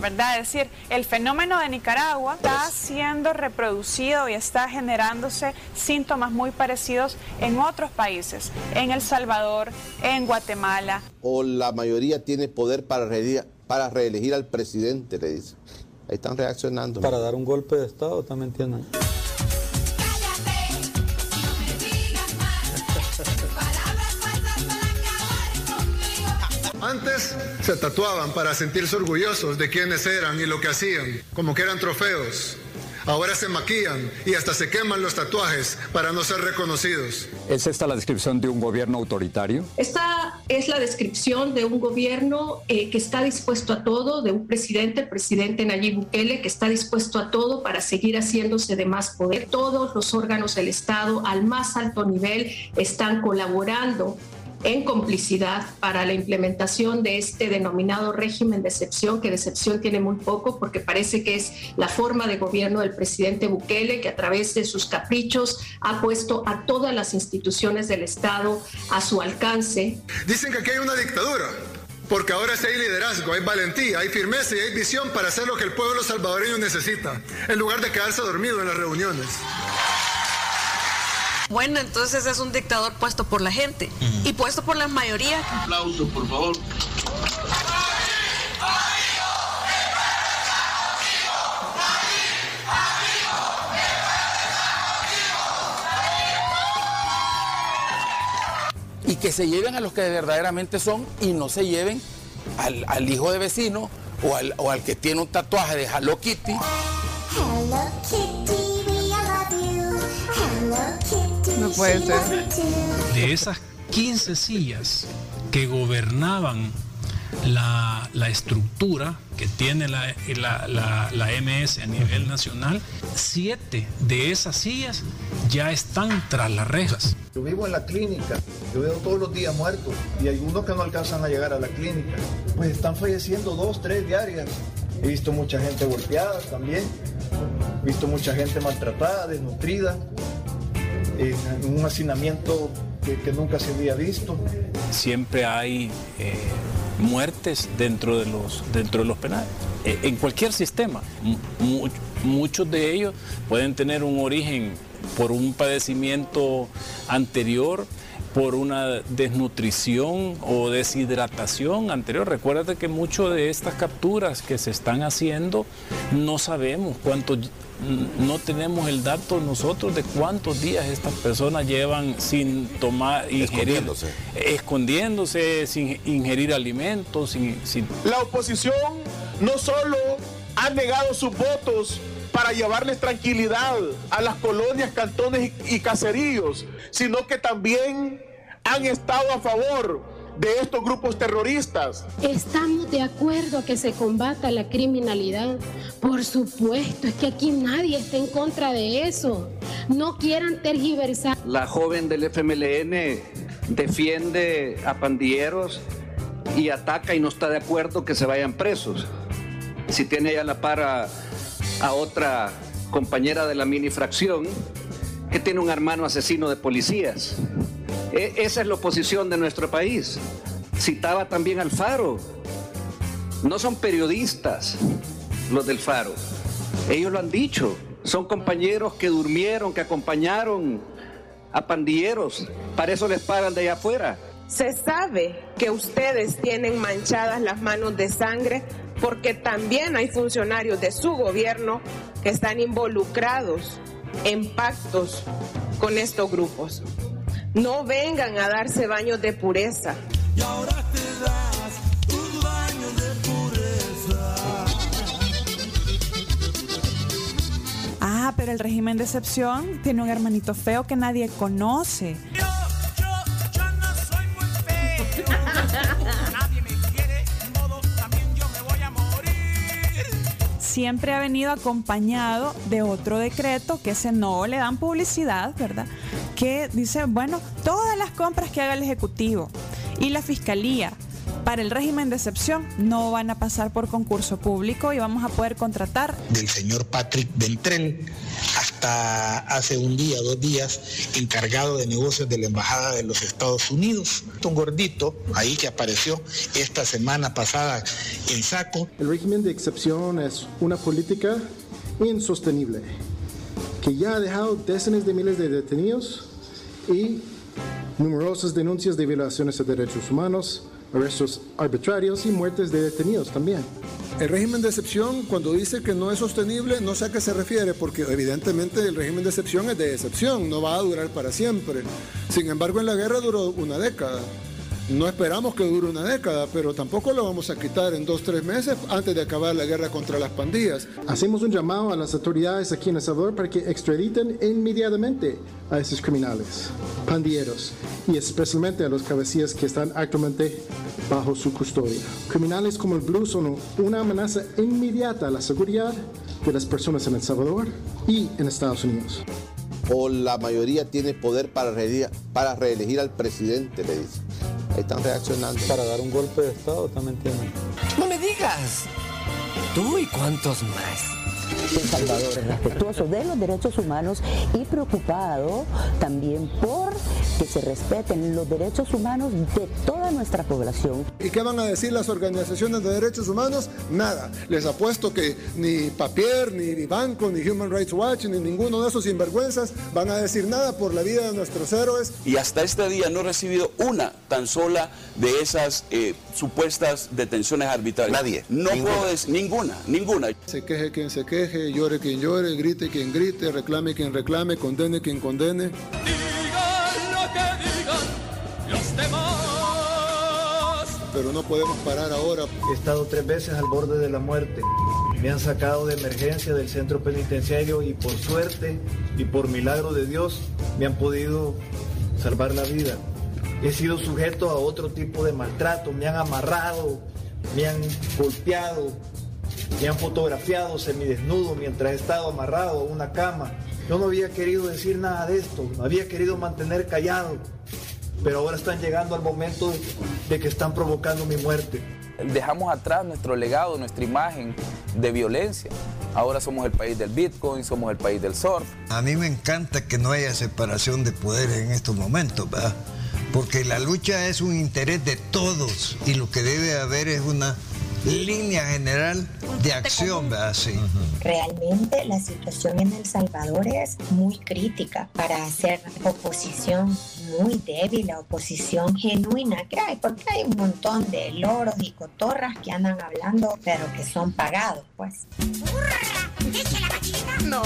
¿verdad? Es decir, el fenómeno de Nicaragua está siendo reproducido y está generándose síntomas muy parecidos en otros países, en El Salvador, en Guatemala. o la mayoría tiene poder para reelegir, para reelegir al presidente, le dice. Ahí están reaccionando. Para dar un golpe de Estado, también tienen. Antes se tatuaban para sentirse orgullosos de quiénes eran y lo que hacían, como que eran trofeos. Ahora se maquillan y hasta se queman los tatuajes para no ser reconocidos. ¿Es esta la descripción de un gobierno autoritario? Esta es la descripción de un gobierno eh, que está dispuesto a todo, de un presidente, el presidente Nayib Bukele, que está dispuesto a todo para seguir haciéndose de más poder. Todos los órganos del Estado al más alto nivel están colaborando en complicidad para la implementación de este denominado régimen de excepción, que de excepción tiene muy poco porque parece que es la forma de gobierno del presidente Bukele, que a través de sus caprichos ha puesto a todas las instituciones del Estado a su alcance. Dicen que aquí hay una dictadura, porque ahora sí hay liderazgo, hay valentía, hay firmeza y hay visión para hacer lo que el pueblo salvadoreño necesita, en lugar de quedarse dormido en las reuniones. Bueno, entonces es un dictador puesto por la gente y puesto por la mayoría. Aplausos, por favor. y que se lleven a los que verdaderamente son y no se lleven al, al hijo de vecino o al, o al que tiene un tatuaje de Hello Kitty. No puede ser. De esas 15 sillas que gobernaban la, la estructura que tiene la, la- la- la MS a nivel nacional, siete de esas sillas ya están tras las rejas. Yo vivo en la clínica, yo veo todos los días muertos y hay unos que no alcanzan a llegar a la clínica. Pues están falleciendo dos, tres diarias. He visto mucha gente golpeada también, he visto mucha gente maltratada, desnutrida, un hacinamiento que, nunca se había visto. Siempre hay eh, muertes dentro de los, dentro de los penales. Eh, en cualquier sistema, mu- mu- muchos de ellos pueden tener un origen por un padecimiento anterior, por una desnutrición o deshidratación anterior. Recuérdate que muchas de estas capturas que se están haciendo no sabemos cuánto, no tenemos el dato nosotros de cuántos días estas personas llevan sin tomar, ingerir, Escondiéndose. escondiéndose, sin ingerir alimentos, sin, sin La oposición no solo ha negado sus votos para llevarles tranquilidad a las colonias, cantones y, y caseríos, sino que también han estado a favor de estos grupos terroristas. Estamos de acuerdo a que se combata la criminalidad. Por supuesto, es que aquí nadie está en contra de eso. No quieran tergiversar. La joven del FMLN defiende a pandilleros y ataca y no está de acuerdo que se vayan presos. Si tiene ya la par a, a otra compañera de la mini fracción que tiene un hermano asesino de policías. E- esa es la oposición de nuestro país. Citaba también al Faro. No son periodistas los del Faro. Ellos lo han dicho. Son compañeros que durmieron, que acompañaron a pandilleros. Para eso les pagan de allá afuera. Se sabe que ustedes tienen manchadas las manos de sangre porque también hay funcionarios de su gobierno que están involucrados en pactos con estos grupos. No vengan a darse baños de pureza. Ah, pero el régimen de excepción tiene un hermanito feo que nadie conoce. Siempre ha venido acompañado de otro decreto que ese no le dan publicidad, ¿verdad? Que dice, bueno, todas las compras que haga el Ejecutivo y la Fiscalía para el régimen de excepción no van a pasar por concurso público y vamos a poder contratar del señor Patrick Ventrell, hasta hace un día, dos días, encargado de negocios de la Embajada de los Estados Unidos. Un gordito ahí que apareció esta semana pasada en saco. El régimen de excepción es una política insostenible que ya ha dejado decenas de miles de detenidos y numerosas denuncias de violaciones de derechos humanos, arrestos arbitrarios y muertes de detenidos también. El régimen de excepción, cuando dice que no es sostenible, no sé a qué se refiere, porque evidentemente el régimen de excepción es de excepción, no va a durar para siempre. Sin embargo, en la guerra duró una década. No esperamos que dure una década, pero tampoco lo vamos a quitar en dos, tres meses antes de acabar la guerra contra las pandillas. Hacemos un llamado a las autoridades aquí en El Salvador para que extraditen inmediatamente a esos criminales, pandilleros y especialmente a los cabecillas que están actualmente bajo su custodia. Criminales como el Blue son una amenaza inmediata a la seguridad de las personas en El Salvador y en Estados Unidos. O la mayoría tiene poder para reelegir, para reelegir al presidente, le dice. Ahí están reaccionando. Para dar un golpe de Estado también tienen. No me digas. Tú y cuántos más. El Salvador es respetuoso de los derechos humanos y preocupado también por que se respeten los derechos humanos de toda nuestra población. ¿Y qué van a decir las organizaciones de derechos humanos? Nada. Les apuesto que ni Papier, ni Banco, ni Human Rights Watch, ni ninguno de esos sinvergüenzas van a decir nada por la vida de nuestros héroes. Y hasta este día no he recibido una tan sola de esas eh, supuestas detenciones arbitrarias. Nadie. No puedo decir ninguna, ninguna. Se queje quien se queje, llore quien llore, grite quien grite, reclame quien reclame, condene quien condene. Pero no podemos parar ahora. He estado tres veces al borde de la muerte. Me han sacado de emergencia del centro penitenciario y por suerte y por milagro de Dios me han podido salvar la vida. He sido sujeto a otro tipo de maltrato. Me han amarrado, me han golpeado, me han fotografiado semidesnudo mientras he estado amarrado a una cama. Yo no había querido decir nada de esto, no había querido mantener callado, pero ahora están llegando al momento de, de que están provocando mi muerte. Dejamos atrás nuestro legado, nuestra imagen de violencia. Ahora somos el país del Bitcoin, somos el país del surf. A mí me encanta que no haya separación de poderes en estos momentos, ¿verdad? Porque la lucha es un interés de todos y lo que debe haber es una línea general de acción, ¿verdad? Sí. Realmente la situación en El Salvador es muy crítica para hacer oposición muy débil, la oposición genuina que hay, porque hay un montón de loros y cotorras que andan hablando, pero que son pagados, pues. No.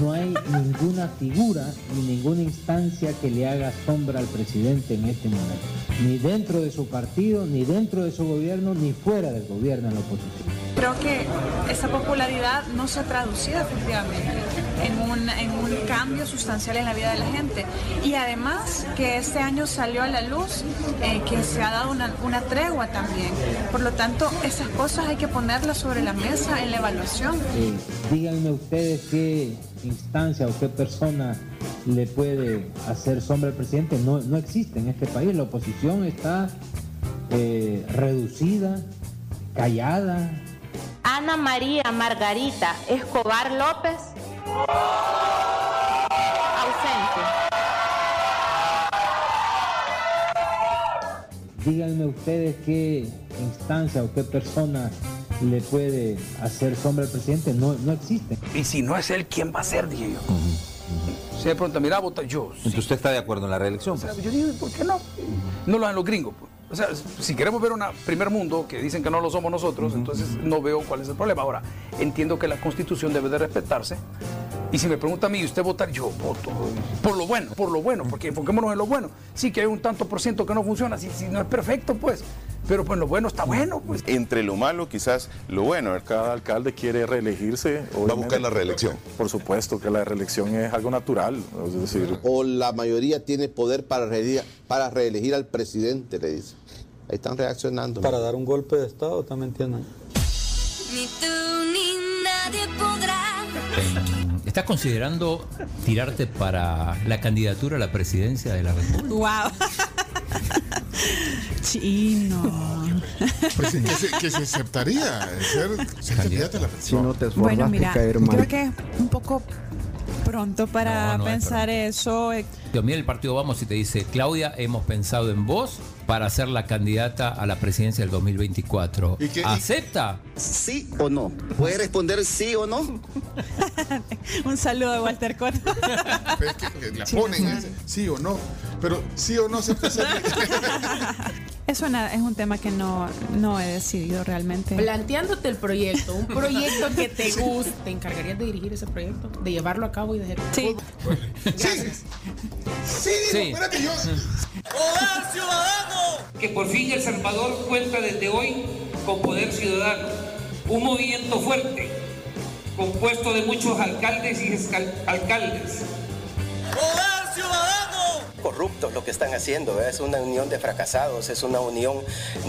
No hay ninguna figura ni ninguna instancia que le haga sombra al presidente en este momento. Ni dentro de su partido, ni dentro de su gobierno, ni fuera del gobierno en la oposición. Creo que esa popularidad no se ha traducido efectivamente en un, en un cambio sustancial en la vida de la gente. Y además que este año salió a la luz eh, que se ha dado una, una tregua también. Por lo tanto, esas cosas hay que ponerlas sobre la mesa en la evaluación. Díganme ustedes qué instancia o qué persona le puede hacer sombra al presidente. No, no existe en este país. La oposición está eh, reducida, callada. Ana María Margarita Escobar López. Ausente. Díganme ustedes qué instancia o qué persona le puede hacer sombra al presidente. No, no existe. Y si no es él, ¿quién va a ser? Dije yo. Se me pregunta, mira, vota yo. Entonces usted está de acuerdo en la reelección. O sea, pues? yo digo, ¿por qué no? No lo hacen los gringos. pues. O sea, si queremos ver un primer mundo que dicen que no lo somos nosotros, entonces no veo cuál es el problema. Ahora, entiendo que la constitución debe de respetarse. Y si me pregunta a mí, ¿usted votar? Yo voto. Por lo bueno, por lo bueno, porque enfoquémonos en lo bueno. Sí que hay un tanto por ciento que no funciona, si, si no es perfecto, pues. Pero pues lo bueno está bueno, pues. Entre lo malo, quizás lo bueno. Cada alcalde quiere reelegirse. Va a buscar la reelección. Por supuesto que la reelección es algo natural. Es decir, O la mayoría tiene poder para reelegir, para reelegir al presidente, le dice. Ahí están reaccionando. Para dar un golpe de Estado, también entienden. Ni tú ni nadie podrá. ¿Estás considerando tirarte para la candidatura a la presidencia de la República? ¡Wow! [LAUGHS] Chino. Pues sí, que, se, que se aceptaría ser, ser candidata a la Si no te Bueno, mira, te caer mal. creo que es un poco pronto para No, no es pensar eso. eh, Te mira el partido Vamos y te dice, Claudia, hemos pensado en vos para ser la candidata a la presidencia del 2024. ¿Y qué- y- ¿Acepta? ¿Sí o no? ¿Puede responder sí o no? [LAUGHS] Un saludo de Walter Cotto. Pero es que la ponen, ese, sí o no. Pero sí o no se puede hacer. [LAUGHS] Eso na- es un tema que no, no he decidido realmente. Planteándote el proyecto, un proyecto que te guste, ¿te encargarías de dirigir ese proyecto? ¿De llevarlo a cabo y de ejecutarlo? Sí. Sí, sí, Sí. espérate, yo. ¡Poder ciudadano! Que por fin El Salvador cuenta desde hoy con Poder Ciudadano, un movimiento fuerte, compuesto de muchos alcaldes y alcaldes. ¡Poder ciudadano! Corruptos lo que están haciendo, ¿verdad? es una unión de fracasados, es una unión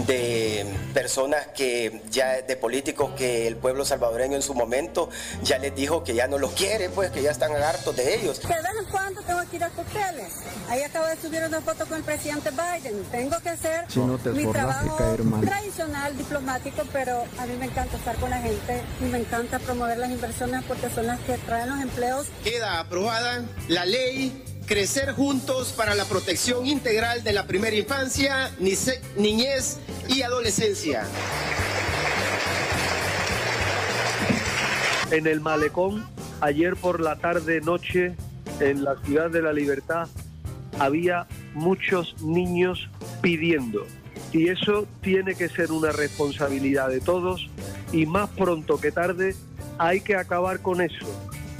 de personas que ya, de políticos que el pueblo salvadoreño en su momento ya les dijo que ya no los quiere, pues que ya están hartos de ellos. De vez en cuando tengo que ir a cócteles. Ahí acabo de subir una foto con el presidente Biden. Tengo que hacer Si no te mi trabajo caer mal. tradicional, diplomático, pero a mí me encanta estar con la gente y me encanta promover las inversiones porque son las que traen los empleos. Queda aprobada la ley Crecer juntos para la protección integral de la primera infancia, niñez y adolescencia. En el malecón, ayer por la tarde noche, en la ciudad de la libertad, había muchos niños pidiendo. Y eso tiene que ser una responsabilidad de todos y más pronto que tarde hay que acabar con eso.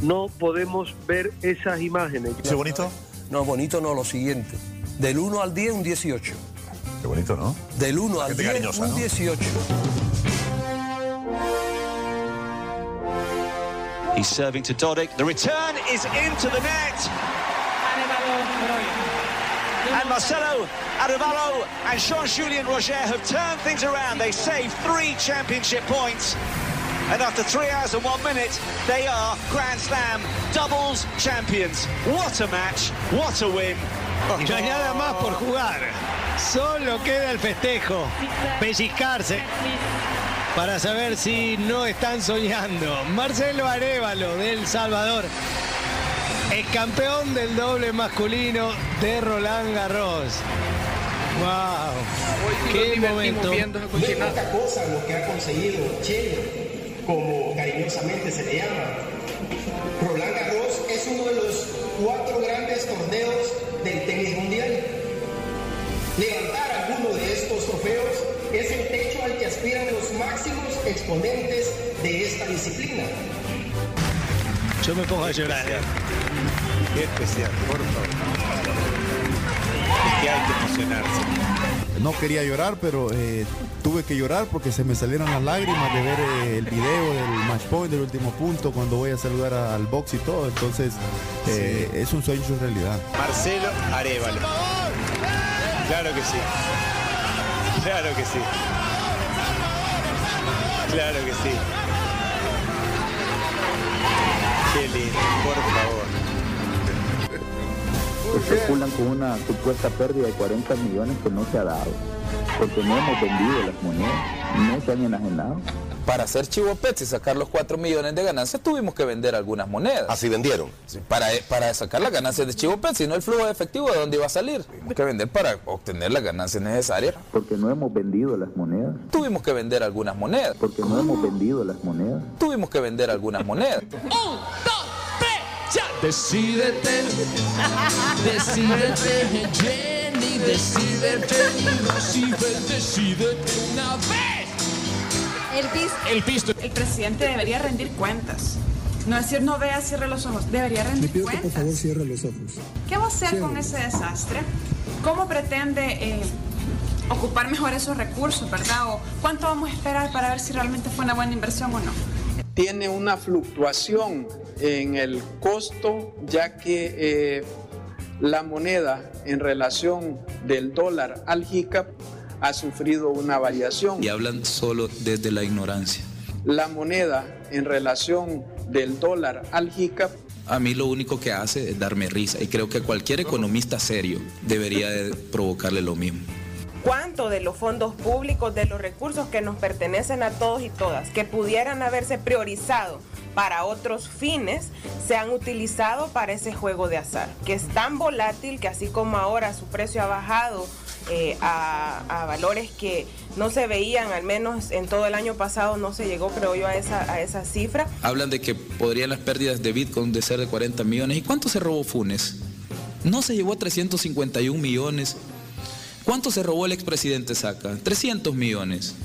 No podemos ver esas imágenes. ¿Sí, bonito? No, bonito no, lo siguiente. Del 1 al 10, un 18. Qué bonito, ¿no? Del 1 al Gente 10, cariñosa, un ¿no? 18. He's serving to Dodic. The return is into the net. And Marcelo Arevalo and Jean-Julien Roger have turned things around. They saved three championship points. And after three hours and one minute, they are Grand Slam doubles champions. What a match. What a win. Y no hay nada más por jugar. Solo queda el festejo. Pellizcarse. Para saber si no están soñando. Marcelo Arevalo del Salvador. El campeón del doble masculino de Roland Garros. ¡Wow! ¡Qué momento! No es poca cosa lo que ha conseguido Chile, como cariñosamente se le llama. Roland Garros es uno de los cuatro grandes torneos del tenis mundial. Levantar alguno de estos trofeos es el techo al que aspiran los máximos exponentes de esta disciplina. Yo me pongo a llorar. Qué especial, por favor. Es que hay que emocionarse. No quería llorar, pero eh, tuve que llorar porque se me salieron las lágrimas de ver eh, el video del match point del último punto cuando voy a saludar a- al box y todo. Entonces, eh, es un sueño en realidad. Marcelo Arevalo. Claro que sí. Claro que sí. Claro que sí. Qué lindo, por favor. Especulan con una supuesta pérdida de 40 millones que no se ha dado, porque no hemos vendido las monedas, no se han enajenado. Para hacer Chivo Pets y sacar los 4 millones de ganancias tuvimos que vender algunas monedas. Así vendieron. Sí, para, para sacar las ganancias de Chivo Pets, si no el flujo de efectivo, ¿de dónde iba a salir? Tuvimos que vender para obtener las ganancias necesarias. Porque no hemos vendido las monedas, Tuvimos que vender algunas monedas. porque no hemos vendido las monedas. Tuvimos que vender algunas monedas. Decídete, [LAUGHS] decídete, Jenny, decídete, decídete, decídete una vez. El pisto. El pisto. El presidente debería rendir cuentas. No decir, no vea, cierre los ojos. Debería Le rendir pido que por cuentas. favor cierre los ojos. ¿Qué va a hacer Cierre. con ese desastre? ¿Cómo pretende eh, ocupar mejor esos recursos, verdad? ¿O cuánto vamos a esperar para ver si realmente fue una buena inversión o no? tiene una fluctuación en el costo ya que eh, la moneda en relación del dólar al JICAP ha sufrido una variación. Y hablan solo desde la ignorancia. La moneda en relación del dólar al JICAP A mí lo único que hace es darme risa y creo que cualquier economista serio debería de provocarle lo mismo. cuánto de los fondos públicos, de los recursos que nos pertenecen a todos y todas, que pudieran haberse priorizado para otros fines, se han utilizado para ese juego de azar, que es tan volátil que así como ahora su precio ha bajado eh, a, a valores que no se veían, al menos en todo el año pasado no se llegó, creo yo, a esa, a esa cifra. Hablan de que podrían las pérdidas de Bitcoin de ser de 40 millones. ¿Y cuánto se robó Funes? No se llevó a 351 millones. ¿Cuánto se robó el expresidente Saca? 300 millones.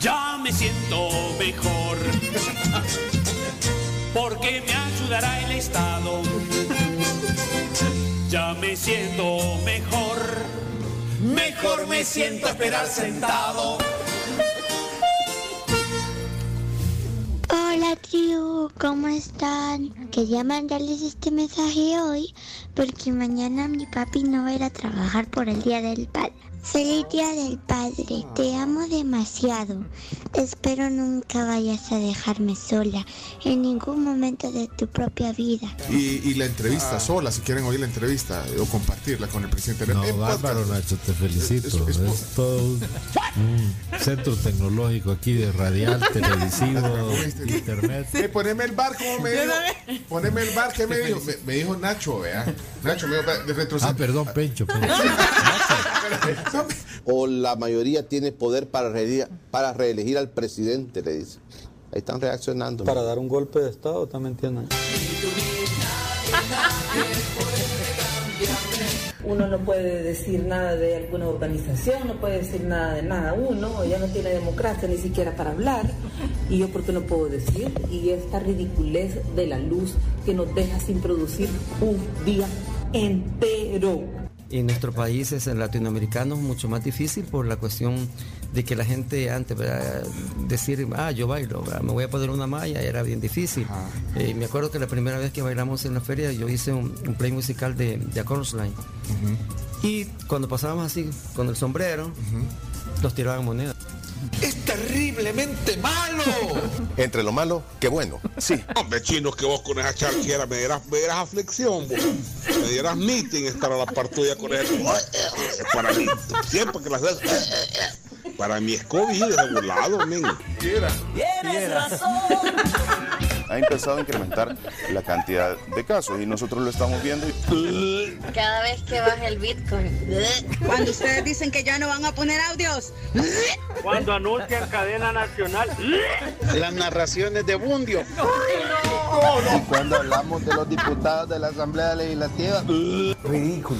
Ya me siento mejor. Me siento mejor. Mejor me siento a esperar sentado. Hola tío, ¿cómo están? Quería mandarles este mensaje hoy porque mañana mi papi no va a ir a trabajar por el Día del Padre. Feliz Día del Padre, te amo de demasiado. Espero nunca vayas a dejarme sola en ningún momento de tu propia vida. Y, y la entrevista sola, si quieren oír la entrevista eh, o compartirla con el presidente. No, En bárbaro, podcast. Nacho, te felicito. Es, todo un, un centro tecnológico aquí de radial, [LAUGHS] televisivo, internet. Eh, poneme el bar, como me dijo. Poneme el bar, ¿qué me dijo? Me, me dijo Nacho, vea. Nacho me dijo, de retroceder. Ah, perdón, Pencho. Pencho. [LAUGHS] o la mayoría tiene poder para reelegir, para reelegir al presidente, le dice. Ahí están reaccionando. Para dar un golpe de Estado, también tienen. Uno no puede decir nada de alguna organización, no puede decir nada de nada uno, ya no tiene democracia ni siquiera para hablar. Y yo porque no puedo decir, y esta ridiculez de la luz que nos deja sin producir un día entero. En nuestros países en latinoamericanos mucho más difícil por la cuestión de que la gente antes ¿verdad? decir, ah, yo bailo, ¿verdad? me voy a poner una malla, era bien difícil. Eh, me acuerdo que la primera vez que bailamos en la feria yo hice un, un play musical de, de A Chorus Line. Y cuando pasábamos así con el sombrero, nos tiraban monedas. Es terriblemente malo. [LAUGHS] Entre lo malo, qué bueno. Sí. Hombre, chinos, que vos con esa charquera me dieras, me dieras aflicción, vos. me dieras meeting estar a la par tuya con eso. Para mí, siempre que las para mí es COVID de burlado, men. Tienes razón. Ha empezado a incrementar la cantidad de casos y nosotros lo estamos viendo. Cada vez que baja el Bitcoin. Cuando ustedes dicen que ya no van a poner audios. Cuando anuncian cadena nacional. Las narraciones de Bundio. Y cuando hablamos de los diputados de la Asamblea Legislativa, ridículo.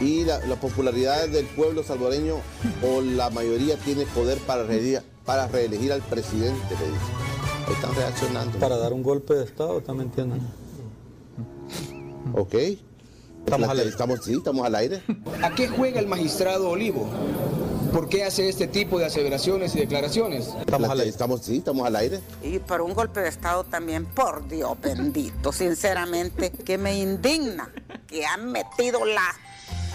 Y la, la popularidad del pueblo salvadoreño o la mayoría tiene poder para reelegir, para reelegir al presidente, le dice. Están reaccionando. Para dar un golpe de Estado, también tienen. Ok. Estamos al aire. Estamos, sí, estamos al aire. ¿A qué juega el magistrado Olivo? ¿Por qué hace este tipo de aseveraciones y declaraciones? Estamos, al aire. Estamos, sí, estamos al aire. Y por un golpe de Estado también, por Dios bendito, sinceramente, que me indigna que han metido la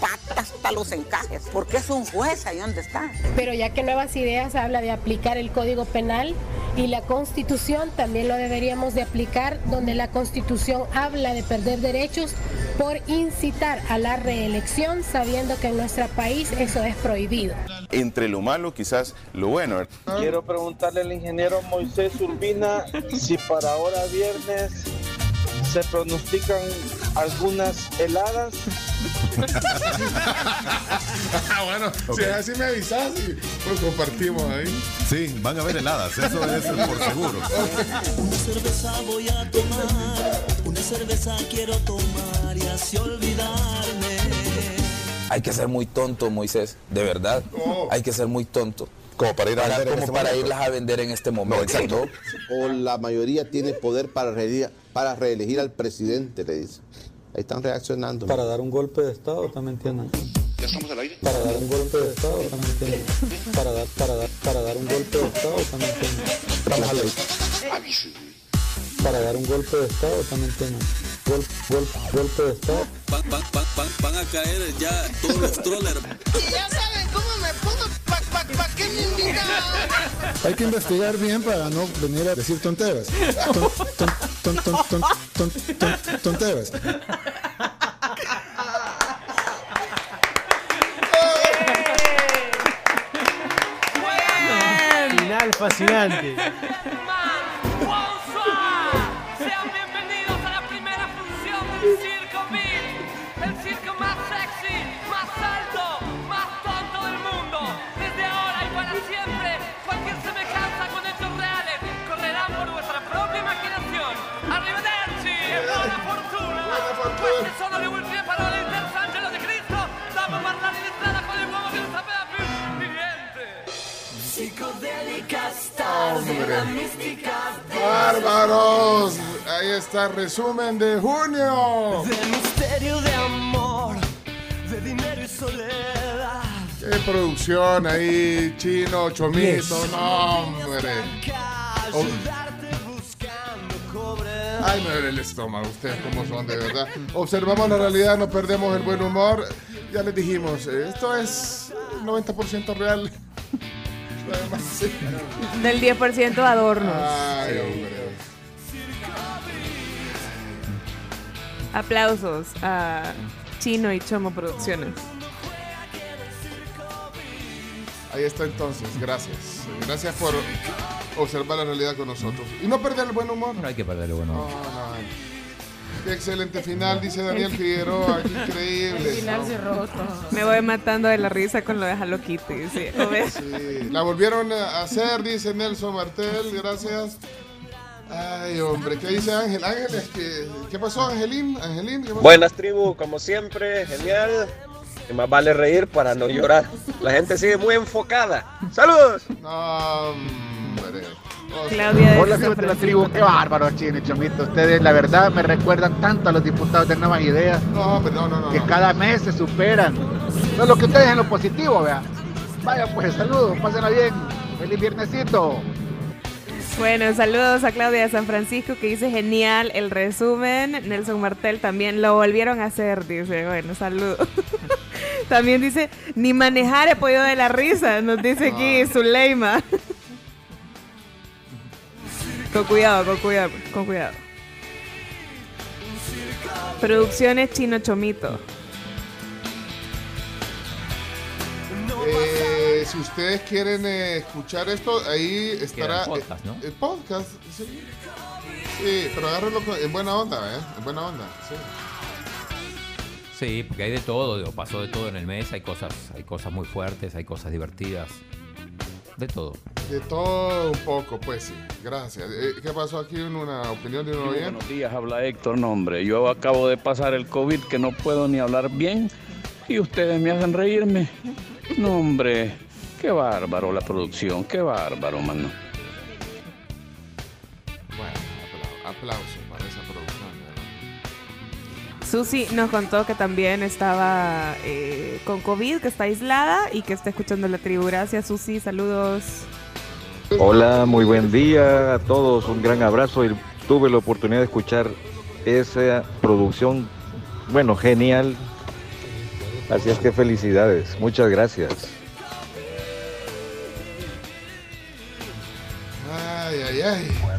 pata hasta los encajes. porque es un juez ahí donde está? Pero ya que Nuevas Ideas habla de aplicar el Código Penal y la Constitución, también lo deberíamos de aplicar, donde la Constitución habla de perder derechos por incitar a la reelección, sabiendo que en nuestro país eso es prohibido. Entre lo malo, quizás lo bueno. Quiero preguntarle al ingeniero Moisés Urbina si para ahora viernes se pronostican algunas heladas. Ah, [LAUGHS] bueno, si así me avisas y pues compartimos ahí. Sí, van a haber heladas, eso es por seguro. [LAUGHS] Una cerveza voy a tomar, una cerveza quiero tomar y así olvidarme. Hay que ser muy tonto, Moisés, de verdad. Hay que ser muy tonto. Como para ir a Para- vender en como este para momento. irlas a vender en este momento. O la mayoría tiene poder para reelegir, para reelegir al presidente, le dice. Ahí están reaccionando. Para dar un golpe de Estado, también tienen. ¿Ya estamos al aire? Para dar un golpe de Estado, también tienen. Para dar, para dar, para dar un golpe de Estado, también tienen. Estamos al aire. Para dar un golpe de Estado, también tienen. Gol, gol, golpe de Estado. Van, van- van- van- van a caer ya todos los trollers. Ya saben Hay que investigar bien para no venir a decir tonteras. Ton- ton- ton- ton- ton- ton- ton- tonteras. Final fascinante. Hombre. ¡Bárbaros! Ahí está el resumen de junio. De misterio de amor, de dinero y soledad. Qué producción ahí, chino, chomito, no, hombre. Oh. Ay, me duele el estómago, ustedes cómo son de verdad. Observamos la realidad, no perdemos el buen humor. Ya les dijimos, esto es 90% real. Del 10% adornos. Ay, hombre. Aplausos a Chino y Chomo Producciones. Ahí está entonces, gracias. Gracias por observar la realidad con nosotros. Y no perder el buen humor. No hay que perder el buen humor. No, no. Qué excelente final, dice Daniel Figueroa. Qué [LAUGHS] increíble. Me voy matando de la risa con lo de Hello Kitty. [LAUGHS] La volvieron a hacer, dice Nelson Martel, gracias. Ay, hombre, ¿qué dice Ángel? Ángel, es que, ¿qué pasó, Angelín? Angelín, ¿qué pasó? Buenas tribu, como siempre, genial. Y más vale reír para no llorar. La gente sigue muy enfocada. ¡Saludos! No, hombre. Claudia de Hola amigos de la tribu, qué bárbaro Chino y Chomito. Ustedes la verdad me recuerdan tanto a los diputados de Nuevas Ideas. No, pero no, no, no. Que cada mes se superan. No es lo que ustedes en lo positivo, vea. Vaya pues, saludos, pásenla bien. Feliz viernesito. Bueno, saludos a Claudia de San Francisco que dice genial el resumen. Nelson Martel también lo volvieron a hacer, dice. Bueno, saludos. [LAUGHS] también dice, ni manejar he podido de la risa, nos dice aquí Zuleima. Con cuidado, con cuidado, con cuidado. Producciones Chino Chomito. Eh, si ustedes quieren eh, escuchar esto, ahí estará. El podcast, ¿no? eh, El podcast, sí. Sí, pero agárrenlo en buena onda, ¿eh? En buena onda, sí. Sí, porque hay de todo, digo, pasó de todo en el mes, hay cosas, hay cosas muy fuertes, hay cosas divertidas, de todo. De todo un poco, pues sí. Gracias. Eh, ¿Qué pasó aquí en una opinión de un oyente? Buenos días, habla Héctor. No, hombre, yo acabo de pasar el COVID que no puedo ni hablar bien y ustedes me hacen reírme. No, hombre, qué bárbaro la producción, qué bárbaro, mano. Bueno, apla- aplausos Susi nos contó que también estaba eh, con COVID, que está aislada y que está escuchando la tribu. Gracias, Susi. Saludos. Hola, muy buen día a todos, un gran abrazo y tuve la oportunidad de escuchar esa producción, bueno, genial. Así es que felicidades, muchas gracias. Ay, ay, ay.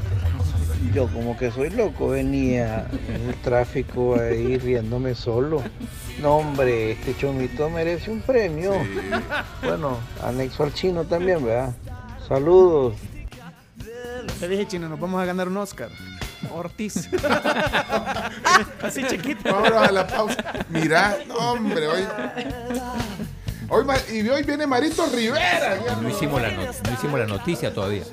Yo como que soy loco, venía en el tráfico ahí riéndome solo. No hombre, este chomito merece un premio. Bueno, anexo al chino también, ¿verdad? Saludos. Te dije, chino, nos vamos a ganar un Oscar. Ortiz. [LAUGHS] Así chiquito. Vámonos a la pausa. Mirá, no, hombre, hoy. Hoy, y hoy viene Marito Rivera. No hicimos la, no- no hicimos la noticia todavía.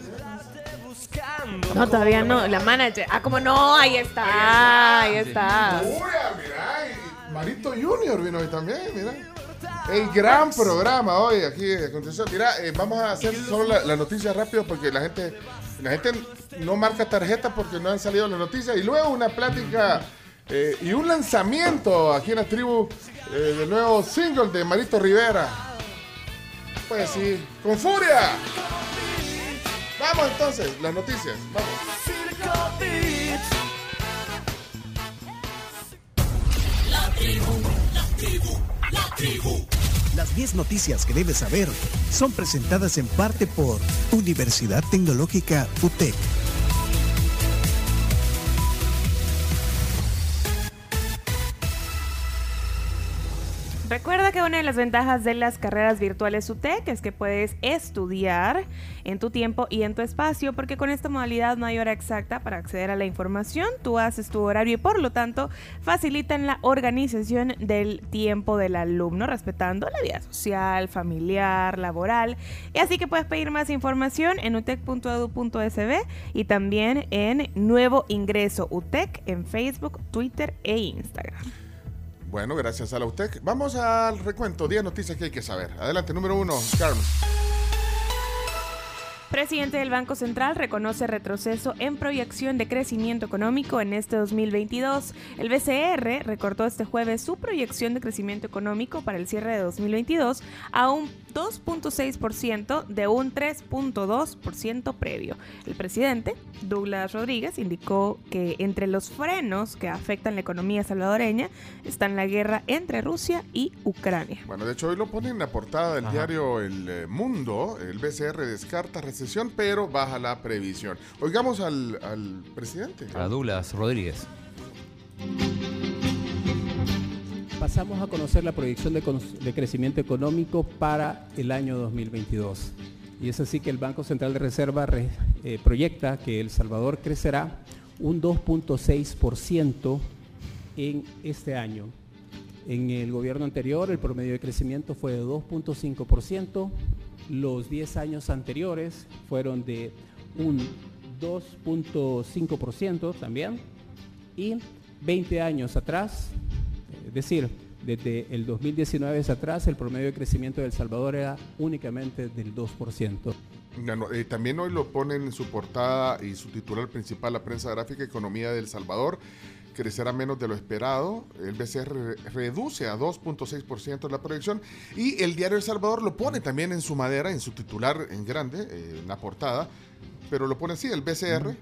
No, todavía no. La manager. Ah, como no, ahí está. Ahí está. Uy, mirá, y Marito Junior vino hoy también, mira. El gran programa hoy aquí a continuación. Mira, eh, vamos a hacer solo la, la noticia rápido porque la gente, la gente no marca tarjeta porque no han salido las noticias. Y luego una plática eh, y un lanzamiento aquí en la tribu eh, del nuevo single de Marito Rivera. Pues sí, con furia. Vamos entonces, las noticias. Vamos. La tribu, la tribu, la tribu. Las 10 noticias que debes saber son presentadas en parte por Universidad Tecnológica UTEC. Recuerda que una de las ventajas de las carreras virtuales UTEC es que puedes estudiar en tu tiempo y en tu espacio, porque con esta modalidad no hay hora exacta para acceder a la información. Tú haces tu horario y por lo tanto facilitan la organización del tiempo del alumno, respetando la vida social, familiar, laboral. Y así que puedes pedir más información en utec.edu.sb y también en Nuevo Ingreso UTEC en Facebook, Twitter e Instagram. Bueno, gracias a la UTEC. Vamos al recuento. 10 noticias que hay que saber. Adelante, número uno, Carmen. Presidente del Banco Central reconoce retroceso en proyección de crecimiento económico en este 2022. El BCR recortó este jueves su proyección de crecimiento económico para el cierre de 2022 a un 2.6% de un 3.2% previo. El presidente, Douglas Rodríguez, indicó que entre los frenos que afectan la economía salvadoreña están la guerra entre Rusia y Ucrania. Bueno, de hecho hoy lo pone en la portada del Ajá. diario El eh, Mundo. El BCR descarta recesión, pero baja la previsión. Oigamos al, al presidente. A Douglas Rodríguez. Pasamos a conocer la proyección de, crecimiento económico para el año 2022. Y es así que el Banco Central de Reserva re- eh, proyecta que El Salvador crecerá un 2.6% en este año. En el gobierno anterior el promedio de crecimiento fue de 2.5%, los 10 años anteriores fueron de un 2.5% también y 20 años atrás, es decir, desde el 2019 hacia atrás el promedio de crecimiento de El Salvador era únicamente del 2%. Ya no, eh, también hoy lo ponen en su portada y su titular principal, la prensa gráfica Economía del Salvador, crecerá menos de lo esperado. El BCR re- reduce a 2.6% la proyección y el diario El Salvador lo pone también en su madera, en su titular en grande, eh, en la portada, pero lo pone así, el BCR,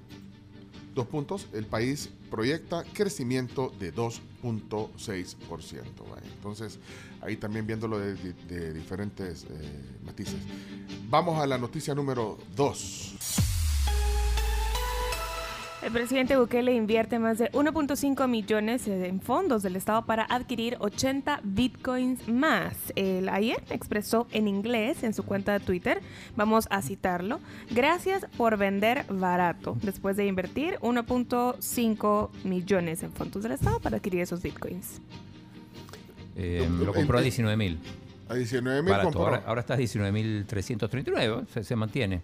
dos puntos, el país proyecta crecimiento de 2.6%. vaya. Entonces, ahí también viéndolo de diferentes eh, matices. Vamos a la noticia número 2. El presidente Bukele invierte más de 1.5 millones en fondos del Estado para adquirir 80 bitcoins más. El ayer expresó en inglés en su cuenta de Twitter, vamos a citarlo, gracias por vender barato, después de invertir 1.5 millones en fondos del Estado para adquirir esos bitcoins. Eh, lo compró a 19 mil. A 19 mil compró. Ahora, ahora está a 19.339, se, se mantiene.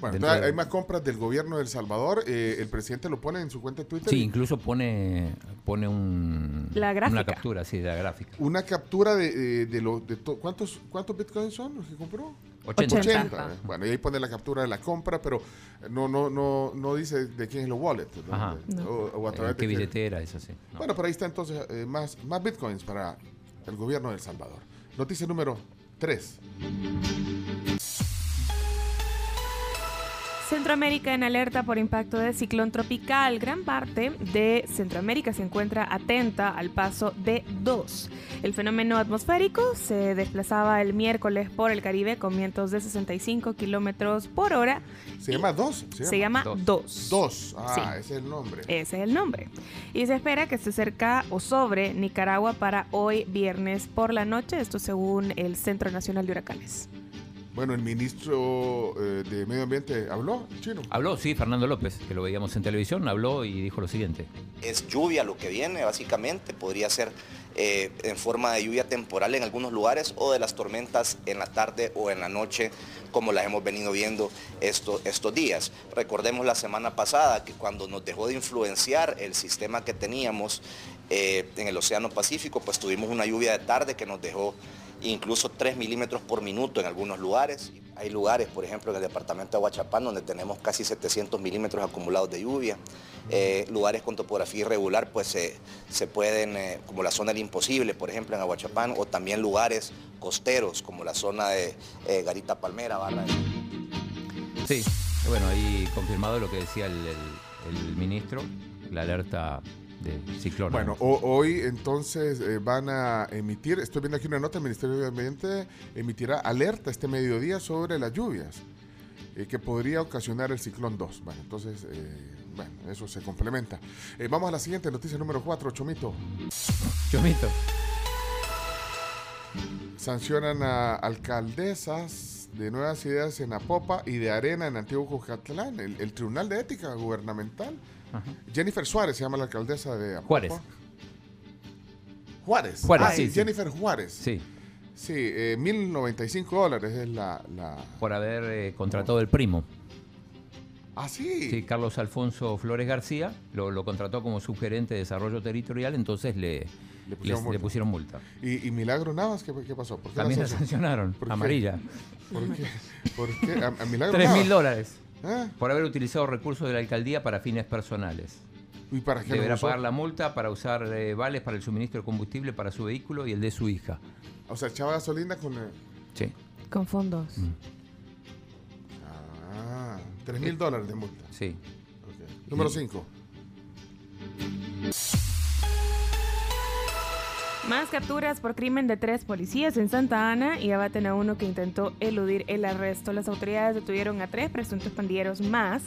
Bueno, de- hay más compras del gobierno de El Salvador. eh, el presidente lo pone en su cuenta de Twitter. Sí, y- incluso pone, pone un, La una captura, sí, de la gráfica. Una captura de, de- de lo- de to- ¿cuántos, ¿Cuántos bitcoins son los que compró? 80. 80, eh. Bueno, y ahí pone la captura de la compra, pero no no no no dice de quién es el wallet. ¿no? Ajá. De- O, o a través ¿En qué de quién. billetera? Eso sí. No. Bueno, por ahí está entonces eh, más, más bitcoins para el gobierno de El Salvador. Noticia número 3. Centroamérica en alerta por impacto de ciclón tropical. Gran parte de Centroamérica se encuentra atenta al paso de dos. El fenómeno atmosférico se desplazaba el miércoles por el Caribe con vientos de 65 kilómetros por hora. ¿Se llama dos? Se llama Dos. Dos. Ah, Sí. ese es el nombre. Ese es el nombre. Y se espera que esté cerca o sobre Nicaragua para hoy viernes por la noche, esto según el Centro Nacional de Huracanes. Bueno, el ministro eh, de Medio Ambiente habló, chino. Habló, sí, Fernando López, que lo veíamos en televisión, habló y dijo lo siguiente. Es lluvia lo que viene, básicamente. Podría ser eh, en forma de lluvia temporal en algunos lugares o de las tormentas en la tarde o en la noche, como las hemos venido viendo esto- estos días. Recordemos la semana pasada que cuando nos dejó de influenciar el sistema que teníamos eh, en el Océano Pacífico, pues tuvimos una lluvia de tarde que nos dejó incluso 3 milímetros por minuto en algunos lugares. Hay lugares, por ejemplo, en el departamento de Aguachapán, donde tenemos casi 700 milímetros acumulados de lluvia. Eh, lugares con topografía irregular, pues se, se pueden, eh, como la zona del Imposible, por ejemplo, en Aguachapán, o también lugares costeros, como la zona de eh, Garita Palmera, Barra. Sí, bueno, ahí confirmado lo que decía el- el ministro, la alerta de ciclón. Bueno, o- hoy entonces eh, van a emitir, estoy viendo aquí una nota, el Ministerio de Ambiente emitirá alerta este mediodía sobre las lluvias eh, que podría ocasionar el ciclón 2. Bueno, entonces, eh, bueno, eso se complementa. Eh, vamos a la siguiente noticia número 4, Chomito. Chomito. Sancionan a alcaldesas de Nuevas Ideas en Apopa y de Arena en Antiguo Cucatlán, el, el Tribunal de Ética Gubernamental. Jennifer Suárez se llama la alcaldesa de. Juárez. Juárez. Juárez, Ah, sí, sí. Jennifer Juárez. Sí. Sí, eh, 1095 dólares es la... la... Por haber eh, contratado el primo. Ah, sí. Sí, Carlos Alfonso Flores García lo, lo contrató como subgerente de desarrollo territorial, entonces le, Le pusieron les- multa. le pusieron multa. ¿Y, y Milagro Navas qué, qué pasó? ¿Por qué También la sancionaron? ¿Por amarilla. ¿Por qué? ¿Por qué? ¿A, a Milagro Tres mil dólares. ¿Eh? Por haber utilizado recursos de la alcaldía para fines personales. ¿Y para qué Deberá pagar la multa para usar eh, vales para el suministro de combustible para su vehículo y el de su hija. O sea, echaba gasolina con... eh, Sí. Con fondos. Ah, 3 mil dólares de multa. Sí. Ok. Número 5. Más capturas por crimen de tres policías en Santa Ana y abaten a uno que intentó eludir el arresto. Las autoridades detuvieron a tres presuntos pandilleros más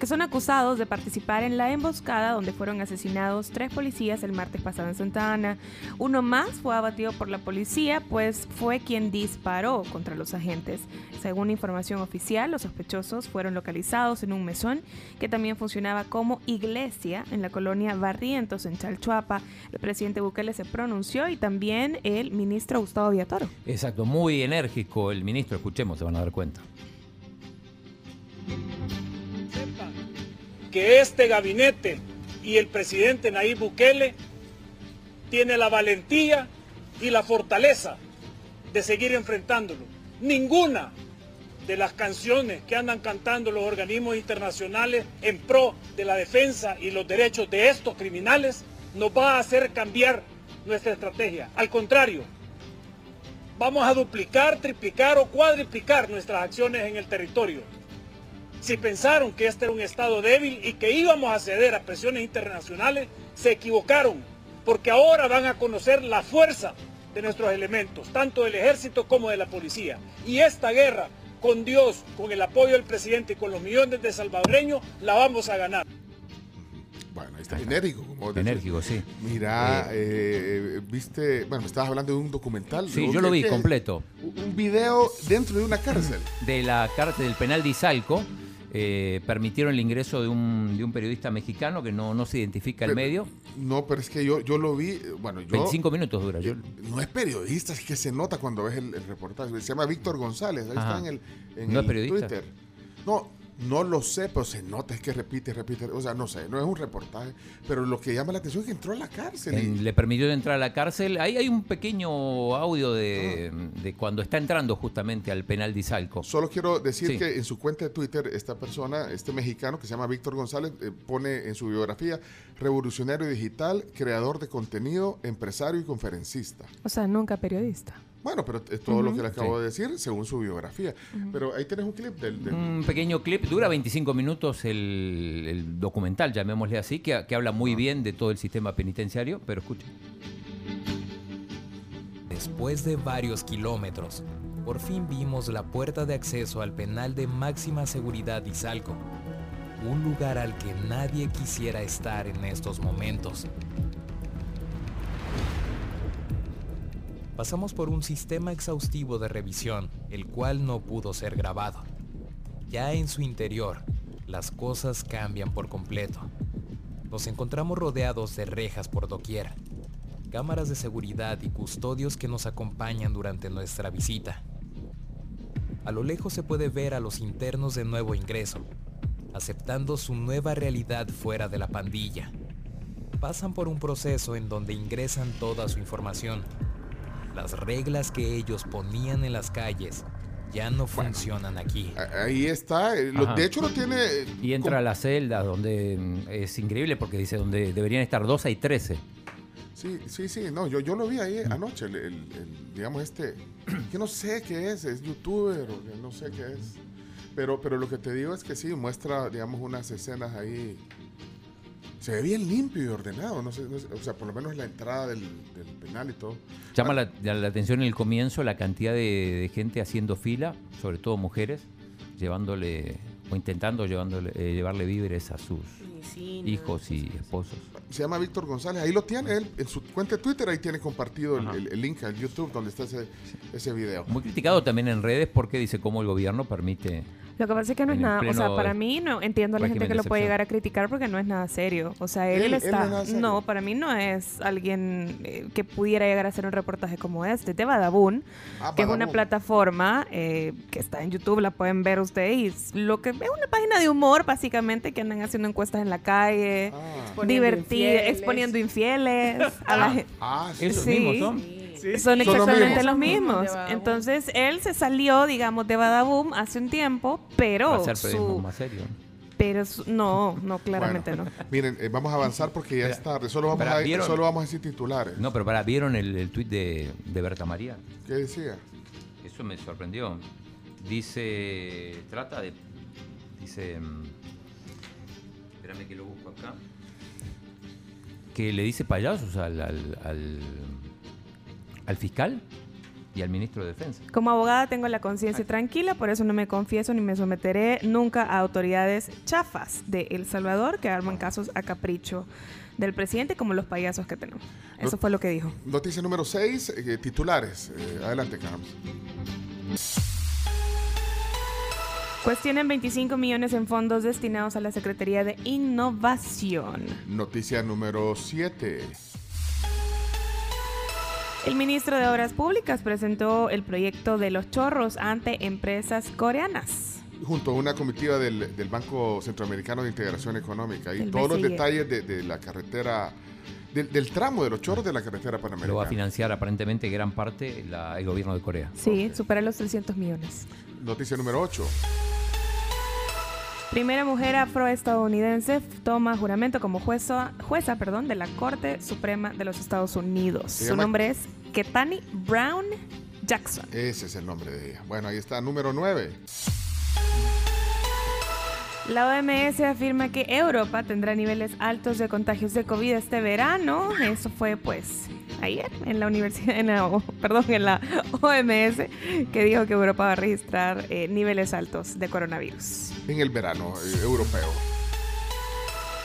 que son acusados de participar en la emboscada donde fueron asesinados tres policías el martes pasado en Santa Ana. Uno más fue abatido por la policía, pues fue quien disparó contra los agentes. Según información oficial, los sospechosos fueron localizados en un mesón que también funcionaba como iglesia en la colonia Barrientos en Chalchuapa. El presidente Bukele se pronunció y también el ministro Gustavo Villatoro. Exacto, muy enérgico el ministro. Escuchemos, se van a dar cuenta. que este gabinete y el presidente Nayib Bukele tiene la valentía y la fortaleza de seguir enfrentándolo. Ninguna de las canciones que andan cantando los organismos internacionales en pro de la defensa y los derechos de estos criminales nos va a hacer cambiar nuestra estrategia. Al contrario, vamos a duplicar, triplicar o cuadriplicar nuestras acciones en el territorio. Si pensaron que este era un Estado débil y que íbamos a ceder a presiones internacionales, se equivocaron, porque ahora van a conocer la fuerza de nuestros elementos, tanto del ejército como de la policía. Y esta guerra, con Dios, con el apoyo del presidente y con los millones de salvadoreños, la vamos a ganar. Está enérgico. Como. Enérgico, sí. Mira, eh, viste, bueno, me estabas hablando de un documental. Sí, yo lo ¿Qué- vi completo. Un video dentro de una cárcel. De la cárcel del penal de Izalco. eh, permitieron el ingreso de un, de un periodista mexicano que no, no se identifica el Pero- medio. No, pero es que yo, yo lo vi, eh, bueno, yo... 25 minutos dura. Yo, No es periodista, es que se nota cuando ves el, el reportaje. Se llama Víctor González, ahí Ajá. está en el, en ¿No es el periodista? Twitter. No, no lo sé, pero se nota, es que repite, repite. O sea, no sé, no es un reportaje. Pero lo que llama la atención es que entró a la cárcel. y- le permitió entrar a la cárcel. Ahí hay un pequeño audio de, Ah. de cuando está entrando justamente al penal de Izalco. Solo quiero decir Sí. que en su cuenta de Twitter, esta persona, este mexicano que se llama Víctor González, eh, pone en su biografía revolucionario digital, creador de contenido, empresario y conferencista. O sea, nunca periodista. Bueno, pero es todo lo Ujú. que le acabo Sí. de decir según su biografía. Pero ahí tienes un clip del... del- Un pequeño clip, dura 25 minutos el, el documental, llamémosle así, que, que habla muy bien de todo el sistema penitenciario, pero escuchen. Después de varios kilómetros, por fin vimos la puerta de acceso al penal de máxima seguridad Izalco, un lugar al que nadie quisiera estar en estos momentos. Pasamos por un sistema exhaustivo de revisión, el cual no pudo ser grabado. Ya en su interior, las cosas cambian por completo. Nos encontramos rodeados de rejas por doquier, cámaras de seguridad y custodios que nos acompañan durante nuestra visita. A lo lejos se puede ver a los internos de nuevo ingreso, aceptando su nueva realidad fuera de la pandilla. Pasan por un proceso en donde ingresan toda su información. Las reglas que ellos ponían en las calles ya no funcionan aquí. Ahí está. eh, lo- de hecho, lo tiene... eh, Y entra a la celda, donde mm, es increíble porque dice donde deberían estar 2 hay 13. Sí, sí, sí, no, yo, yo lo vi ahí anoche, el, el- el, digamos este, [CLEARS THROAT] que no sé qué es, es youtuber o no sé qué es, pero, pero lo que te digo es que sí, muestra, digamos, unas escenas ahí, se ve bien limpio y ordenado, no sé, no sé, o sea, por lo menos la entrada del, del penal y todo. Llama la, la atención en el comienzo la cantidad de, de gente haciendo fila, sobre todo mujeres, llevándole o intentando llevándole, eh, llevarle víveres a sus hijos y esposos. Se llama Víctor González, ahí lo tiene él, en su cuenta de Twitter, ahí tiene compartido el, el- el link al YouTube donde está ese, ese video. Muy criticado también en redes porque dice cómo el gobierno permite Lo que pasa es que no es nada, o sea, para mí no entiendo a la gente que lo puede llegar a criticar porque no es nada serio. O sea, él, Él- él está, no es para mí no es alguien eh, que pudiera llegar a hacer un reportaje como este. De Badabun, Ah, que es una plataforma eh, que está en YouTube, la pueden ver ustedes. Y lo que es una página de humor, básicamente, que andan haciendo encuestas en la calle, Exponiendo divertida, infieles. exponiendo infieles a la gente. Ah, sí. Son. Sí. Son Son los exactamente mismos. los mismos. Entonces él se salió, digamos, de Badaboom hace un tiempo, pero para hacer periodismo su, más serio. pero su- no, no, claramente Bueno, no. [LAUGHS] Miren, eh, vamos a avanzar porque ya es tarde, solo vamos, a, ¿vieron? solo vamos a decir titulares. No, pero para, ¿vieron el, el tuit de, de Berta María? ¿Qué decía? Eso me sorprendió. Dice, trata de, dice, mm, espérame que lo busco acá, que le dice payasos al, al, al, al fiscal y al ministro de Defensa. Como abogada tengo la conciencia tranquila, por eso no me confieso ni me someteré nunca a autoridades chafas de El Salvador que arman casos a capricho del presidente como los payasos que tenemos. Eso fue lo que dijo. Noticia número 6, titulares. Eh, adelante, Carlos. Pues tienen 25 millones en fondos destinados a la Secretaría de Innovación. Noticia número 7. El ministro de Obras Públicas presentó el proyecto de los chorros ante empresas coreanas. Junto a una comitiva del, del Banco Centroamericano de Integración Económica y El todos los BCE. detalles de, de la carretera, del, del tramo de los chorros de la carretera Lo va a panamericana. financiar aparentemente gran parte la- el gobierno de Corea. Sí, supera los 300 millones. Noticia número 8. Primera mujer afroestadounidense toma juramento como jueza, jueza perdón, de la Corte Suprema de los Estados Unidos. Se Su llama- nombre es Ketani Brown Jackson. Ese es el nombre de ella. Bueno, ahí está, número 9. La OMS afirma que Europa tendrá niveles altos de contagios de COVID este verano. Eso fue pues ayer en la universidad, en la- [LAUGHS] perdón, en la OMS, que dijo que Europa va a registrar eh, niveles altos de coronavirus. En el verano eh, europeo.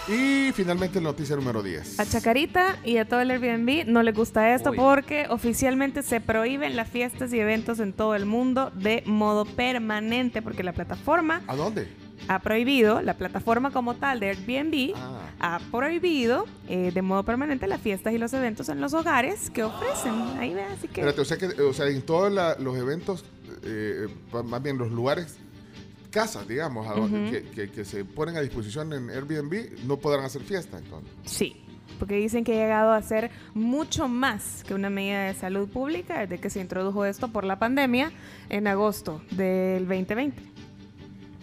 Y finalmente noticia número 10. A Chacarita y a todo el Airbnb no les gusta esto Uy. porque oficialmente se prohíben las fiestas y eventos en todo el mundo de modo permanente porque la plataforma ¿A dónde? Ha prohibido, la plataforma como tal de Airbnb Ah. ha prohibido eh, de modo permanente las fiestas y los eventos en los hogares que ofrecen. Ahí ve, así que... Espérate, o sea, que, o sea en todos la- los eventos, eh, pa- más bien los lugares, casas, digamos, que- que se ponen a disposición en Airbnb, no podrán hacer fiesta entonces. Sí, porque dicen que ha llegado a ser mucho más que una medida de salud pública desde que se introdujo esto por la pandemia en agosto del 2020.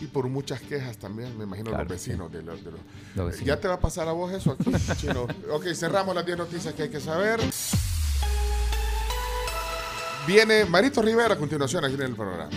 Y por muchas quejas también, me imagino, Claro, los vecinos. De los, de los- Los Eh, vecinos. ¿Ya te va a pasar a vos eso aquí, [LAUGHS] chino? ok, cerramos las 10 noticias que hay que saber. Viene Marito Rivera a continuación aquí en el programa.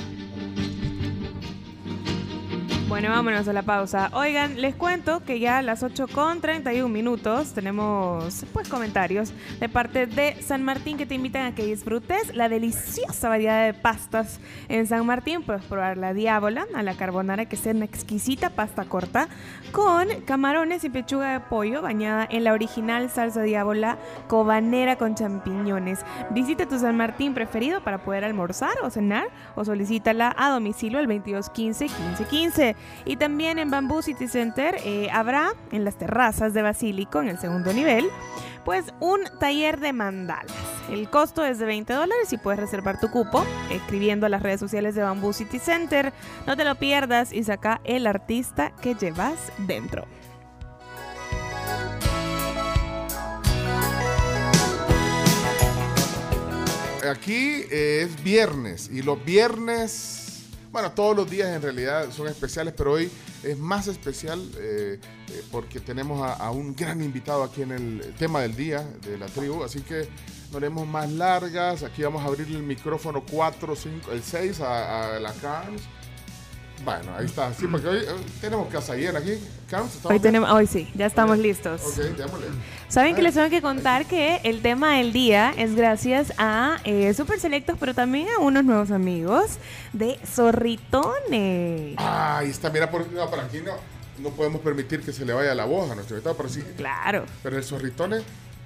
Bueno, vámonos a la pausa. Oigan, les cuento que ya a las 8 con 31 minutos tenemos pues comentarios de parte de San Martín que te invitan a que disfrutes la deliciosa variedad de pastas en San Martín. Puedes probar la diábola a la carbonara, que es una exquisita pasta corta con camarones y pechuga de pollo bañada en la original salsa diábola cobanera con champiñones. Visita tu San Martín preferido para poder almorzar o cenar o solicítala a domicilio al 2215 1515. Y también en Bamboo City Center eh, habrá en las terrazas de Basílico, en el segundo nivel, pues un taller de mandalas. El costo es de 20 dólares y puedes reservar tu cupo escribiendo a las redes sociales de Bamboo City Center. No te lo pierdas y saca el artista que llevas dentro. Aquí es viernes y los viernes, bueno, todos los días en realidad son especiales, pero hoy es más especial eh, eh, porque tenemos a, un gran invitado aquí en el tema del día de la tribu, así que no haremos más largas. Aquí vamos a abrir el micrófono 4, 5, el 6 a, a la Carms. Bueno, ahí está, sí, porque hoy eh, tenemos casa llena aquí. Carms, ¿estamos Hoy bien? tenemos, hoy sí, ya estamos listos. Ok, démosle. Saben que les tengo que contar que el tema del día es gracias a eh, Super Selectos, pero también a unos nuevos amigos de Zorritones. Ah, ahí está, mira, por, no, por aquí no, no podemos permitir que se le vaya la voz a nuestro invitado, pero sí. Claro. Pero el zorritone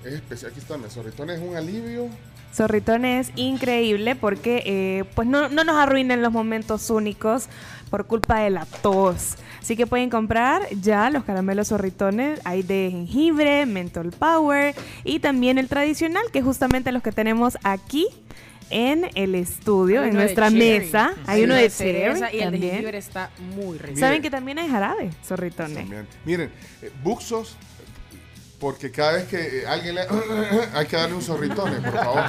es especial, aquí está, el zorritone es un alivio. Zorritones es increíble porque eh, pues no, no nos arruinen los momentos únicos por culpa de la tos. Así que pueden comprar ya los caramelos zorritones. Hay de jengibre, menthol power y también el tradicional, que es justamente los que tenemos aquí en el estudio, en nuestra mesa. Hay uno de cereza y el de jengibre está muy rico. ¿Saben que también hay jarabe, zorritones? Miren, eh, Buxos, porque cada vez que eh, alguien le... [COUGHS] hay que darle un zorritone, por favor.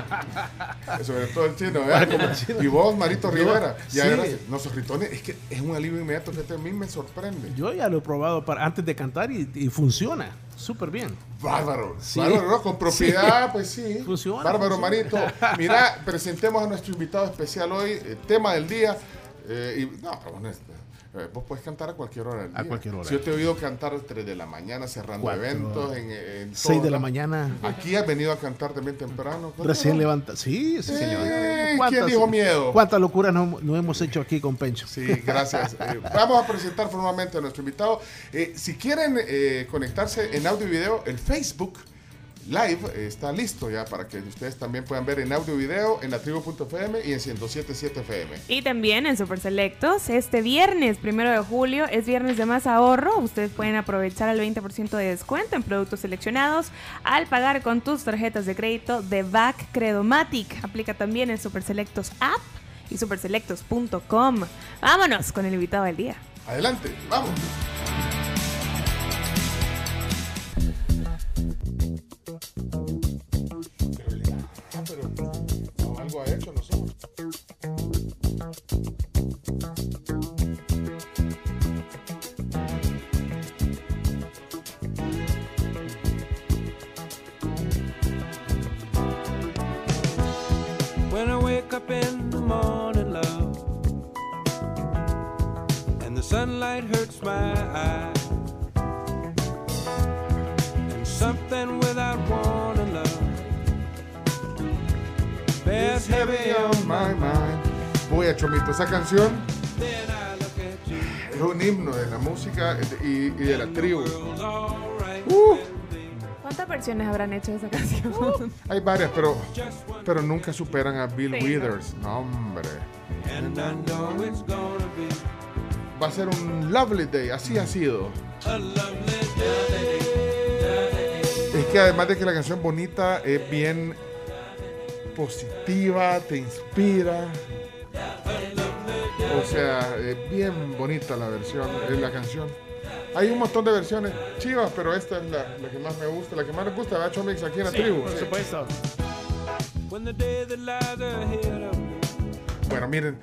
Sobre todo el chino, ¿verdad? Como- y vos, Marito Rivera. Y Sí. no, zorritones, es que es un alivio inmediato que a mí me sorprende. Yo ya lo he probado para, antes de cantar y, y funciona súper bien. Bárbaro. Sí. Bárbaro, ¿no? Con propiedad, pues sí. [LAUGHS] Funciona, Bárbaro, funciona. Marito. Mira, presentemos a nuestro invitado especial hoy, eh, tema del día. eh, y, no, pero bueno, este, eh, vos puedes cantar a cualquier hora del día. A cualquier hora. Si yo te he oído cantar a 3 de la mañana, cerrando Cuatro. eventos, en, en 6 todo, de la mañana. Aquí has venido a cantar también temprano. ¿cuánto Recién levanta. Sí, sí, señor. Eh, ¿quién dijo miedo? ¿Cuántas locuras no, no hemos hecho aquí con Pencho? Sí, gracias. [LAUGHS] Eh, vamos a presentar formalmente a nuestro invitado. Eh, si quieren eh, conectarse en audio y video, el Facebook Live está listo ya para que ustedes también puedan ver en audio y video en la tribu.fm y en 107.7 FM. Y también en Super Selectos, este viernes, primero de julio, es viernes de más ahorro. Ustedes pueden aprovechar el 20% de descuento en productos seleccionados al pagar con tus tarjetas de crédito de Back Credomatic. Aplica también en Super Selectos App y superselectos.com. Vámonos con el invitado del día. Adelante, vamos. Sunlight hurts my eye, and something without warning, love, bears heavy on my mind. Voy a Chomito, esa canción es un himno de la música y, y de la tribu. Uh, ¿Cuántas versiones habrán hecho de esa canción? hay varias, pero, pero nunca superan a Bill Sí, Withers. No, hombre. And I know it's gonna be Va a ser un lovely day, así ha sido. Es que además de que la canción bonita es bien positiva, te inspira. O sea, es bien bonita la versión, es la canción. Hay un montón de versiones chivas, pero esta es la, la que más me gusta, la que más les gusta, ¿verdad, Chomix? Aquí en la Sí, tribu. por Sí. supuesto. When the day that lies ahead of me. Bueno, miren,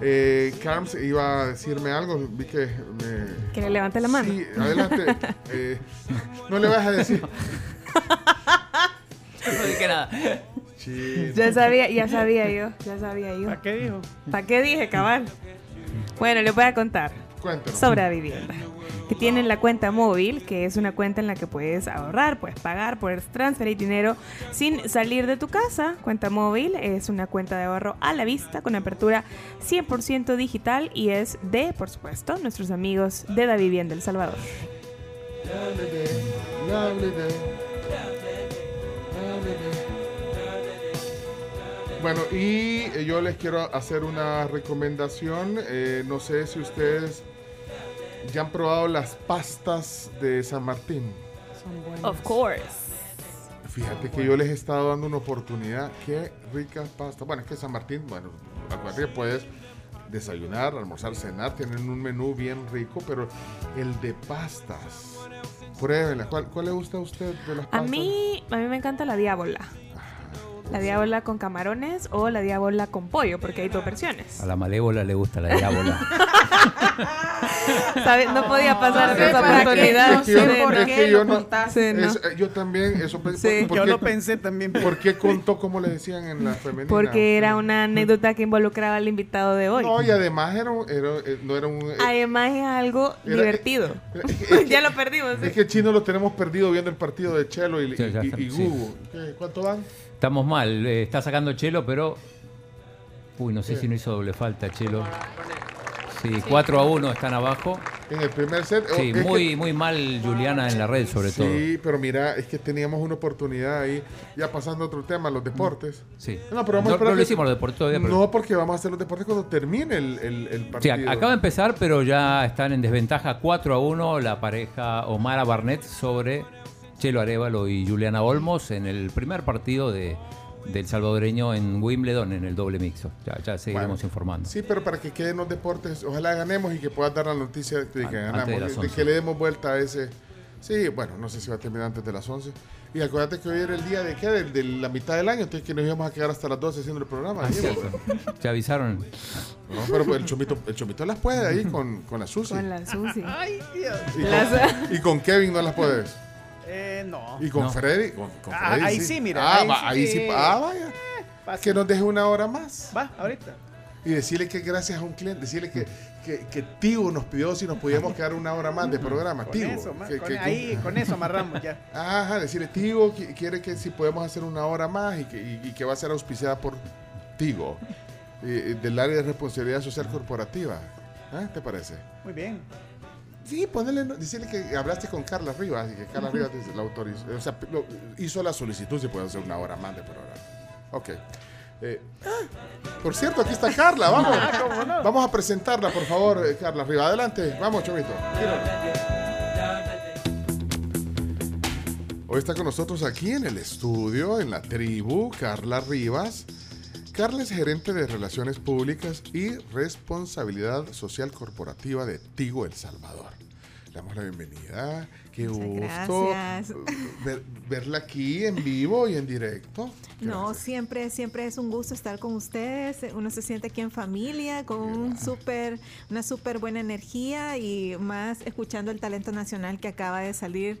eh, Carms iba a decirme algo, vi que me... Que le levante la mano. Sí, adelante. [LAUGHS] Eh, no le vas a decir. No dije nada. Sí. Ya sabía, ya sabía yo, ya sabía yo. ¿Para qué dijo? ¿Para qué dije, cabal? Bueno, les voy a contar Cuéntanos. sobre la vivienda. Que tienen la cuenta móvil, que es una cuenta en la que puedes ahorrar, puedes pagar, puedes transferir dinero sin salir de tu casa. Cuenta móvil es una cuenta de ahorro a la vista con apertura 100% digital y es de, por supuesto, nuestros amigos de Da Vivienda El Salvador. Bueno, y eh, yo les quiero hacer una recomendación. Eh, no sé si ustedes ya han probado las pastas de San Martín. Of course. Fíjate que yo les he estado dando una oportunidad. Qué rica pasta. Bueno, es que San Martín, bueno, acuérdate que puedes desayunar, almorzar, cenar. Tienen un menú bien rico, pero el de pastas. Pruébenla. ¿Cuál, cuál le gusta a usted de las A pastas? mí, a mí me encanta la diábola. La diábola con camarones o la diábola con pollo, porque hay dos versiones. A la malévola le gusta la diábola. [LAUGHS] No podía pasar No sé esa qué, oportunidad. es que yo- Sí, es ¿no? que yo no- Sí, no. es- eh, yo también, eso Sí. ¿por Yo qué- lo pensé también. ¿Por qué contó como le decían en la femenina? Porque era una anécdota que involucraba al invitado de hoy. No, y además era, eh, no era un... eh, Además es algo Era- divertido. es [LAUGHS] que- ya lo perdimos. ¿sí? Es que el chino lo tenemos perdido viendo el partido de Chelo y, Sí, y- y. ¿Qué? ¿Cuánto van? Estamos mal, eh, está sacando Chelo, pero. Uy, no sé si no hizo doble falta, Chelo. Sí, 4 a 1 están abajo. En el primer set. Sí, es que- muy, muy mal Juliana en la red, sobre todo. Sí, pero mira, es que teníamos una oportunidad ahí, ya pasando a otro tema, los deportes. Sí. No, pero vamos a No- esperar no lo hicimos los deportes todavía, pero- No, porque vamos a hacer los deportes cuando termine el, el, el Sí, partido. ac- acaba de empezar, pero ya están en desventaja 4 a 1 la pareja Omara Barnett sobre Chelo Arevalo y Juliana Olmos en el primer partido de, del salvadoreño en Wimbledon en el doble mixto. Ya, ya seguiremos Bueno, informando. Sí, pero para que queden los deportes, ojalá ganemos y que puedas dar la noticia de que An- antes de ganamos, de, 11. que le demos vuelta a ese Sí, bueno, no sé si va a terminar antes de las 11. Y acuérdate que hoy era el día de qué, de, de la mitad del año, entonces que nos íbamos a quedar hasta las 12 haciendo el programa. Ah. Te avisaron. No, pero pues el chomito, el chomito las puede ahí con, con la Susi. Con la Susi. [LAUGHS] Ay, Dios. Y con, y con Kevin no las puedes. Eh, no. Y con No. Freddy. Con, con Ah, Freddy ahí sí, mira, Ah, ahí va- sí ahí sí. que- Ah, vaya. Pasa. Que nos deje una hora más. Va, ahorita. Y decirle que gracias a un cliente, decirle que, que, que Tigo nos pidió si nos podíamos quedar una hora más de programa. Con Tigo. eso, ma- que- con, que- ahí, con eso amarramos ya. [LAUGHS] Ajá, decirle Tigo qui- quiere que si podemos hacer una hora más y que, y- y que va a ser auspiciada por Tigo, eh, eh, del área de responsabilidad social corporativa. ¿Ah? ¿Te parece? Muy bien. Sí, ponele, no- decirle que hablaste con Carla Rivas y que Carla Rivas dice- la autorizó, o sea, lo- hizo la solicitud si puede hacer una hora más de programa. Ok. Eh, ah, por cierto, aquí está Carla, [LAUGHS] vamos. Ah. Vamos a presentarla, por favor, eh, Carla Rivas. Adelante, vamos, Chovito. Hoy está con nosotros aquí en el estudio, en la tribu, Carla Rivas. Carla es gerente de Relaciones Públicas y Responsabilidad Social Corporativa de Tigo El Salvador. Le damos la bienvenida. Qué Muchas gusto ver- verla aquí en vivo y en directo. No, siempre, siempre es un gusto estar con ustedes. Uno se siente aquí en familia, con un súper, una súper buena energía y más escuchando el talento nacional que acaba de salir.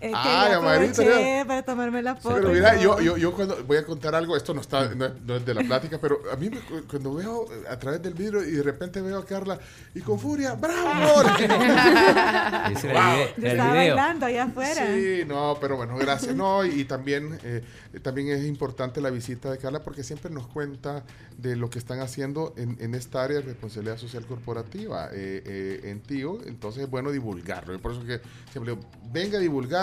Eh, para tomarme la foto. Pero mira, yo, yo, yo cuando voy a contar algo, esto no está, no es, no es de la plática, pero a mí me- cuando veo eh, a través del vidrio y de repente veo a Carla y con furia, ¡bravo! [LAUGHS] Ese el Wow. el estaba video. bailando allá afuera. Sí, no, pero bueno, gracias. No, y, y también, eh, también es importante la visita de Carla porque siempre nos cuenta de lo que están haciendo en, en esta área de responsabilidad social corporativa eh, eh, en TIO. Entonces es bueno divulgarlo. Y por eso que siempre digo, venga a divulgarlo,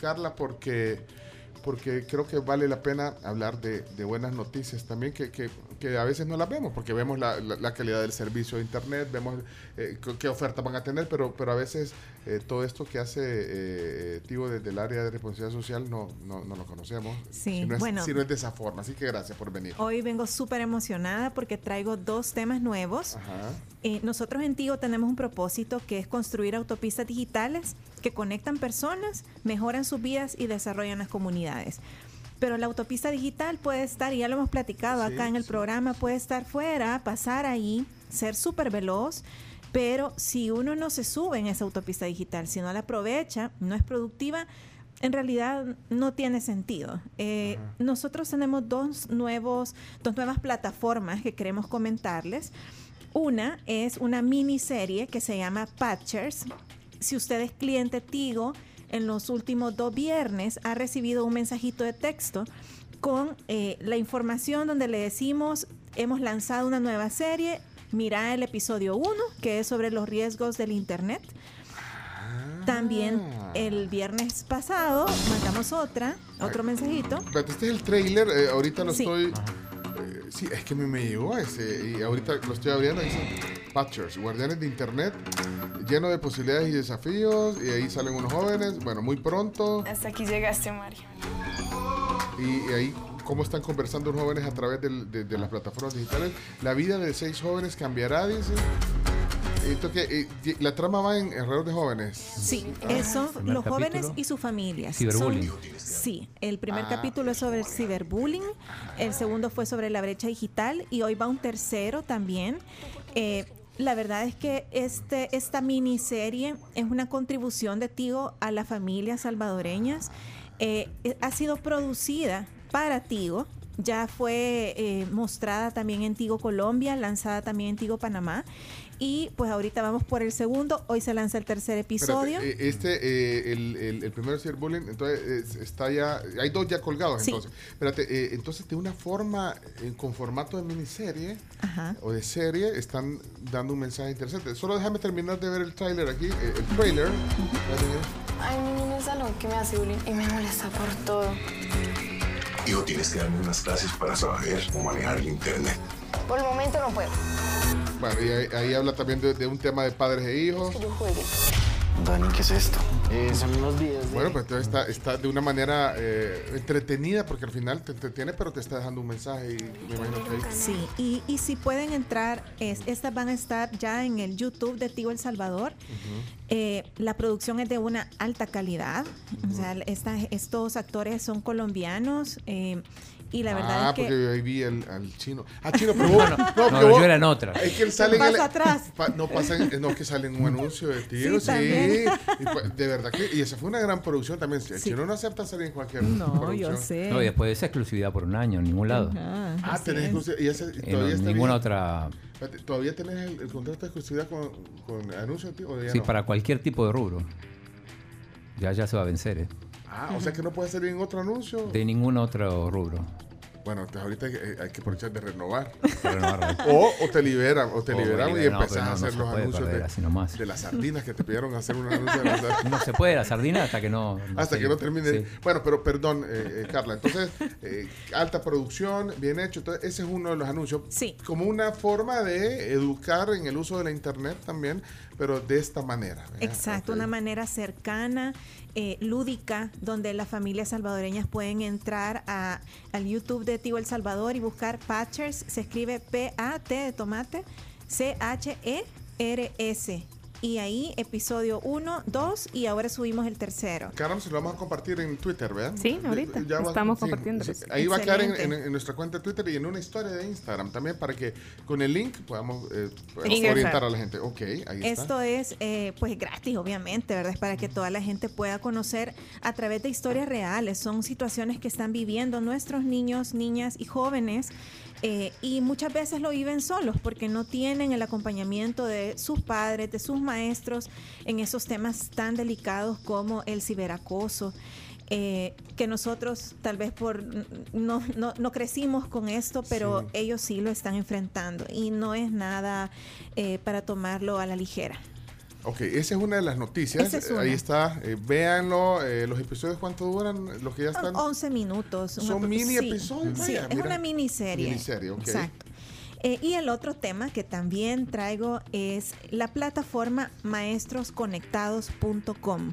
Carla, porque porque creo que vale la pena hablar de, de buenas noticias también que, que- que a veces no las vemos, porque vemos la, la- la calidad del servicio de Internet, vemos eh, qué- ofertas van a tener, pero, pero a veces eh, todo esto que hace eh, Tigo desde el área de responsabilidad social no, no, no lo conocemos, Sí, si, no es, bueno. si no es de esa forma. Así que gracias por venir. Hoy vengo súper emocionada porque traigo dos temas nuevos. Ajá. Nosotros en Tigo tenemos un propósito que es construir autopistas digitales que conectan personas, mejoran sus vidas y desarrollan las comunidades. Pero la autopista digital puede estar, y ya lo hemos platicado Sí, acá en el programa, puede estar fuera, pasar ahí, ser súper veloz, pero si uno no se sube en esa autopista digital, si no la aprovecha, no es productiva, en realidad no tiene sentido. Eh, nosotros tenemos dos, nuevos, dos nuevas plataformas que queremos comentarles. Una es una miniserie que se llama Patchers. Si usted es cliente Tigo, en los últimos dos viernes ha recibido un mensajito de texto con eh, la información donde le decimos, hemos lanzado una nueva serie, mira el episodio 1, que es sobre los riesgos del Internet. También el viernes pasado mandamos otra, otro mensajito. Este es el trailer, eh, ahorita lo Sí. estoy... eh, sí, es que me, me llegó ese y ahorita lo estoy abriendo, dice Patchers, guardianes de internet, lleno de posibilidades y desafíos, y ahí salen unos jóvenes, bueno, muy pronto, Hasta aquí llegaste, Mario. y, y ahí cómo están conversando los jóvenes a través del- de, de las plataformas digitales. La vida de seis jóvenes cambiará, dice. Esto que, eh, la trama va en alrededor de jóvenes. Sí, Ah. los jóvenes capítulo. y sus familias. Ciberbullying. Son- sí, el primer Ah. capítulo es sobre el ciberbullying, el segundo fue sobre la brecha digital y hoy va un tercero también. Eh, la verdad es que este, esta miniserie es una contribución de Tigo a las familias salvadoreñas. Eh, ha sido producida para Tigo. Ya fue eh, mostrada también en Tigo Colombia, lanzada también en Tigo Panamá. Y pues ahorita vamos por el segundo. Hoy se lanza el tercer episodio. Espérate, eh, este, eh, el, el, el primero es ciberbullying, entonces es- está ya, hay dos ya colgados Sí. entonces. Espérate, eh, entonces de una forma, eh, con formato de miniserie o de serie, están dando un mensaje interesante. Solo déjame terminar de ver el trailer aquí, eh, el trailer. Hay un niño en el salón que me hace bullying y me molesta por todo. Hijo, tienes que darme unas clases para saber cómo manejar el internet. Por el momento no puedo. Bueno, y ahí, ahí habla también de, de un tema de padres e hijos. Que yo juegue. Dani, ¿qué es esto? Eh, son unos videos de... Bueno, pues entonces está, está de una manera eh, entretenida porque al final te entretiene, pero te está dejando un mensaje y me imagino que ahí- Sí, y, y si pueden entrar, es, estas van a estar ya en el YouTube de Tío El Salvador. Eh, la producción es de una alta calidad. O sea, esta- estos actores son colombianos. Y la verdad ah, es que. porque yo ahí vi al chino. Ah, chino, pero vos, [LAUGHS] No, no, porque no, vos- yo era en otra. Es que él sale en el- atrás. pa- no, pasa en- no, que sale en un anuncio de tiro, Sí, sí. también. Y pues, de verdad que, y esa fue una gran producción también. El Sí. chino no acepta salir en cualquier No, producción. yo sé. No, y después de esa exclusividad por un año, en ningún lado. Ajá, Ah, tenés exclusividad. Y ese, En todavía está ninguna bien. otra. ¿Todavía tenés el, el contrato de exclusividad con, con anuncios? tío, o ya Sí, no? para cualquier tipo de rubro. Ya, ya se va a vencer, ¿eh? Ah, o sea que no puede salir en otro anuncio. De ningún otro rubro. Bueno, entonces ahorita hay, que- hay que aprovechar de renovar. [LAUGHS] O, o te liberan, o te O liberan y no, empezás pero no, a hacer se los puede anuncios perder de, así nomás. de las sardinas que te pidieron hacer un anuncio de [LAUGHS] las sardinas. No se puede la sardina hasta que no. no Hasta se- que no termine. sí. Bueno, pero perdón, eh, eh, Carla. Entonces, eh, alta producción, bien hecho. Entonces, ese es uno de los anuncios. Sí. Como una forma de educar en el uso de la internet también, pero de esta manera. ¿verdad? Exacto, una manera cercana, eh, lúdica, donde las familias salvadoreñas pueden entrar a, al YouTube de Tío El Salvador y buscar Patchers. Se escribe P-A-T de tomate, C-H-E-R-S. Y ahí episodio 1, 2 y ahora subimos el tercero. Carlos, se lo vamos a compartir en Twitter, ¿verdad? Sí, ahorita. Estamos compartiéndolo. ahí va a quedar en, Excelente. en- en nuestra cuenta de Twitter y en una historia de Instagram también para que con el link podamos eh, orientar a la gente. Ok, ahí está. Esto es eh, pues gratis, obviamente, ¿verdad? Es para que toda la gente pueda conocer a través de historias reales. Son situaciones que están viviendo nuestros niños, niñas y jóvenes. Eh, y muchas veces lo viven solos porque no tienen el acompañamiento de sus padres, de sus maestros en esos temas tan delicados como el ciberacoso. eh, que nosotros tal vez por no, no, no crecimos con esto, pero Sí. ellos sí lo están enfrentando y no es nada eh, para tomarlo a la ligera. Ok, esa es una de las noticias. Es Ahí está. eh, véanlo. eh, los episodios, ¿cuánto duran? Los que ya están. 11 minutos. Son mini sí, episodios, Sí, vaya, es mira. una miniserie. Miniserie, ok. Exacto. Eh, y el otro tema que también traigo es la plataforma maestrosconectados.com.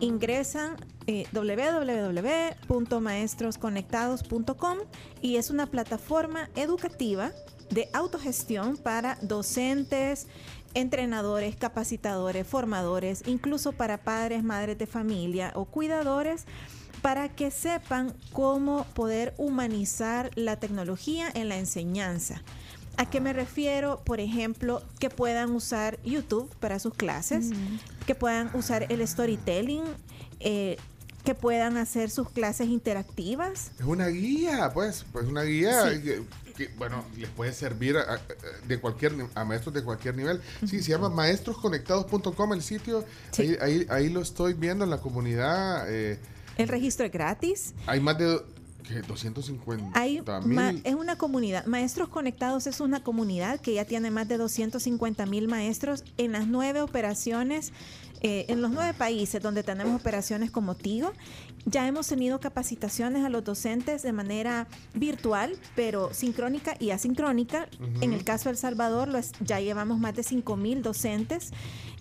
Ingresan eh, www.maestrosconectados.com y es una plataforma educativa de autogestión para docentes, entrenadores, capacitadores, formadores, incluso para padres, madres de familia o cuidadores para que sepan cómo poder humanizar la tecnología en la enseñanza. ¿A qué me refiero? Por ejemplo, que puedan usar YouTube para sus clases, que puedan usar el storytelling, eh, que puedan hacer sus clases interactivas. Es una guía, pues. Pues una guía Sí. que, que, bueno, les puede servir a, a- de cualquier a maestros de cualquier nivel. Sí, se llama maestrosconectados.com el sitio. Ahí, ahí, ahí lo estoy viendo en la comunidad. eh, El registro es gratis. hay más de ¿qué? 250 Hay mil. es una comunidad. Maestros Conectados es una comunidad que ya tiene más de 250 mil maestros en las nueve operaciones, eh, en los nueve países donde tenemos operaciones como Tigo. Ya hemos tenido capacitaciones a los docentes de manera virtual, pero sincrónica y asincrónica. En el caso de El Salvador, ya llevamos más de 5 mil docentes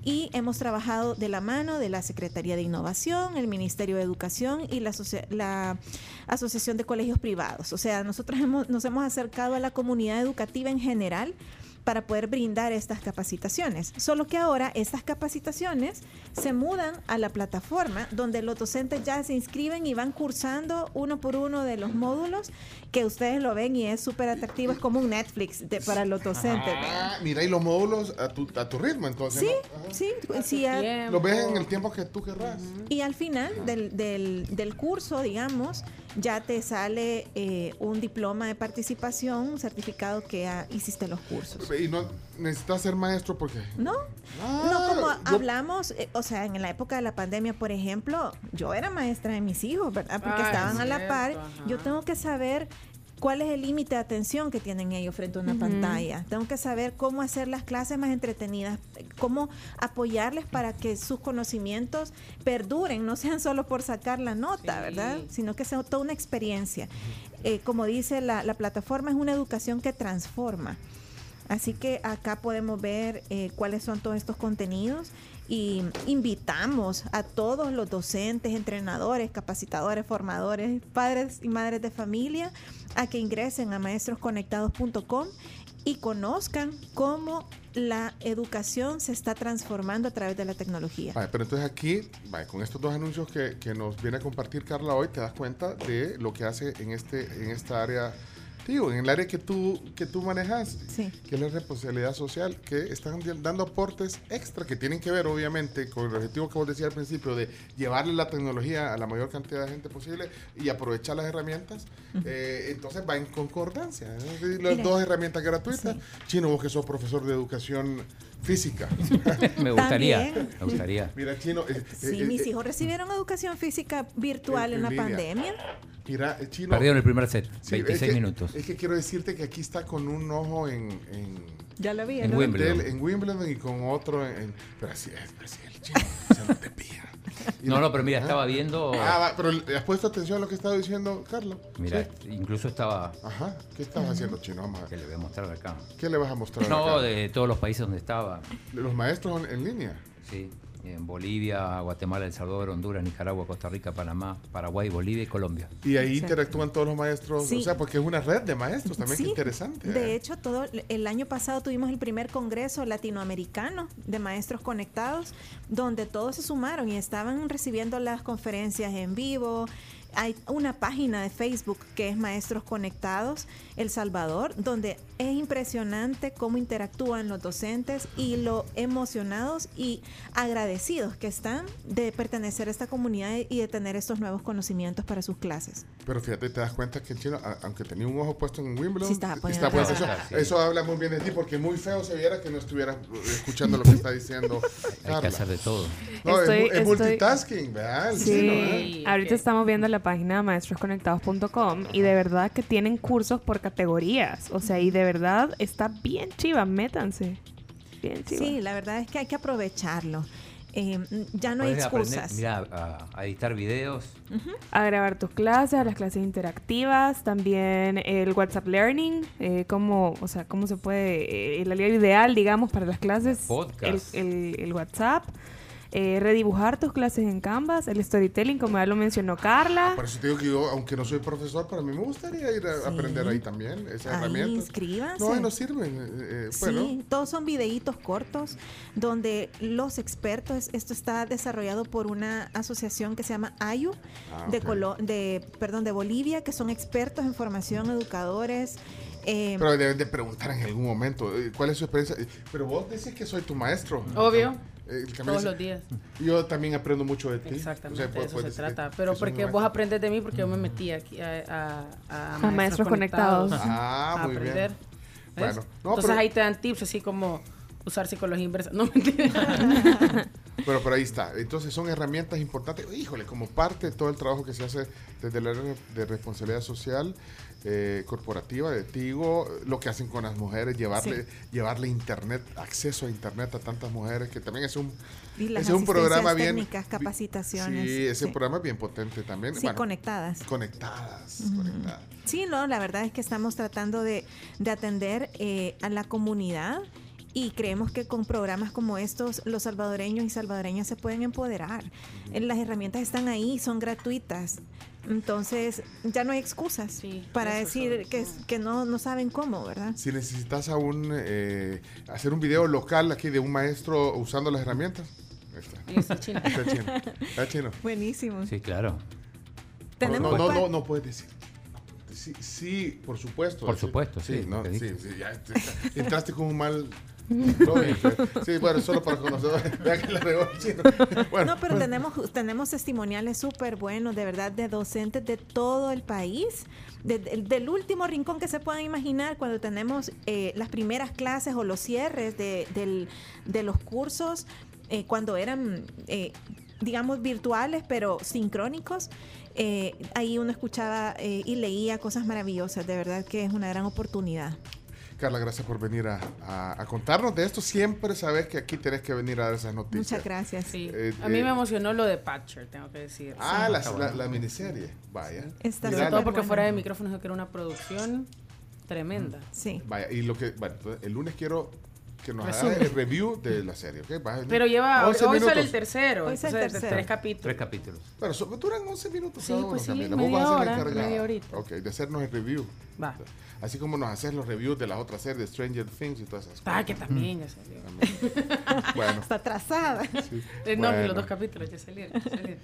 y hemos trabajado de la mano de la Secretaría de Innovación, el Ministerio de Educación y la, asocia- la Asociación de Colegios Privados. O sea, nosotros hemos- nos hemos acercado a la comunidad educativa en general para poder brindar estas capacitaciones. Solo que ahora estas capacitaciones se mudan a la plataforma donde los docentes ya se inscriben y van cursando uno por uno de los módulos que ustedes lo ven y es súper atractivo, es como un Netflix de- para los docentes. Ah, mira, y los módulos a tu, a tu ritmo, entonces. Sí, ¿no? sí, sí. a- Los ves en el tiempo que tú querrás. y al final del, del- del curso, digamos, ya te sale eh, un diploma de participación, un certificado que ah, hiciste los cursos. Y no necesitas ser maestro porque. ¿No? Ah, no, como yo- hablamos, eh, o sea, en la época de la pandemia, por ejemplo, yo era maestra de mis hijos, ¿verdad? Porque Ah, estaban es a la par. ajá. Yo tengo que saber cuál es el límite de atención que tienen ellos frente a una pantalla. Tengo que saber cómo hacer las clases más entretenidas, cómo apoyarles para que sus conocimientos perduren, no sean solo por sacar la nota, ¿verdad? Sino que sea toda una experiencia. Eh, como dice la, la plataforma, es una educación que transforma. Así que acá podemos ver eh, cuáles son todos estos contenidos y invitamos a todos los docentes, entrenadores, capacitadores, formadores, padres y madres de familia a que ingresen a maestrosconectados.com y conozcan cómo la educación se está transformando a través de la tecnología. Pero entonces aquí, con estos dos anuncios que, que nos viene a compartir Carla hoy, te das cuenta de lo que hace en, este, en esta área digo, en el área que tú, que tú manejas, que es la responsabilidad social, que están dando aportes extra que tienen que ver, obviamente, con el objetivo que vos decías al principio, de llevarle la tecnología a la mayor cantidad de gente posible y aprovechar las herramientas. Eh, entonces va en concordancia. ¿eh? Las dos herramientas gratuitas. Chino, vos que sos profesor de educación física. [LAUGHS] me gustaría, me gustaría. Mira, Chino. Eh, sí, mis hijos recibieron educación física virtual en, la pandemia. Mira, Chino. Perdieron el primer set, 26 minutos. Es que quiero decirte que aquí está con un ojo en. ya lo vi, en Wimbledon. en Wimbledon y con otro en. pero así es, así el chino. no te pilla. No, no, pero mira, estaba viendo. Ah, pero ¿has puesto atención a lo que estaba diciendo Carlos? Mira, incluso estaba. Ajá, ¿qué estabas haciendo, chino? Vamos ¿Qué le voy a mostrar acá? ¿Qué le vas a mostrar No, de todos los países donde estaba. ¿De los maestros en línea? Sí en Bolivia, Guatemala, El Salvador, Honduras, Nicaragua, Costa Rica, Panamá, Paraguay, Bolivia y Colombia. Y ahí interactúan todos los maestros, o sea, porque es una red de maestros también, que interesante. De ¿eh? hecho, todo el año pasado tuvimos el primer congreso latinoamericano de maestros conectados, donde todos se sumaron y estaban recibiendo las conferencias en vivo, hay una página de Facebook que es Maestros Conectados El Salvador, donde es impresionante cómo interactúan los docentes y lo emocionados y agradecidos que están de pertenecer a esta comunidad y de tener estos nuevos conocimientos para sus clases. Pero fíjate, te das cuenta que el chino, aunque tenía un ojo puesto en Wimbledon, está eso, eso, habla muy bien de ti, porque muy feo se viera que no estuviera escuchando lo que está diciendo. [LAUGHS] Hay que hacer de todo. No, es, multitasking, ¿verdad? sí, ¿eh? ahorita estamos viendo la página maestrosconectados.com y de verdad que tienen cursos por categorías. O sea, y de verdad está bien chiva, métanse. Bien chiva. Sí, la verdad es que hay que aprovecharlo. Eh, ya no hay excusas. mira, a, editar videos. A grabar tus clases, a las clases interactivas, también el WhatsApp Learning, eh, cómo, o sea, cómo se puede, eh, el aliado ideal, digamos, para las clases, el, el WhatsApp eh, redibujar tus clases en Canvas, el storytelling, como ya lo mencionó Carla. Por eso te digo que yo, aunque no soy profesor, para mí me gustaría ir a aprender ahí también, esa herramienta. Inscríbanse. No, nos sirven. Eh, eh, sí, todos son videitos cortos donde los expertos, esto está desarrollado por una asociación que se llama AYU, ah, de, de, perdón, de Bolivia, que son expertos en formación, educadores. Pero deben de preguntar en algún momento, ¿cuál es su experiencia? Pero vos decís que soy tu maestro. Obvio. Todos los días. Yo también aprendo mucho de ti. Exactamente, de eso se trata. Pero porque vos aprendes de mí, porque yo me metí aquí a, a, maestros, conectados. Ah, muy aprender. bien. Bueno, Entonces ahí te dan tips así como usar psicología inversa. [LAUGHS] No, mentira. [LAUGHS] Pero por ahí está. Entonces son herramientas importantes. Híjole, como parte de todo el trabajo que se hace desde la de responsabilidad social eh, corporativa de Tigo, lo que hacen con las mujeres, llevarle, llevarle internet, acceso a internet a tantas mujeres, que también es un, es un programa bien. Técnicas, capacitaciones. Sí, es un programa bien potente también. Sí, conectadas. Conectadas, conectadas. Sí, no, la verdad es que estamos tratando de, de atender eh, a la comunidad y creemos que con programas como estos los salvadoreños y salvadoreñas se pueden empoderar. Las herramientas están ahí, son gratuitas. Entonces ya no hay excusas para decir que, que no, no saben cómo, ¿verdad? Si necesitas aún eh, hacer un video local aquí de un maestro usando las herramientas. Está. chino. Está chino. [LAUGHS] Está chino. Buenísimo. Sí, claro. No, no, no, no, puedes decir. Sí, sí, por supuesto. Por supuesto, sí. Sí, no, sí, sí ya, [LAUGHS] entraste con un mal sí, bueno, solo para conocer. no, pero tenemos, tenemos testimoniales súper buenos, de verdad, de docentes de todo el país. del último rincón que se puedan imaginar, cuando tenemos eh, las primeras clases o los cierres de, de los cursos, eh, cuando eran, eh, digamos, virtuales, pero sincrónicos. ahí uno escuchaba y leía cosas maravillosas, de verdad que es una gran oportunidad. Carla, gracias por venir a, contarnos de esto. Siempre sabes que aquí tenés que venir a dar esas noticias. Muchas gracias. Sí. Eh, a mí me eh, emocionó lo de Patcher, tengo que decir. Ah, la, miniserie. Vaya. Sobre todo porque fuera de micrófonos que era una producción Tremenda. Sí. Vaya, y lo que, bueno, entonces, el lunes quiero que nos Resumen. el review de la serie, ¿ok? Vas a- Pero lleva, 11 hoy sale el tercero. Hoy sale el tercero. Tres capítulos. Tres capítulos. Pero so- duran 11 minutos Sí, cada uno, pues sí, Camila. Vos media vas a ser hora, media horita. Ok, de hacernos el review. Va. Así como nos haces los reviews de las otras series de Stranger Things y todas esas cosas. Ah, que también ya salió. [LAUGHS] Bueno, Está atrasada. Eh, No, Bueno. los dos capítulos ya salieron. ya salieron.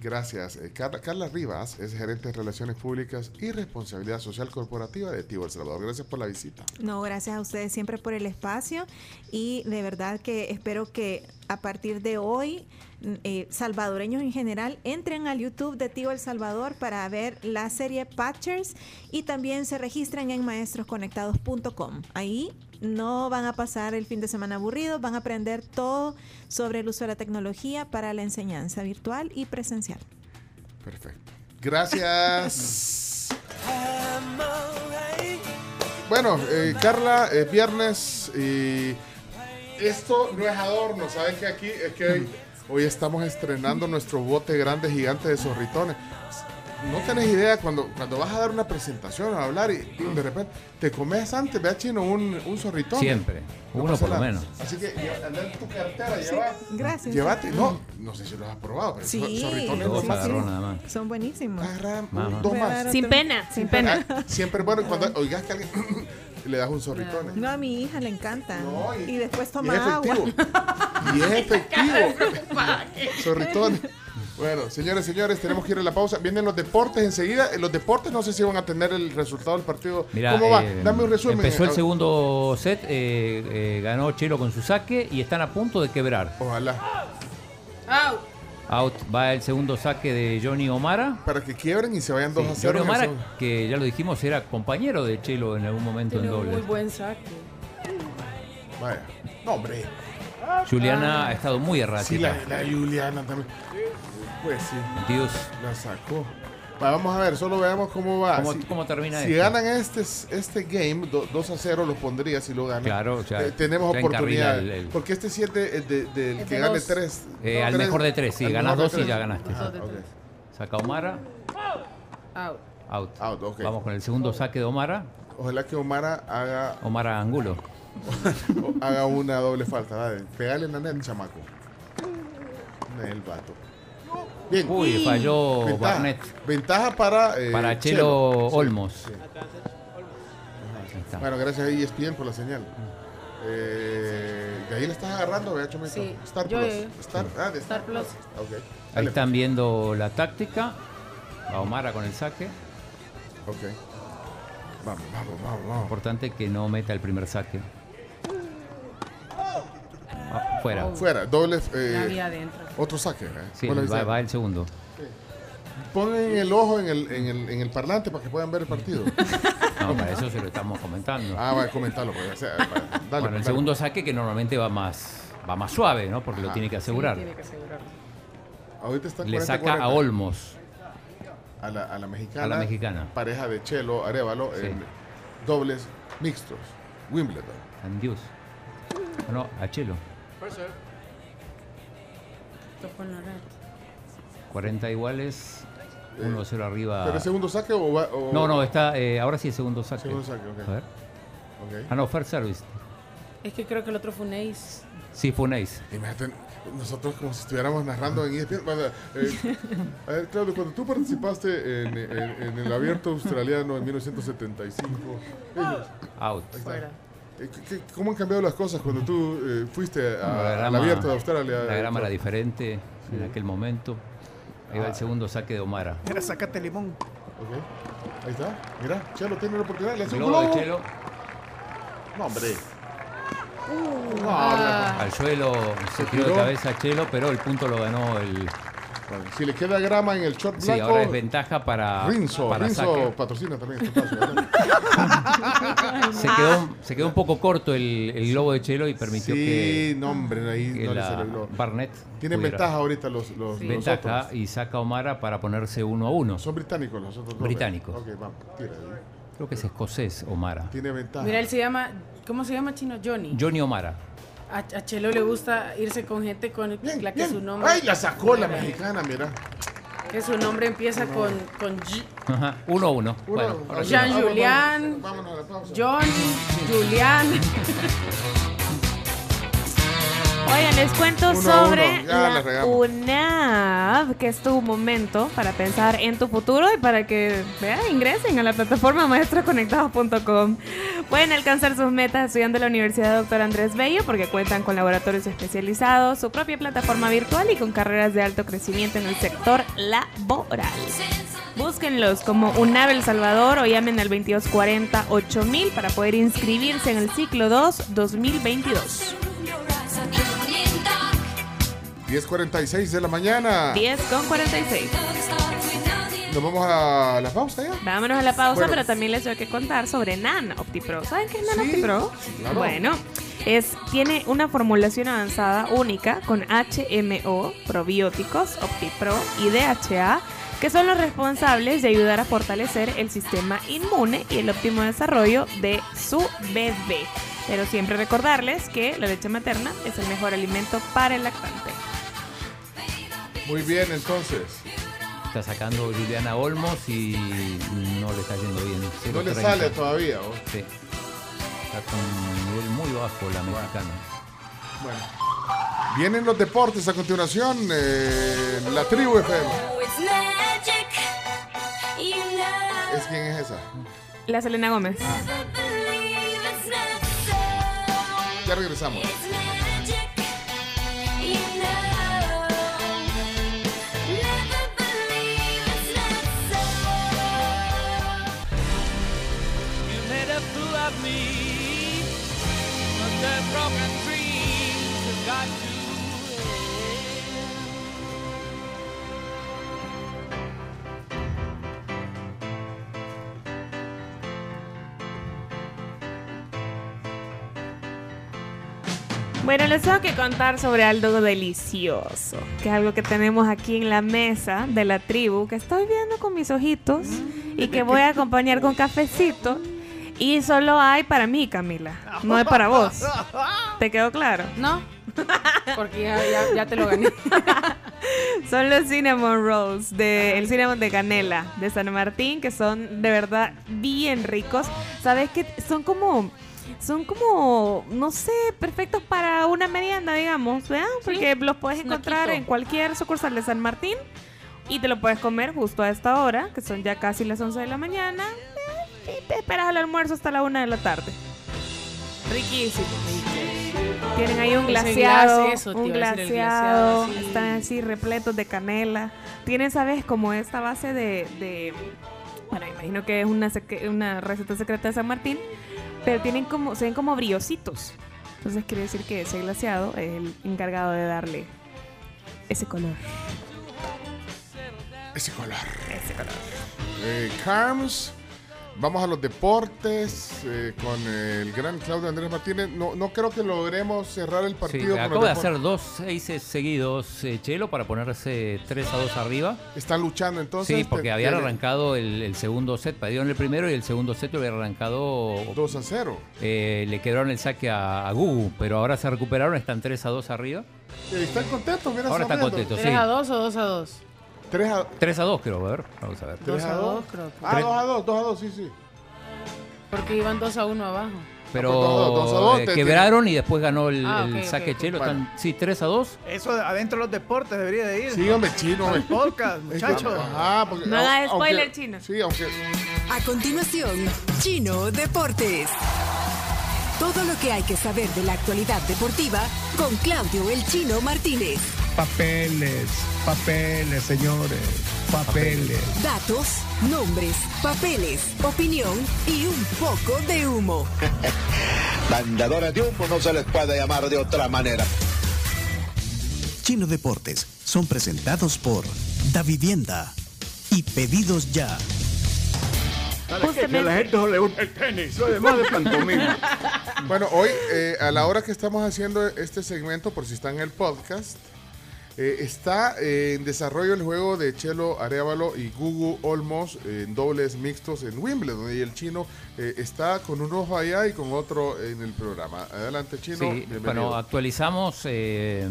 Gracias. Eh, Carla, Rivas es gerente de Relaciones Públicas y Responsabilidad Social Corporativa de Tivo El Salvador. Gracias por la visita. No, gracias a ustedes siempre por el espacio y de verdad que espero que a partir de hoy mm, eh, salvadoreños en general entren al YouTube de Tío El Salvador para ver la serie Patchers y también se registren en maestrosconectados.com. Ahí no van a pasar el fin de semana aburrido, van a aprender todo sobre el uso de la tecnología para la enseñanza virtual y presencial. Perfecto. Gracias. Bueno, eh, Carla, eh, viernes y esto no es adorno, ¿saben que aquí es que hoy, hoy estamos estrenando nuestro bote grande gigante de zorritones. No tenés idea cuando, cuando vas a dar una presentación a hablar y, y de repente te comes antes, vea chino, un, un zorritón. Siempre. No Uno por lo menos. Así que lle- anda en tu cartera, Sí, lleva. gracias. Llévate, no, no sé si lo has probado, pero Sí, zorritones Dos no más. agarró nada más. Son buenísimos. Mamá. Dos más. Sin pena, sin pena. Ah, siempre bueno cuando oigas que alguien [COUGHS] le das un zorritón. ¿eh? No, a mi hija le encanta. No, y- y, después Y toma es agua. efectivo. Y es [LAUGHS] efectivo. Zorritones. Bueno, señores, señores, tenemos que ir a la pausa. Vienen los deportes enseguida. En los deportes no sé si van a tener el resultado del partido. Mira, ¿Cómo va? eh, Dame un resumen. Empezó el segundo set, eh, eh, ganó Chelo con su saque y están a punto de quebrar. Ojalá. Au. Out va el segundo saque de Johnny Omara. Para que quiebren y se vayan 2 Sí, a 0. Johnny Omara, que ya lo dijimos, era compañero de Chelo en algún momento Tiene en un muy buen saque. Vaya. No, hombre. Juliana ha estado muy errática. Sí, la, la Juliana también. Pues sí. Dios. La sacó. Va, vamos a ver, solo veamos cómo va. ¿Cómo- si, cómo termina Si esto? ganan este, este game, do- 2 a 0, los pondría si lo ganan. Claro, o sea, Eh, tenemos oportunidad. el- el- Porque este 7 es de- del Es que de gane dos. 3. Eh, al mejor de tres, sí, ganas dos y ya ganaste. Ah, Dos de ok. tres. Saca Omara, Out. out. Out, ok. Vamos con el segundo saque de Omara. Ojalá que Omara haga, Omara Angulo. [LAUGHS] haga una doble falta. Dale, pegale en la net, chamaco. El vato. Bien. Uy, falló Ventaja. Barnett. Ventaja para, eh, Para Chelo. Olmos. Sí. Ahí está. Bueno, gracias a ESPN por la señal. Eh, de ahí le estás agarrando, Chomito. Sí. Star Yo, Plus. Star, ah, de Star, Star Plus. Ok. Ahí están viendo la táctica. Va Omara con el saque. Ok. Vamos, vamos, vamos, vamos. Importante que no meta el primer saque. Ah, fuera. Fuera, doble. eh, La había adentro. Otro saque. ¿eh? Sí, va, el segundo. Ponen el ojo en el, en, el, en el parlante para que puedan ver el partido. [LAUGHS] No, para eso se lo estamos comentando. ah, va, comentarlo. Pues, o sea, va, dale, bueno, el dale. segundo saque que normalmente va más, va más suave, ¿no? Porque lo Ajá. tiene que asegurar. Sí, tiene que asegurarlo. Ahorita está Le 40, saca 40. a Olmos. A la, a la mexicana. A la mexicana. Pareja de Chelo Arevalo Sí. en dobles mixtos. Wimbledon. Andius. No, a Chelo. En la red. 40 iguales. Eh, 1-0 arriba. ¿Pero es segundo saque o va.? o- No, no, está. eh, ahora sí es segundo saque. Segundo saque, ok. A ver. Ok. Ah, no, first service. Es que creo que el otro fue un ace. Sí, fue un ace. Imagínate, nosotros como si estuviéramos narrando en ESPN. Bueno, eh, a ver, Claudio, cuando tú participaste en, en- en el abierto australiano en 1975, ellos, Out. Fuera. Eh, ¿qué- qué- ¿Cómo han cambiado las cosas cuando tú eh, fuiste a- al grama- abierto de Australia? La grama era diferente en aquel momento. Ahí va el segundo saque de Omara. Mira, sacate limón. ok. Ahí está. Mira, Chelo tiene la oportunidad. Le hace un Globo. Chelo. No, hombre. Uh, No, ah. Al suelo se tiró de cabeza Chelo, pero el punto lo ganó el. Si le queda grama en el short Sí, blanco, ahora es ventaja para. Rinzo, para Rinzo saque. patrocina también este. [LAUGHS] Se quedó, se quedó un poco corto el, el globo de Chelo y permitió sí, que, no, hombre, ahí que no le salió. Barnett Tienen pudiera- ventaja ahorita los, los, los Ventaja otros. y saca a Omara para ponerse uno a uno. Son británicos los otros dos. Británicos. Ok, vamos, tira ahí. Creo que es escocés Omara. Tiene ventaja. Mira, él se llama. ¿Cómo se llama chino? Johnny. Johnny Omara. A, a Chelo le gusta irse con gente con la que Bien, su nombre. Ay, la sacó la Mira. mexicana, mira. Que su nombre empieza con, con G- Ajá, uno a uno. Bueno, ahora sí. Jean Julián, Vámonos a la pausa. John, Julián. [LAUGHS] Oigan, les cuento Uno sobre uno, la. UNAV, que es tu momento para pensar en tu futuro y para que vean, ingresen a la plataforma maestrosconectados.com. Pueden alcanzar sus metas estudiando en la Universidad Dr. Andrés Bello porque cuentan con laboratorios especializados, su propia plataforma virtual y con carreras de alto crecimiento en el sector laboral. Búsquenlos como UNAV El Salvador o llamen al 2240 8000 para poder inscribirse en el ciclo 2 2022. 10.46 de la mañana. 10 con 46. Nos vamos a la pausa ya. Vámonos a la pausa, Bueno. pero también les tengo que contar sobre Nan OptiPro. ¿Saben qué es Nan Sí, OptiPro? claro. Bueno, es, tiene una formulación avanzada única con HMO, probióticos, OptiPro y DHA, que son los responsables de ayudar a fortalecer el sistema inmune y el óptimo desarrollo de su bebé. Pero siempre recordarles que la leche materna es el mejor alimento para el lactante. Muy bien, entonces. Está sacando Juliana Olmos y no le está yendo bien. No le 0.30. sale todavía. ¿o? Sí. Está con un nivel muy bajo la mexicana. Bueno. Vienen los deportes a continuación. eh, la tribu FM. ¿Es quién es esa? La Selena Gómez. Ya regresamos. A fool of me, but the broken dreams have got to Bueno, les tengo que contar sobre algo delicioso, que es algo que tenemos aquí en la mesa de la tribu, que estoy viendo con mis ojitos y que voy a acompañar con cafecito. Y solo hay para mí, Camila, no es para vos. ¿Te quedó claro? No, porque ya, ya- ya te lo gané. [LAUGHS] Son los cinnamon rolls de el cinnamon de canela de San Martín que son de verdad bien ricos. Sabes que son como son como no sé perfectos para una merienda digamos, ¿verdad? Porque los puedes encontrar Snackito. en cualquier sucursal de San Martín y te lo puedes comer justo a esta hora que son ya casi las 11 de la mañana y te esperas al almuerzo hasta la una de la tarde. Riquísimo. Tienen ahí un glaseado, glace, eso te un glaseado, glaseado, sí. están así repletos de canela. Tienen, ¿sabes? Como esta base de, de- bueno, imagino que es una, una receta secreta de San Martín, pero tienen como, se ven como brillositos. Entonces quiere decir que ese glaseado es el encargado de darle ese color. Ese color. Ese color. Eh, Carms. Vamos a los deportes eh, con el gran Claudio Andrés Martínez. No, no creo que logremos cerrar el Sí, partido. con acaba de hacer dos seises seguidos eh, Chelo para ponerse 3 a 2 arriba. Están luchando entonces. Sí, porque te- arrancado el, el segundo set, perdieron el primero y el segundo set lo habían arrancado 2 a 0. eh, le quedaron el saque a, a Gugu, pero ahora se recuperaron, están 3 a 2 arriba. Eh, Están contentos, mira, Ahora están contentos, sí. ¿3 a 2 o 2 a 2? 3 a, 3 a 2 creo, a ver, vamos a ver. 3 a 2. creo que. Ah, 2 a 2, 2 a 2, sí, sí. Porque iban 2 a 1 abajo. Pero dos a dos, dos a dos, eh, te- quebraron y después ganó el, Ah, el ok, ok, saque ok. Chelo. Están, sí, 3 a 2. Eso de adentro de los deportes debería de ir. Sí, hombre, chino. Al hombre. podcast, muchachos. Ajá, porque- No hagas aunque- spoiler, chino. Sí, aunque. A continuación, Chino Deportes. Todo lo que hay que saber de la actualidad deportiva con Claudio El Chino Martínez. Papeles, papeles, señores, papeles. Datos, nombres, papeles, opinión y un poco de humo. [LAUGHS] Mandadores de humo no se les puede llamar de otra manera. Chino Deportes son presentados por Da Vivienda y Pedidos Ya. Justamente- a la gente no le gusta el tenis, soy de más de pantomima. [LAUGHS] Bueno, hoy, eh, a la hora que estamos haciendo este segmento, por si está en el podcast, eh, está eh, en desarrollo el juego de Chelo Arevalo y Gugu Olmos en dobles mixtos en Wimbledon. Y el chino eh, está con un ojo allá y con otro en el programa. Adelante, chino. Sí, bienvenido. bueno, actualizamos eh,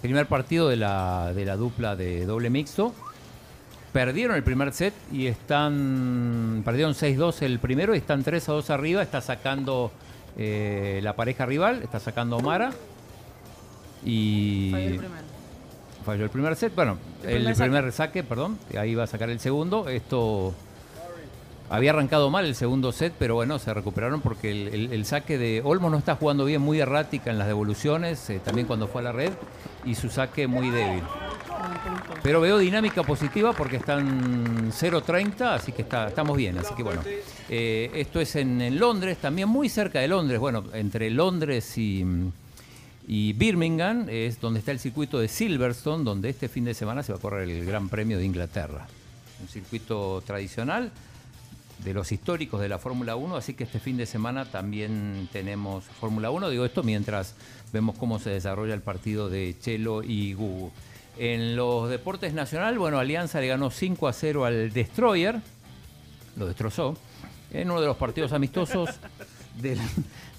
primer partido de la, de la dupla de doble mixto. Perdieron el primer set y están. Perdieron 6-2 el primero y están 3-2 arriba. Está sacando eh, la pareja rival, está sacando Omara. Y. Falló el primero. Falló el primer set. Bueno, El el primer saque. perdón. Ahí va a sacar el segundo. Esto. Había arrancado mal el segundo set, pero bueno, se recuperaron porque el, el- el saque de Olmo no está jugando bien, muy errática en las devoluciones, eh, también cuando fue a la red, y su saque muy débil. Pero veo dinámica positiva porque están 0.30, así que está, estamos bien. Así que bueno, eh, esto es en, en Londres, también muy cerca de Londres. Bueno, entre Londres y, y Birmingham es donde está el circuito de Silverstone, donde este fin de semana se va a correr el Gran Premio de Inglaterra. Un circuito tradicional de los históricos de la Fórmula 1, así que este fin de semana también tenemos Fórmula 1. Digo esto mientras vemos cómo se desarrolla el partido de Chelo y Gugu. En los deportes nacional, bueno, Alianza le ganó 5 a 0 al Destroyer, lo destrozó, en uno de los partidos amistosos del-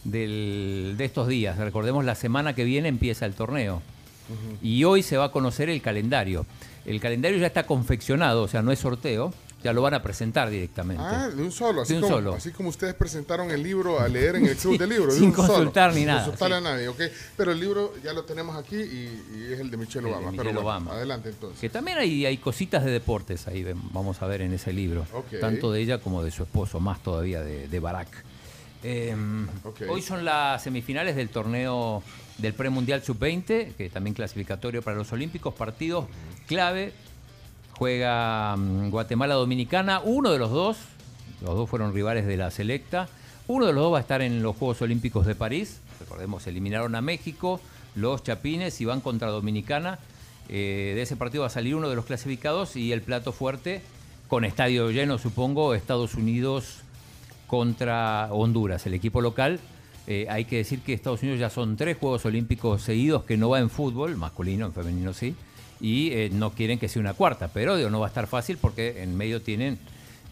del- de estos días. Recordemos, la semana que viene empieza el torneo. Y hoy se va a conocer el calendario. El calendario ya está confeccionado, o sea, no es sorteo, ya lo van a presentar directamente. Ah, de un solo. Así, De un como, solo. así como ustedes presentaron el libro a leer en el club Sí, de libros. sin un solo. consultar ni Sin nada, consultarle sí. a nadie, ok. Pero el libro ya lo tenemos aquí y, y es el de Michelle de Obama. Michelle Pero bueno, Obama. adelante entonces. Que también hay, hay cositas de deportes ahí, vamos a ver en ese libro. Tanto de ella como de su esposo, más todavía de, de Barack. Eh, Ok. Hoy son las semifinales del torneo del Premundial Sub-20, que también clasificatorio para los Olímpicos, partidos clave. Juega mm, Guatemala Dominicana, uno de los dos, los dos fueron rivales de la selecta. Uno de los dos va a estar en los Juegos Olímpicos de París. Recordemos, eliminaron a México, los Chapines y van contra Dominicana. Eh, de ese partido va a salir uno de los clasificados y el plato fuerte, con estadio lleno, supongo, Estados Unidos contra Honduras, el equipo local. Eh, hay que decir que Estados Unidos ya son tres Juegos Olímpicos seguidos que no va en fútbol, masculino, en femenino sí, y eh, no quieren que sea una cuarta, pero digo, no va a estar fácil porque en medio tienen,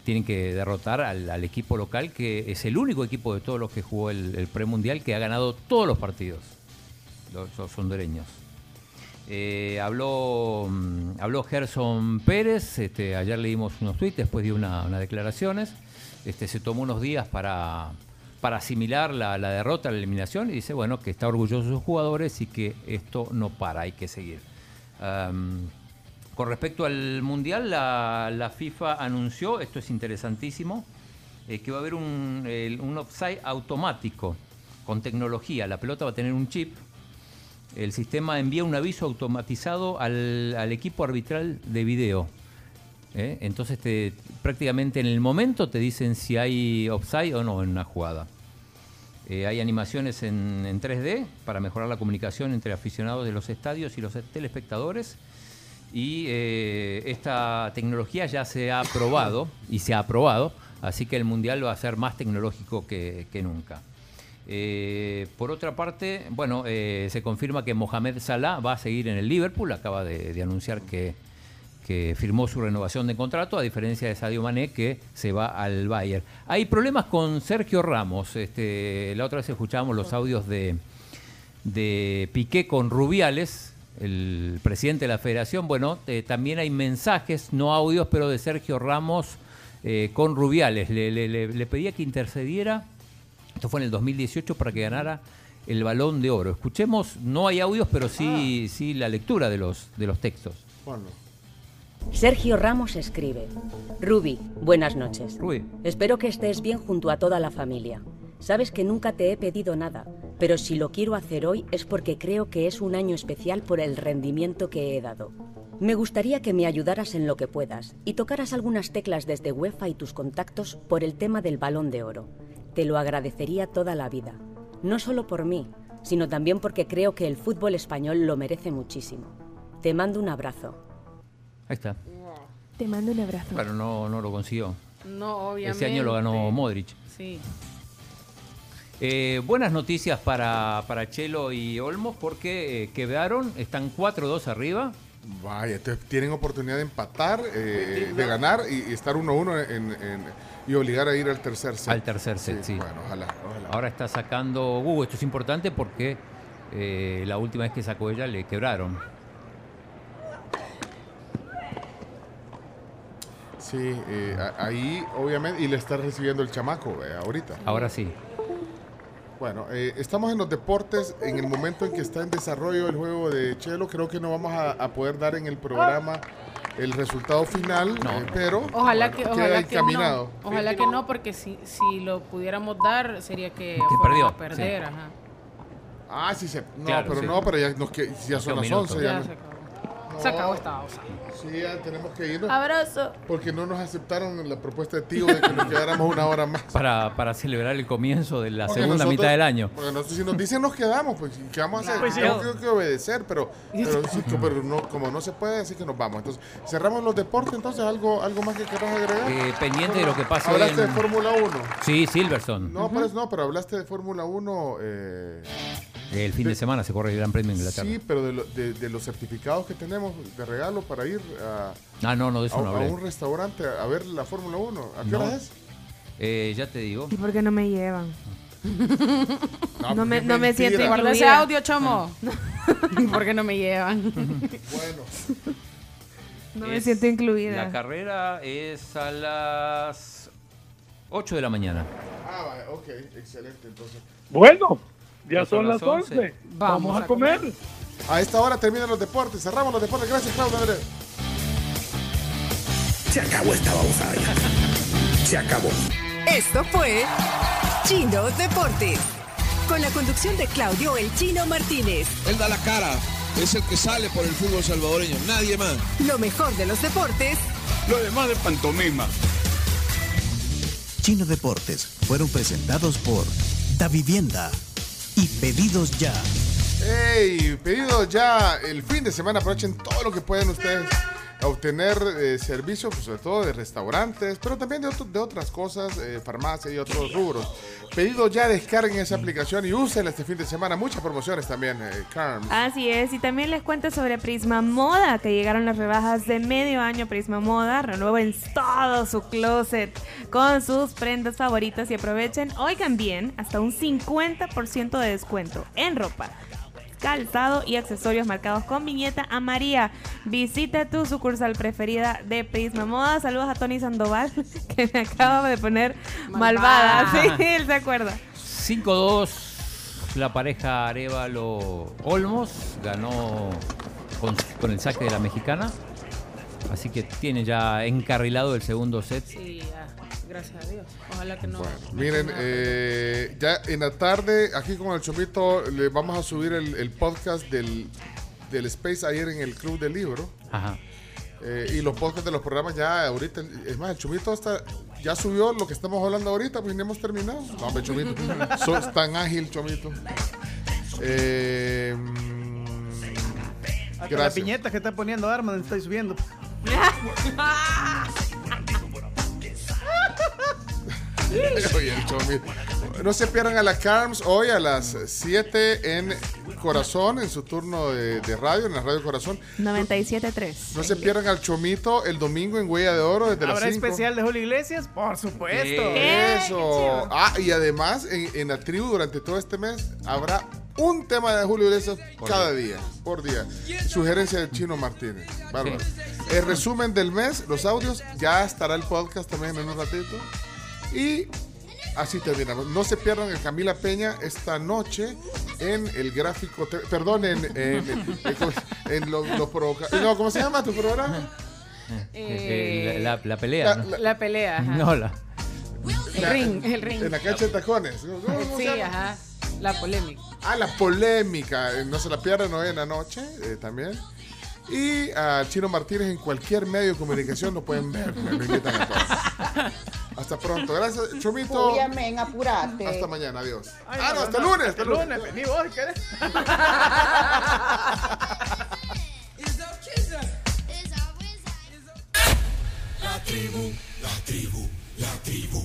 tienen que derrotar al, equipo local, que es el único equipo de todos los que jugó el, premundial que ha ganado todos los partidos, los, hondureños. Eh, habló, mm, habló Gerson Pérez, este, ayer leímos unos tweets, después dio una- unas declaraciones. Este, se tomó unos días para, para asimilar la, la derrota, la eliminación, y dice bueno que está orgulloso de sus jugadores y que esto no para, hay que seguir. Con respecto al Mundial, la, la FIFA anunció, esto es interesantísimo, eh, que va a haber un, un offside automático con tecnología. La pelota va a tener un chip el sistema envía un aviso automatizado al, al equipo arbitral de video. ¿Eh? Entonces te, prácticamente en el momento te dicen si hay offside o no en una jugada. Eh, hay animaciones en, en 3D para mejorar la comunicación entre aficionados de los estadios y los telespectadores. Y eh, esta tecnología ya se ha probado y se ha aprobado, así que el Mundial va a ser más tecnológico que, nunca. Eh, por otra parte, bueno, se confirma que Mohamed Salah va a seguir en el Liverpool, acaba de anunciar que, que firmó su renovación de contrato, a diferencia de Sadio Mané que se va al Bayern. Hay problemas con Sergio Ramos. Este, la otra vez escuchábamos los audios de, de Piqué con Rubiales, el presidente de la federación. Bueno, eh, también hay mensajes, no audios, pero de Sergio Ramos eh, con Rubiales. Le, le- le- le pedía que intercediera, esto fue en el 2018, para que ganara el balón de oro. Escuchemos, no hay audios, pero sí, sí la lectura de los, de los textos. Sergio Ramos escribe. Ruby, buenas noches. Ruby. Espero que estés bien junto a toda la familia. Sabes que nunca te he pedido nada, pero si lo quiero hacer hoy es porque creo que es un año especial por el rendimiento que he dado. Me gustaría que me ayudaras en lo que puedas y tocaras algunas teclas desde UEFA y tus contactos por el tema del balón de oro. Te lo agradecería toda la vida. No solo por mí, sino también porque creo que el fútbol español lo merece muchísimo. Te mando un abrazo. Ahí está. Te mando un abrazo. Claro, no, no lo consiguió. No, obviamente. Ese año lo ganó Modric. Sí. Eh, buenas noticias para, para Chelo y Olmos porque eh, quedaron, están 4-2 arriba. Vaya, entonces tienen oportunidad de empatar, eh, de ganar y, y estar 1-1 en, en- y obligar a ir al tercer set. Al tercer set, sí. Bueno, ojalá, ojalá. Ahora está sacando Hugo. Esto es importante porque eh, la última vez que sacó ella le quebraron. Sí, eh, ahí obviamente, y le está recibiendo el chamaco eh, ahorita. Ahora sí. Bueno, eh, estamos en los deportes, en el momento en que está en desarrollo el juego de Chelo, creo que no vamos a, a poder dar en el programa el resultado final, eh, pero Ojalá bueno, que, queda ojalá que encaminado. no. Ojalá que no, porque si, si lo pudiéramos dar, sería que, Que perdió, a perder, sí. ajá. Ah, sí, se, no, Claro, pero sí. no, pero ya, nos que- ya son las minuto. 11. Ya Ya, se no- acabó. Se acabó esta pausa. Sí, ya tenemos que irnos. Abrazo. Porque no nos aceptaron la propuesta de tío de que nos quedáramos una hora más. [LAUGHS] Para, para celebrar el comienzo de la Porque segunda nosotros- mitad del año. Porque nosotros, si nos dicen nos quedamos, pues ¿qué vamos a hacer? Pues sí. Tengo que, que obedecer, pero, pero, pero no, como no se puede, así que nos vamos. Entonces, cerramos los deportes, entonces, ¿algo, algo más que quieras agregar? Eh, pendiente de lo que hoy Hablaste en- de Fórmula 1. Sí, Silverstone. No, pero, no, pero hablaste de Fórmula 1. eh, El fin de semana se corre el Gran Premio de Inglaterra. sí, pero de, lo- de- de los certificados que tenemos de regalo para ir a, Ah, no, no, de eso a- no a hablé. un restaurante a ver la Fórmula 1. ¿A qué No. hora es? Eh, ya te digo. ¿Y por qué no me llevan? No, No me, no siento incluida. ese audio, chomo. [LAUGHS] ¿Por qué no me llevan? [LAUGHS] Bueno. No me siento incluida. La carrera es a las 8 de la mañana. Ah, vale, ok, excelente. Entonces, Bueno, ya son son las las 11. 11. Vamos, Vamos a a comer. a esta hora terminan los deportes. Cerramos los deportes. Gracias, Claudio Andrés. Se acabó esta babosada. Se acabó. Esto fue Chino Deportes. Con la conducción de Claudio El Chino Martínez. Él da la cara, es el que sale por el fútbol salvadoreño, nadie más. Lo mejor de los deportes Lo demás de pantomima. Chino Deportes fueron presentados por Da Vivienda y Pedidos Ya. Hey, pedido ya el fin de semana. Aprovechen todo lo que pueden ustedes obtener eh, servicios, pues, sobre todo de restaurantes, pero también de, otras cosas, eh, farmacia y otros rubros. Pedido ya, descarguen esa aplicación y úsenla este fin de semana. Muchas promociones también, eh. Así es, y también les cuento sobre Prisma Moda, que llegaron las rebajas de medio año Prisma Moda. Renueven todo su closet con sus prendas favoritas y aprovechen, oigan bien, hasta un 50% de descuento en ropa, calzado y accesorios marcados con viñeta a María. Visita tu sucursal preferida de Prisma Moda. Saludos a Tony Sandoval, [LAUGHS] que me acaba de poner malvada. Malvada. Sí, él se acuerda. 5-2, la pareja Arevalo Olmos ganó con, con el saque de la mexicana. Así que tiene ya encarrilado el segundo set. Sí. Gracias a Dios. Ojalá que no. Miren, eh, ya en la tarde, aquí con el Chomito, le vamos a subir el, el podcast del, del Space ayer en el Club del Libro. Ajá. Eh, y los podcasts de los programas ya ahorita, es más, el Chomito está, ya subió lo que estamos hablando ahorita, pues ni hemos terminado. No, hombre, Chomito, [LAUGHS] sos tan ágil, Chomito. Eh, Hasta la gracias. piñeta que está poniendo armas está subiendo. [LAUGHS] [LAUGHS] [LAUGHS] No se pierdan a la Carms hoy a las 7 en Corazón, en su turno de, de radio, en la Radio Corazón. 97.3. No se pierdan al Chomito el domingo en Huella de Oro desde las ¿Habrá 5. especial de Julio Iglesias? Por supuesto. Eso. Ah, y además en, en la tribu durante todo este mes habrá un tema de Julio Iglesias cada día, por día. Sugerencia de Chino Martínez. Bárbaro. El resumen del mes, los audios, ya estará el podcast también en un ratito. Y así terminamos. No se pierdan a Camila Peña esta noche en el gráfico, perdón, en, en, en- en lo, lo provoca- no, ¿cómo se llama tu programa? Eh, la, la- la pelea. ¿no? La pelea, ajá. No, la. El ring, el ring. En la cancha de tacones. ¿Cómo se Sí, ajá. La polémica. Ah, la polémica. eh, No se la pierdan hoy en la noche eh, también. Y a Chino Martínez en cualquier medio de comunicación lo pueden ver. Me lo invitan a todos. Hasta pronto. Gracias, Chomito. Amén, apurate. Hasta mañana. Adiós. Ay, ah, no, hasta lunes. Hasta el lunes. Vení vos. [LAUGHS] La tribu, la tribu, la tribu.